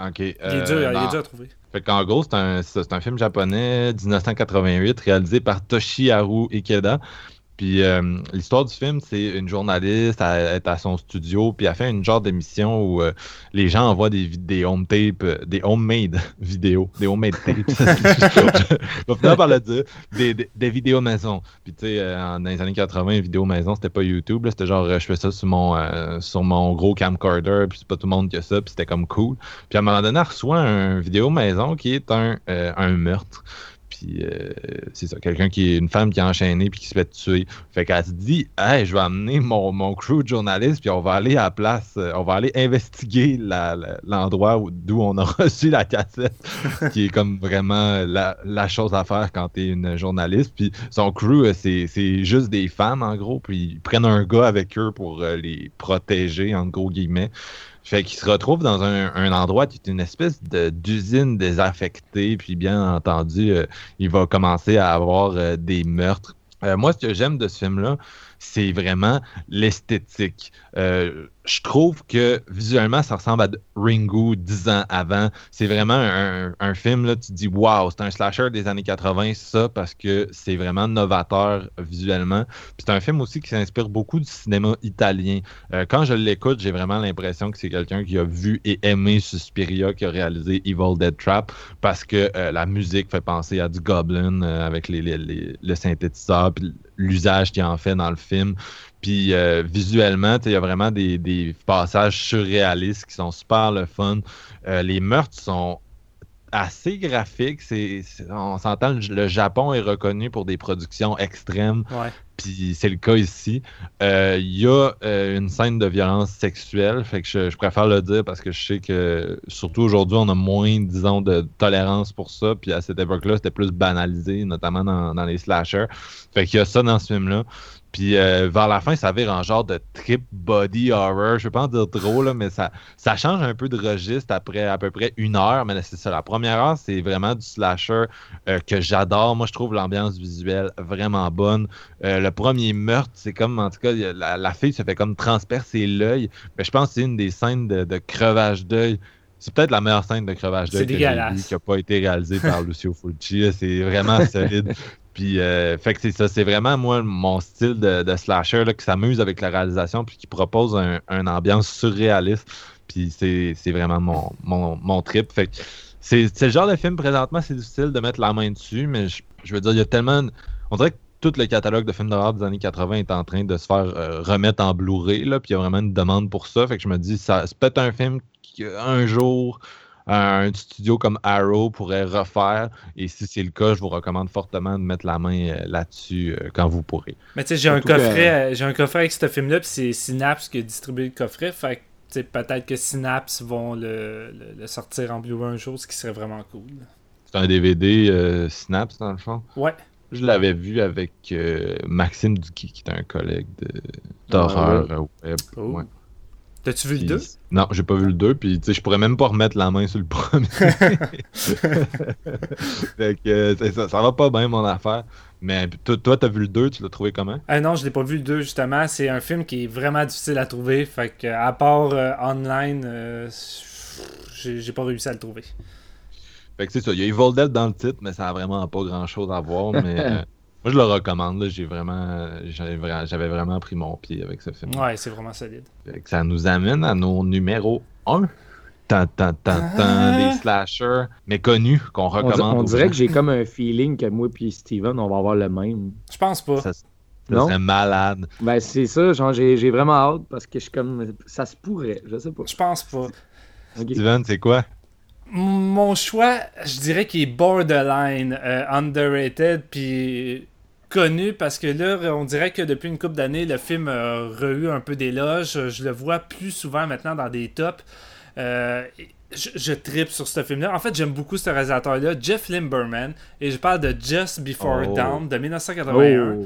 Ok. il est dur, il est dur à trouver. Fait qu'en gros, c'est un, un, film japonais 1988 réalisé par Toshiharu Ikeda. Puis euh, l'histoire du film, c'est une journaliste, elle est à son studio, puis elle fait une genre d'émission où euh, les gens envoient des, des home tapes, euh, des homemade *laughs* vidéos, des homemade tapes. *laughs* je vais finir par le dire, des, des, vidéos maison. Puis tu sais, dans les années 80, les vidéos maison, c'était pas YouTube, c'était genre, je fais ça sur mon, sur mon gros camcorder, puis c'est pas tout le monde qui a ça, puis c'était comme cool. Puis à un moment donné, elle reçoit un vidéo maison qui est un, un meurtre. Euh, c'est ça, quelqu'un qui est une femme qui est enchaînée puis qui se fait tuer. Fait qu'elle se dit Hey, je vais amener mon, mon crew de journalistes, puis on va aller à la place, euh, on va aller investiguer l'endroit d'où on a *laughs* reçu la cassette, qui est comme vraiment la, la chose à faire quand t'es une journaliste. Puis son crew, euh, c'est juste des femmes en gros, puis ils prennent un gars avec eux pour les protéger, en gros guillemets. Fait qu'il se retrouve dans un, endroit qui est une espèce d'usine désaffectée, puis bien entendu, euh, il va commencer à avoir euh, des meurtres. Euh, moi, ce que j'aime de ce film-là, c'est vraiment l'esthétique. Euh, je trouve que visuellement, ça ressemble à Ringo dix ans avant. C'est vraiment un, film, là, tu te dis, waouh, c'est un slasher des années 80, ça, parce que c'est vraiment novateur visuellement. c'est un film aussi qui s'inspire beaucoup du cinéma italien. Euh, quand je l'écoute, j'ai vraiment l'impression que c'est quelqu'un qui a vu et aimé Suspiria, qui a réalisé Evil Dead Trap, parce que euh, la musique fait penser à du Goblin avec les, le synthétiseur, puis l'usage qu'il en fait dans le film. Puis euh, visuellement, il y a vraiment des, passages surréalistes qui sont super le fun. Euh, les meurtres sont assez graphiques. C'est, on s'entend, le Japon est reconnu pour des productions extrêmes. Puis c'est le cas ici. Euh, il y a une scène de violence sexuelle. Fait que je, préfère le dire parce que je sais que, surtout aujourd'hui, on a moins, disons, de tolérance pour ça. Puis à cette époque-là, c'était plus banalisé, notamment dans, dans les slashers. Fait qu'il y a ça dans ce film-là. Puis euh, vers la fin, ça vire en genre de trip body horror. Je vais pas en dire trop, là, mais ça, ça change un peu de registre après à peu près une heure. Mais c'est ça. La première heure, c'est vraiment du slasher euh, que j'adore. Moi, je trouve l'ambiance visuelle vraiment bonne. Euh, le premier meurtre, c'est comme, en tout cas, la, fille se fait comme transpercer l'œil. Mais je pense que c'est une des scènes de, de crevage d'œil. C'est peut-être la meilleure scène de crevage d'œil qui n'a pas été réalisée par Lucio Fulci. C'est vraiment solide. *laughs* Puis, euh, fait que c'est ça, c'est vraiment moi mon style de, slasher là, qui s'amuse avec la réalisation puis qui propose un, ambiance surréaliste. Puis c'est vraiment mon, mon, trip. Fait que c'est le genre de film présentement, c'est difficile de mettre la main dessus, mais je, veux dire, il y a tellement. On dirait que tout le catalogue de films d'horreur des années 80 est en train de se faire euh, remettre en Blu-ray, puis il y a vraiment une demande pour ça. Fait que je me dis, ça c'est peut-être un film qui, un jour, un studio comme Arrow pourrait refaire. Et si c'est le cas, je vous recommande fortement de mettre la main euh, là-dessus euh, quand vous pourrez. Mais tu sais, j'ai un coffret, euh, j'ai un coffret avec ce film-là, puis c'est Synapse qui a distribué le coffret. Fait que peut-être que Synapse vont le, sortir en Blu-ray un jour, ce qui serait vraiment cool. C'est un DVD Synapse dans le fond? Ouais. Je l'avais vu avec Maxime Duki, qui est un collègue d'horreur ah web. Oh. T'as-tu vu le 2? Non, j'ai pas vu le 2, puis je pourrais même pas remettre la main sur le premier. *laughs* fait que, ça, ça va pas bien mon affaire. Mais toi, t'as vu le 2, tu l'as trouvé comment? Ah non, je l'ai pas vu le 2, justement. C'est un film qui est vraiment difficile à trouver. Fait que, à part euh, online, euh, j'ai pas réussi à le trouver. Fait que c'est ça, il y a Evil Dead dans le titre, mais ça a vraiment pas grand chose à voir. Mais euh, *laughs* moi, je le recommande. J'ai vraiment, j'avais vraiment pris mon pied avec ce film. Ouais, c'est vraiment solide. ça nous amène à nos numéros 1. Tant, tant, tant, tant, des slashers méconnus qu'on recommande. On, dirait que j'ai comme un feeling que moi et Steven, on va avoir le même. Je pense pas. Ça, serait malade. Ben, c'est ça. Genre, j'ai vraiment hâte parce que je suis comme. Ça se pourrait. Je sais pas. Je pense pas. Steven, c'est quoi? Mon choix, je dirais qu'il est borderline euh, underrated, puis connu parce que là, on dirait que depuis une couple d'années, le film a re un peu d'éloges. Je le vois plus souvent maintenant dans des tops. Euh, je, je tripe sur ce film-là. En fait, j'aime beaucoup ce réalisateur-là, Jeff Limberman, et je parle de Just Before oh. Dawn de 1981.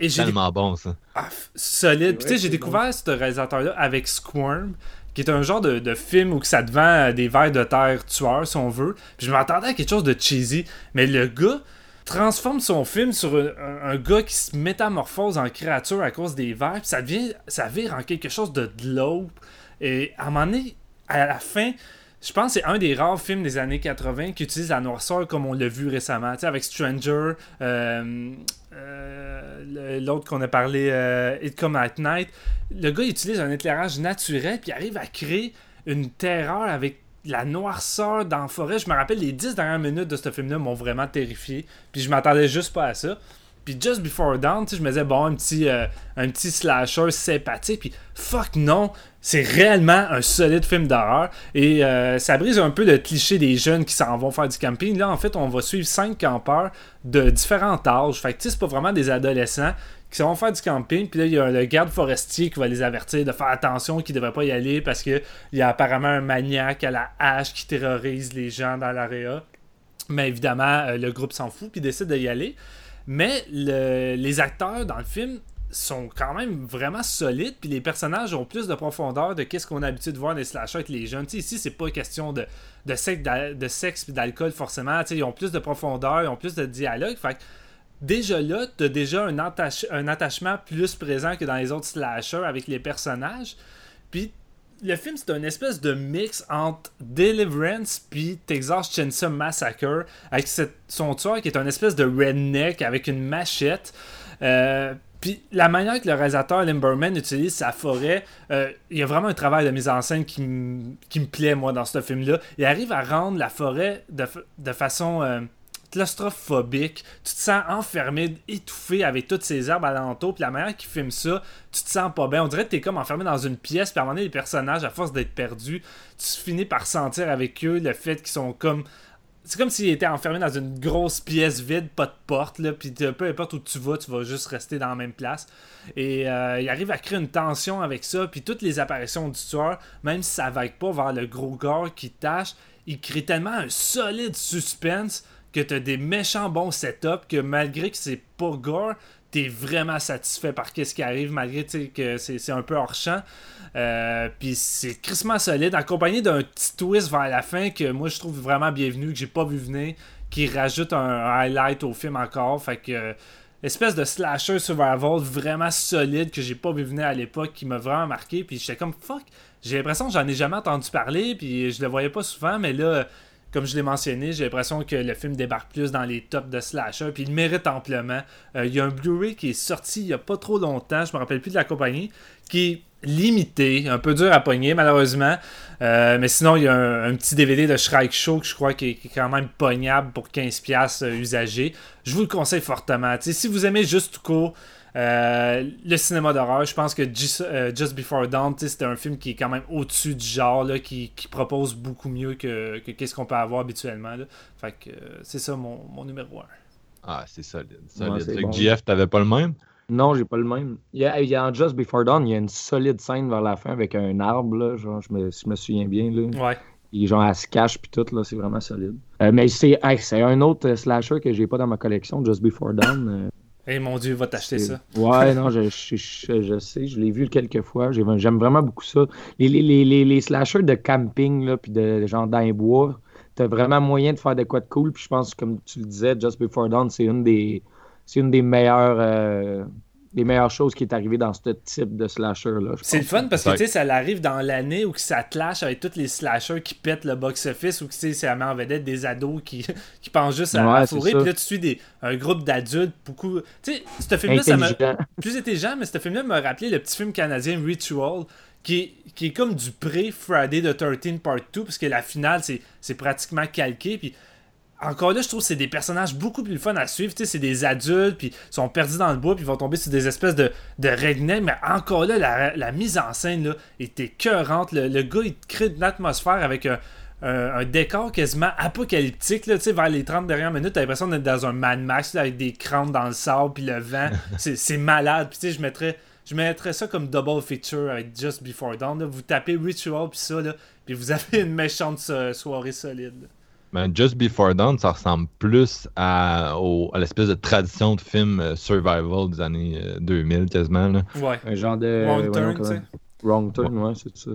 Et tellement bon ça. Ah, solide. Puis tu sais, j'ai découvert ce réalisateur-là avec Squirm, qui est un genre de, de, film où ça te vend des vers de terre tueurs, si on veut. Puis je m'attendais à quelque chose de cheesy. Mais le gars, transforme son film sur un, gars qui se métamorphose en créature à cause des vers, ça devient ça vire en quelque chose de glauque. Et à un moment donné, à la fin, je pense que c'est un des rares films des années 80 qui utilise la noirceur comme on l'a vu récemment, avec Stranger, euh, euh, l'autre qu'on a parlé, euh, It Come at Night. Le gars utilise un éclairage naturel puis arrive à créer une terreur avec la noirceur dans la forêt. Je me rappelle les 10 dernières minutes de ce film-là m'ont vraiment terrifié. Puis je m'attendais juste pas à ça. Puis Just Before Dawn, je me disais, bon, un petit, euh, un petit slasher sympathique. Puis fuck non, c'est réellement un solide film d'horreur. Et euh, ça brise un peu le cliché des jeunes qui s'en vont faire du camping. Là, en fait, on va suivre cinq campeurs de différents âges. Fait que c'est pas vraiment des adolescents qui vont faire du camping. Puis là, il y a le garde forestier qui va les avertir de faire attention, qu'ils ne devraient pas y aller parce qu'il y a apparemment un maniaque à la hache qui terrorise les gens dans l'area. Mais évidemment, euh, le groupe s'en fout puis décide d'y aller. Mais les acteurs dans le film sont quand même vraiment solides, puis les personnages ont plus de profondeur de qu'est-ce qu'on a l'habitude de voir dans les slashers avec les jeunes. T'sais, ici, c'est pas question de, de sexe, de sexe d'alcool forcément. Ils ont plus de profondeur, ils ont plus de dialogue. Fait déjà là, t'as déjà un, attachement plus présent que dans les autres slashers avec les personnages. Puis le film, c'est un espèce de mix entre Deliverance puis Texas Chainsaw Massacre avec son tueur qui est un espèce de redneck avec une machette. Euh, puis la manière que le réalisateur Limberman utilise sa forêt, euh, il y a vraiment un travail de mise en scène qui, me plaît, moi, dans ce film-là. Il arrive à rendre la forêt de, façon euh, claustrophobique. Tu te sens enfermé, étouffé avec toutes ces herbes alentour. Puis la manière qu'il filme ça, tu te sens pas bien. On dirait que tu es comme enfermé dans une pièce. Puis à un moment donné, les personnages, à force d'être perdus, tu finis par sentir avec eux le fait qu'ils sont comme. C'est comme s'ils étaient enfermés dans une grosse pièce vide, pas de porte, là, puis peu importe où tu vas, tu vas juste rester dans la même place. Et euh, il arrive à créer une tension avec ça, puis toutes les apparitions du tueur, même si ça va pas vers le gros gore qui tâche, il crée tellement un solide suspense que tu as des méchants bons setups, que malgré que c'est pas gore, t'es vraiment satisfait par ce qui arrive, malgré que c'est un peu hors champ. Euh, puis c'est crissement solide, accompagné d'un petit twist vers la fin que moi je trouve vraiment bienvenu, que j'ai pas vu venir, qui rajoute un, highlight au film encore. Fait que espèce de slasher survival vraiment solide que j'ai pas vu venir à l'époque, qui m'a vraiment marqué. Puis j'étais comme fuck, j'ai l'impression que j'en ai jamais entendu parler, puis je le voyais pas souvent, mais là comme je l'ai mentionné, j'ai l'impression que le film débarque plus dans les tops de slasher, puis il mérite amplement. Euh, il y a un Blu-ray qui est sorti il n'y a pas trop longtemps, je me rappelle plus de la compagnie, qui est limité, un peu dur à pogner malheureusement. Euh, mais sinon, il y a un, petit DVD de Shrike Show que je crois qui est, quand même pognable pour 15$ euh, usagé. Je vous le conseille fortement. si vous aimez juste court, euh, le cinéma d'horreur, je pense que euh, Just, Before Dawn, c'est un film qui est quand même au-dessus du genre, là, qui, propose beaucoup mieux que, qu'est-ce qu'on peut avoir habituellement. Fait que euh, c'est ça mon, numéro 1. Ah, c'est solide. solide. GF, t'avais pas le même? Non, j'ai pas le même. Il y, a, il y a Just Before Dawn, il y a une solide scène vers la fin avec un arbre, là, genre, je me, je me souviens bien. Là. Ouais. Et genre, elle se cache puis tout, là, c'est vraiment solide. mais c'est c'est un autre slasher que j'ai pas dans ma collection, Just Before Dawn. Eh mon Dieu, va t'acheter ça. Ouais, *laughs* non, je, je, sais, je l'ai vu quelques fois. J'aime vraiment beaucoup ça. Les, les, les, les slashers de camping, là, puis de genre dans les bois, t'as vraiment moyen de faire de quoi de cool. Puis je pense, comme tu le disais, Just Before Dawn, c'est une des, c'est une des meilleures. Euh, les meilleures choses qui est arrivé dans ce type de slasher-là. C'est le fun parce que tu sais, ça arrive dans l'année où ça clash avec tous les slashers qui pètent le box-office ou que c'est met en vedette des ados qui, *laughs* qui pensent juste à, ouais, fourrer. Puis là, tu suis des, un groupe d'adultes, beaucoup. Tu sais, ce film-là, ça m'a. *laughs* Plus intelligent, mais ce film-là m'a rappelé le petit film canadien Ritual. Qui est, qui est comme du pré-Friday the 13 Part 2, parce que la finale, c'est pratiquement calqué. Puis encore là, je trouve que c'est des personnages beaucoup plus fun à suivre. Tu sais, c'est des adultes, puis ils sont perdus dans le bois, puis ils vont tomber sur des espèces de, de Mais encore là, la, mise en scène là, était écœurante. Le, gars, il crée une atmosphère avec un, décor quasiment apocalyptique. Là, tu sais, vers les 30 dernières minutes, t'as l'impression d'être dans un Mad Max avec des crampes dans le sable, puis le vent. *laughs* c'est malade. Puis tu sais, je mettrais, je mettrais ça comme double feature avec Just Before Dawn. Vous tapez Ritual, puis ça, là, puis vous avez une méchante soirée solide. Mais Just Before Dawn, ça ressemble plus à, à l'espèce de tradition de film euh, survival des années 2000 euh, quasiment. Là. Ouais. Un genre de. Wrong turn, tu sais. Wrong turn, ouais, c'est ça.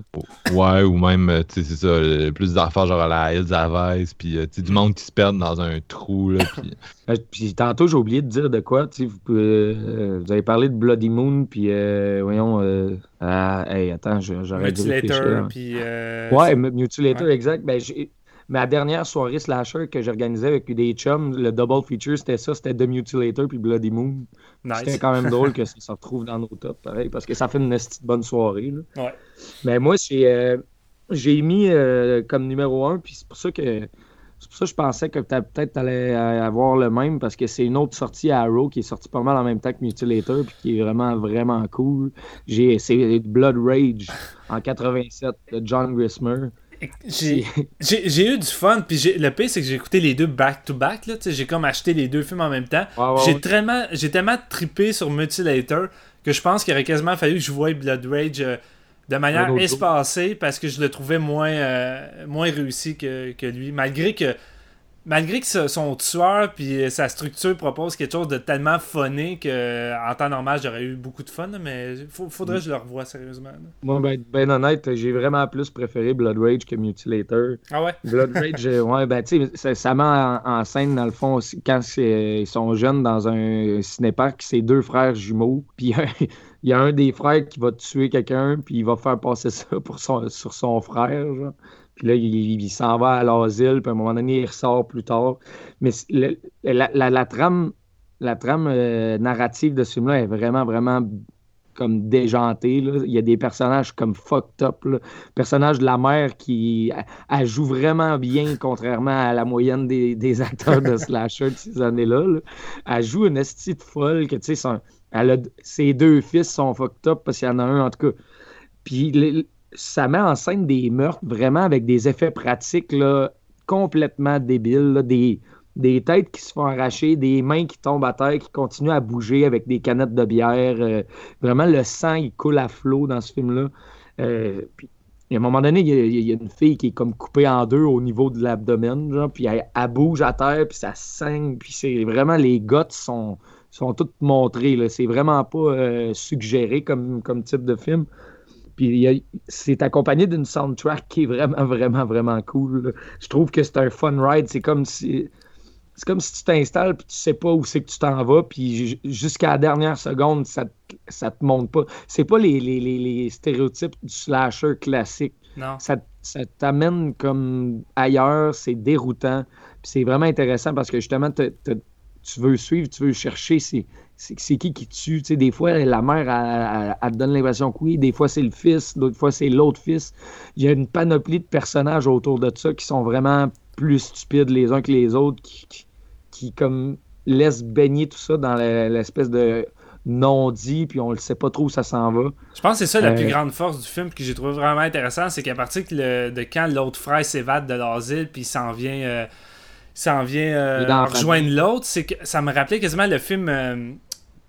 Ouais, ou même, euh, tu sais, c'est ça, plus d'affaires genre à la Hills Aves, puis tu sais, du monde qui se perd dans un trou, là, *laughs* puis... puis tantôt, j'ai oublié de dire de quoi, tu sais, vous, vous, avez parlé de Bloody Moon, puis voyons, ah, hey, attends, j'aurais dû réfléchir. puis... ouais, Mutilator, exact, ben j'ai Ma dernière soirée slasher que j'organisais avec des chums, le double feature, c'était ça, c'était The Mutilator puis Bloody Moon. C'était quand même drôle que ça se retrouve dans nos tops, pareil, parce que ça fait une bonne soirée. Ouais. Mais moi, j'ai euh, mis euh, comme numéro un, puis c'est pour ça que C'est pour ça que je pensais que peut-être tu allais avoir le même parce que c'est une autre sortie à Arrow qui est sortie pas mal en même temps que Mutilator puis qui est vraiment, vraiment cool. J'ai, c'est Blood Rage en 87 de John Grismer. J'ai eu du fun, puis le pire, c'est que j'ai écouté les deux back-to-back. J'ai comme acheté les deux films en même temps. j'ai tellement, tellement trippé sur Mutilator que je pense qu'il aurait quasiment fallu que je voie Blood Rage euh, de manière espacée parce que je le trouvais moins, euh, moins réussi que, que, lui. Malgré que malgré que son tueur puis sa structure propose quelque chose de tellement funné que en temps normal j'aurais eu beaucoup de fun mais faudrait que je le revoie sérieusement. Moi ben, ben, honnête, j'ai vraiment plus préféré Blood Rage que Mutilator. Ah ouais? Blood Rage, euh, ouais, ben tu sais, ça, met en, scène dans le fond quand ils sont jeunes dans un cinépark, c'est deux frères jumeaux, puis *laughs* il y a un des frères qui va tuer quelqu'un, puis il va faire passer ça pour son, sur son frère. Genre. Puis là, il, s'en va à l'asile, puis à un moment donné, il ressort plus tard. Mais la, trame, la trame euh, narrative de ce film-là est vraiment, vraiment comme déjantée. Il y a des personnages comme fucked up. Le personnage de la mère qui elle, joue vraiment bien, contrairement à la moyenne des, acteurs de *laughs* slasher de ces années-là. Elle joue une estime folle que, tu sais, ses deux fils sont fucked up parce qu'il y en a un, en tout cas. Puis ça met en scène des meurtres vraiment avec des effets pratiques complètement débiles, des, des têtes qui se font arracher, des mains qui tombent à terre, qui continuent à bouger avec des canettes de bière. Euh, vraiment, le sang, il coule à flot dans ce film-là. Euh, puis, à un moment donné, il y, a, une fille qui est comme coupée en deux au niveau de l'abdomen, puis elle, bouge à terre, puis ça saigne, puis c'est vraiment, les gouttes sont, sont toutes montrées. C'est vraiment pas euh, suggéré comme, comme type de film. Puis c'est accompagné d'une soundtrack qui est vraiment, vraiment, vraiment cool. Je trouve que c'est un fun ride. C'est comme si. C'est comme si tu t'installes puis tu sais pas où c'est que tu t'en vas, puis jusqu'à la dernière seconde, ça, ça te montre pas. C'est pas les, les, stéréotypes du slasher classique. Non. Ça, ça t'amène comme ailleurs, c'est déroutant. Puis c'est vraiment intéressant parce que justement, tu veux suivre, tu veux chercher c'est qui qui tue? Tu sais, des fois, la mère, elle, donne l'impression que oui, des fois, c'est le fils, d'autres fois, c'est l'autre fils. Il y a une panoplie de personnages autour de ça qui sont vraiment plus stupides les uns que les autres, qui, qui, comme laissent baigner tout ça dans l'espèce de non-dit, puis on ne sait pas trop où ça s'en va. Je pense que c'est ça la plus euh, grande force du film que j'ai trouvé vraiment intéressant, c'est qu'à partir de quand l'autre frère s'évade de l'asile, puis il s'en vient... Euh, s'en vient euh, rejoindre l'autre, c'est que ça me rappelait quasiment le film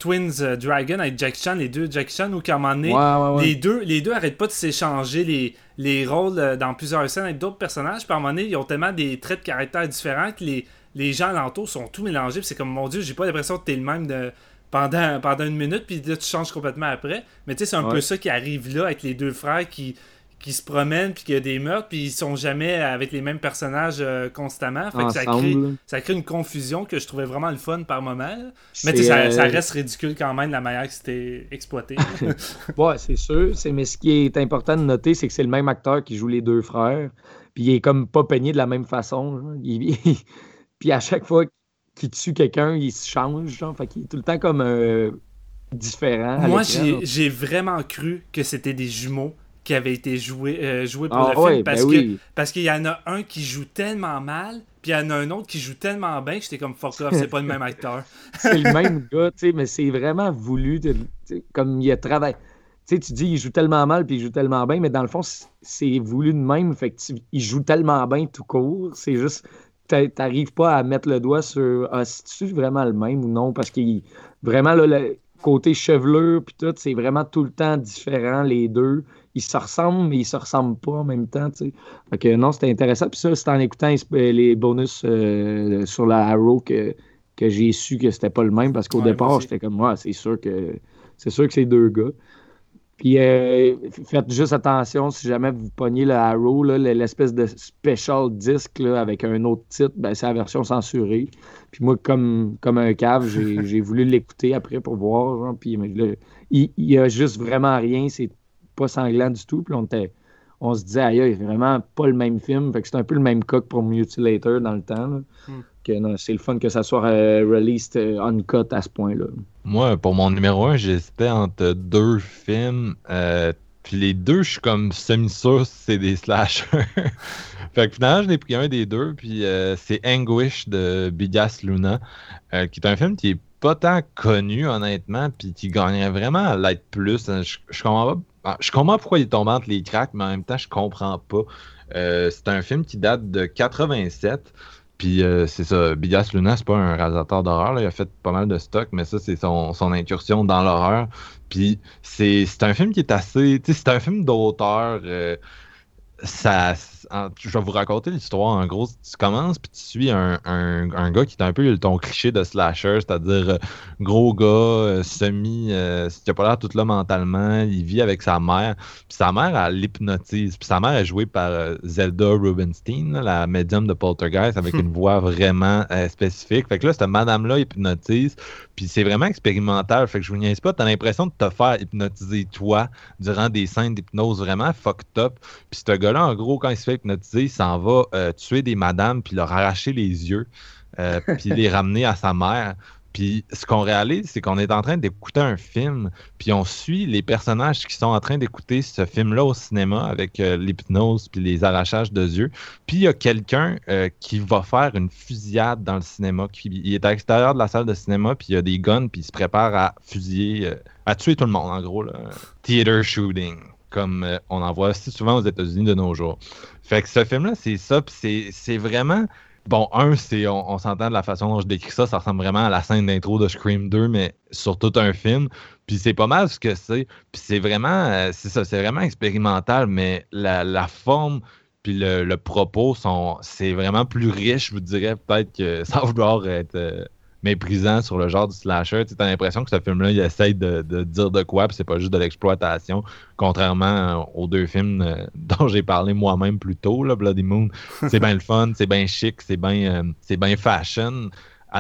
Twins euh, Dragon avec Jack Chan, les deux Jack Chan, où à un moment donné, les deux les deux arrêtent pas de s'échanger les, les rôles dans plusieurs scènes avec d'autres personnages. Puis à un moment donné, ils ont tellement des traits de caractère différents que les, les gens alentours sont tout mélangés. c'est comme, mon Dieu, j'ai pas l'impression que t'es le même de pendant, pendant une minute, puis là, tu changes complètement après. Mais tu sais, c'est un peu ça qui arrive là avec les deux frères qui qui se promènent puis qu'il y a des meurtres puis ils sont jamais avec les mêmes personnages euh, constamment. Fait que ça crée, ça crée une confusion que je trouvais vraiment le fun par moment. Mais ça, euh, reste ridicule quand même la manière que c'était exploité. *laughs* Ouais c'est sûr. Mais ce qui est important de noter c'est que c'est le même acteur qui joue les deux frères puis il est comme pas peigné de la même façon *laughs* puis à chaque fois qu'il tue quelqu'un il se change genre. Fait qu'il est tout le temps comme euh, différent moi j'ai vraiment cru que c'était des jumeaux qui avait été joué, euh, joué pour ah le film parce ben parce qu'il y en a un qui joue tellement mal puis il y en a un autre qui joue tellement bien que j'étais comme fuck off c'est pas le même *laughs* acteur. C'est le même *laughs* gars tu sais mais c'est vraiment voulu comme il a travaillé. Tu sais tu dis il joue tellement mal puis il joue tellement bien mais dans le fond c'est voulu de même fait il joue tellement bien tout court c'est juste t'arrives pas à mettre le doigt sur ah, si tu vraiment le même ou non? Parce qu'il vraiment là, le côté chevelure puis tout c'est vraiment tout le temps différent les deux ils se ressemblent, mais ils se ressemblent pas en même temps. sais. Fait que non, c'était intéressant. Puis ça, c'est en écoutant les bonus euh, sur la Arrow que, que j'ai su que c'était pas le même parce qu'au départ, j'étais comme moi, c'est sûr que c'est sûr que c'est deux gars. Puis euh, faites juste attention si jamais vous pognez le Arrow, l'espèce de special disc avec un autre titre, ben, c'est la version censurée. Puis moi, comme, comme un cave, j'ai *laughs* voulu l'écouter après pour voir. puis il, il y a juste vraiment rien. C'est pas sanglant du tout. Puis on, on se disait, aïe, vraiment pas le même film. Fait que c'est un peu le même cas que pour Mutilator dans le temps. Hmm. c'est le fun que ça soit euh, released euh, uncut à ce point-là. Moi, pour mon numéro 1, j'hésitais entre deux films. Euh, Puis les deux, je suis comme semi-sûr c'est des slashers. *laughs* fait que finalement, je n'ai pris un des deux. Puis euh, c'est Anguish de Bigas Luna, euh, qui est un film qui est pas tant connu, honnêtement, puis qui gagnerait vraiment à l'être plus. Je, je, comprends pas. Ah, je comprends pourquoi il est tombé entre les cracks, mais en même temps, je comprends pas. Euh, c'est un film qui date de 87. Puis c'est ça, Bigas Luna, c'est pas un réalisateur d'horreur. Il a fait pas mal de stock, mais ça, c'est son, son, incursion dans l'horreur. Puis c'est un film qui est assez. C'est un film d'auteur. Euh, ça, je vais vous raconter l'histoire. En gros, tu commences puis tu suis un, un, gars qui est un peu ton cliché de slasher, c'est-à-dire euh, gros gars, euh, semi, euh, qui a pas l'air tout là mentalement. Il vit avec sa mère. Puis sa mère, elle l'hypnotise. Puis sa mère est jouée par Zelda Rubinstein, la médium de Poltergeist, avec une voix vraiment spécifique. Fait que là, cette madame-là hypnotise. Puis c'est vraiment expérimental. Fait que je vous niaise pas, t'as l'impression de te faire hypnotiser toi durant des scènes d'hypnose vraiment fucked up. Puis ce gars-là, en gros, quand il se fait hypnotiser, il s'en va euh, tuer des madames puis leur arracher les yeux. Euh, *laughs* puis les ramener à sa mère. Puis ce qu'on réalise, c'est qu'on est en train d'écouter un film, puis on suit les personnages qui sont en train d'écouter ce film-là au cinéma avec euh, l'hypnose puis les arrachages de yeux. Puis il y a quelqu'un euh, qui va faire une fusillade dans le cinéma. Qui, il est à l'extérieur de la salle de cinéma, puis il y a des guns, puis il se prépare à fusiller, euh, à tuer tout le monde, en gros. Là. Theater shooting, comme on en voit si souvent aux États-Unis de nos jours. Fait que ce film-là, c'est ça, puis c'est vraiment Bon, un, c'est on, s'entend de la façon dont je décris ça, ça ressemble vraiment à la scène d'intro de Scream 2, mais sur tout un film. Puis c'est pas mal ce que c'est. Puis c'est vraiment, euh, c'est ça, c'est vraiment expérimental, mais la, forme puis le, propos sont, c'est vraiment plus riche, je vous dirais peut-être que sans vouloir être euh, méprisant sur le genre du slasher. Tu as l'impression que ce film-là, il essaye de, dire de quoi, puis c'est pas juste de l'exploitation, contrairement aux deux films euh, *laughs* dont j'ai parlé moi-même plus tôt, là, Bloody Moon. *laughs* C'est bien le fun, c'est bien chic, c'est bien euh, c'est bien fashion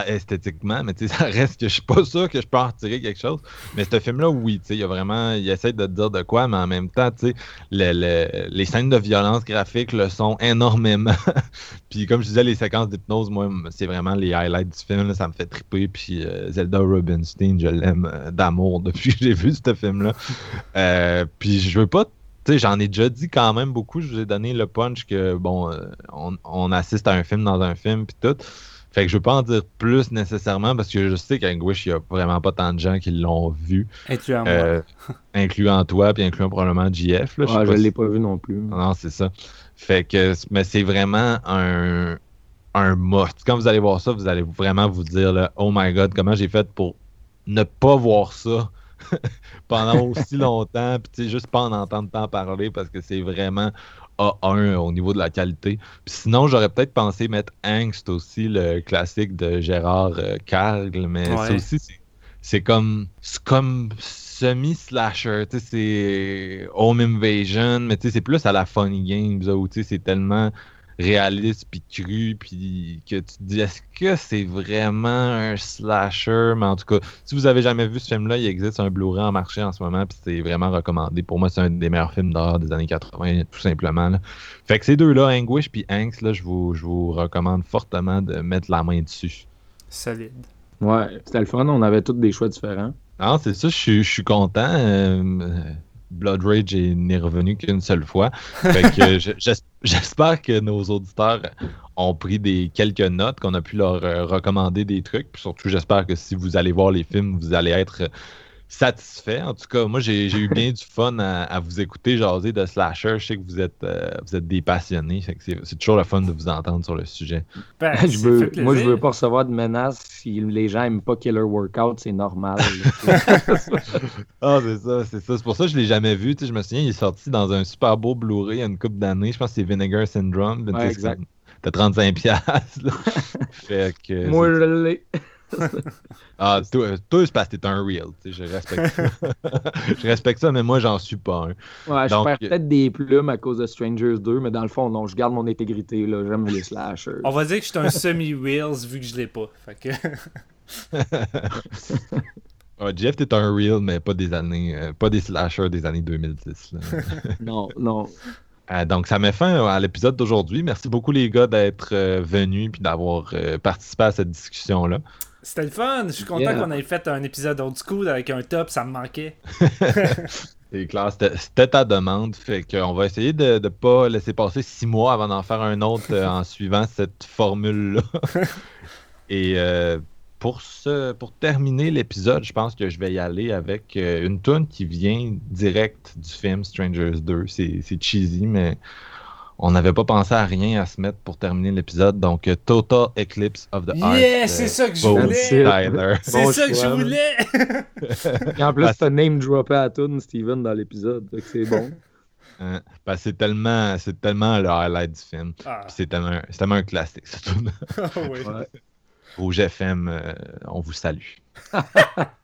esthétiquement, mais *laughs* ça reste que je suis pas sûr que je peux en retirer quelque chose. Mais ce film-là, oui, il a vraiment, il essaie de dire de quoi, mais en même temps, les scènes de violence graphique le sont énormément. *laughs* puis comme je disais, les séquences d'hypnose, moi, c'est vraiment les highlights du film, ça me fait triper. Puis euh, Zelda Rubinstein, je l'aime euh, d'amour depuis que j'ai vu ce film-là. Euh, puis je veux pas j'en ai déjà dit quand même beaucoup. Je vous ai donné le punch que, bon, on, on, assiste à un film dans un film, puis tout. Fait que je veux pas en dire plus nécessairement parce que je sais qu'Anguish, il y a vraiment pas tant de gens qui l'ont vu. Incluant moi. Euh, incluant toi, puis incluant probablement JF. Là, je, l'ai pas vu non plus. Non, c'est ça. Fait que, mais c'est vraiment un, un must. Quand vous allez voir ça, vous allez vraiment vous dire, là, oh my god, comment j'ai fait pour ne pas voir ça *laughs* pendant aussi *laughs* longtemps, puis juste pas en entendre tant parler parce que c'est vraiment a1 au niveau de la qualité. sinon, j'aurais peut-être pensé mettre Angst aussi, le classique de Gérard euh, Cargle, mais ça aussi, c'est comme, comme semi-slasher, c'est Home Invasion, mais c'est plus à la Funny Games, où c'est tellement réaliste puis cru puis que tu te dis est-ce que c'est vraiment un slasher? Mais en tout cas si vous avez jamais vu ce film là il existe un Blu-ray en marché en ce moment puis c'est vraiment recommandé. Pour moi c'est un des meilleurs films d'horreur des années 80 tout simplement fait que ces deux là Anguish puis Angst là je vous, je vous recommande fortement de mettre la main dessus. Solide. Ouais c'était le fun on avait tous des choix différents. Non c'est ça je suis content euh, Blood Rage n'est revenu qu'une seule fois. *laughs* j'espère que nos auditeurs ont pris des quelques notes, qu'on a pu leur euh, recommander des trucs. Puis surtout, j'espère que si vous allez voir les films, vous allez être satisfait. En tout cas, moi, j'ai eu bien du fun à, vous écouter jaser de slasher. Je sais que vous êtes, euh, vous êtes des passionnés. C'est toujours le fun de vous entendre sur le sujet. Ben, je veux, moi, je veux pas recevoir de menaces si les gens aiment pas Killer Workout. C'est normal. *laughs* ah, c'est ça, c'est ça. C'est pour ça que je l'ai jamais vu. je me souviens, il est sorti dans un super beau Blu-ray il y a une couple d'années. Je pense que c'est Vinegar Syndrome. Ouais, exact. T'as 35$. *laughs* fait que, moi, je l'ai. *laughs* ah, toi, toi c'est parce que t'es un real. Je respecte ça. *laughs* je respecte ça, mais moi, j'en suis pas un. Ouais, je perds peut-être des plumes à cause de Strangers 2, mais dans le fond, non, je garde mon intégrité. J'aime les slashers. On va dire que je suis un semi-reals vu que je l'ai pas. Fait que... *laughs* Jeff, t'es un real, mais pas des années, euh, pas des slashers des années 2010. non, non. Euh, donc, ça met fin à l'épisode d'aujourd'hui. Merci beaucoup, les gars, d'être euh, venus et d'avoir participé à cette discussion-là. C'était le fun. Je suis content qu'on ait fait un épisode old school avec un top. Ça me manquait. *laughs* C'est clair, c'était ta demande. Fait qu'on va essayer de ne pas laisser passer six mois avant d'en faire un autre euh, en *laughs* suivant cette formule-là. *laughs* Et euh, pour, ce, pour terminer l'épisode, je pense que je vais y aller avec euh, une tune qui vient direct du film Strangers 2. C'est cheesy, mais on n'avait pas pensé à rien à se mettre pour terminer l'épisode. Donc, euh, Total Eclipse of the Heart. Yeah, c'est ça que je voulais. *laughs* C'est ça que je voulais. Et en plus, t'as name droppé à tune Steven dans l'épisode. C'est bon. Euh, ben, c'est tellement, c'est tellement le highlight du film. Ah. C'est tellement, tellement, un classique, ce oh, *laughs* oui. Rouge FM, euh, on vous salue. *laughs*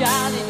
shining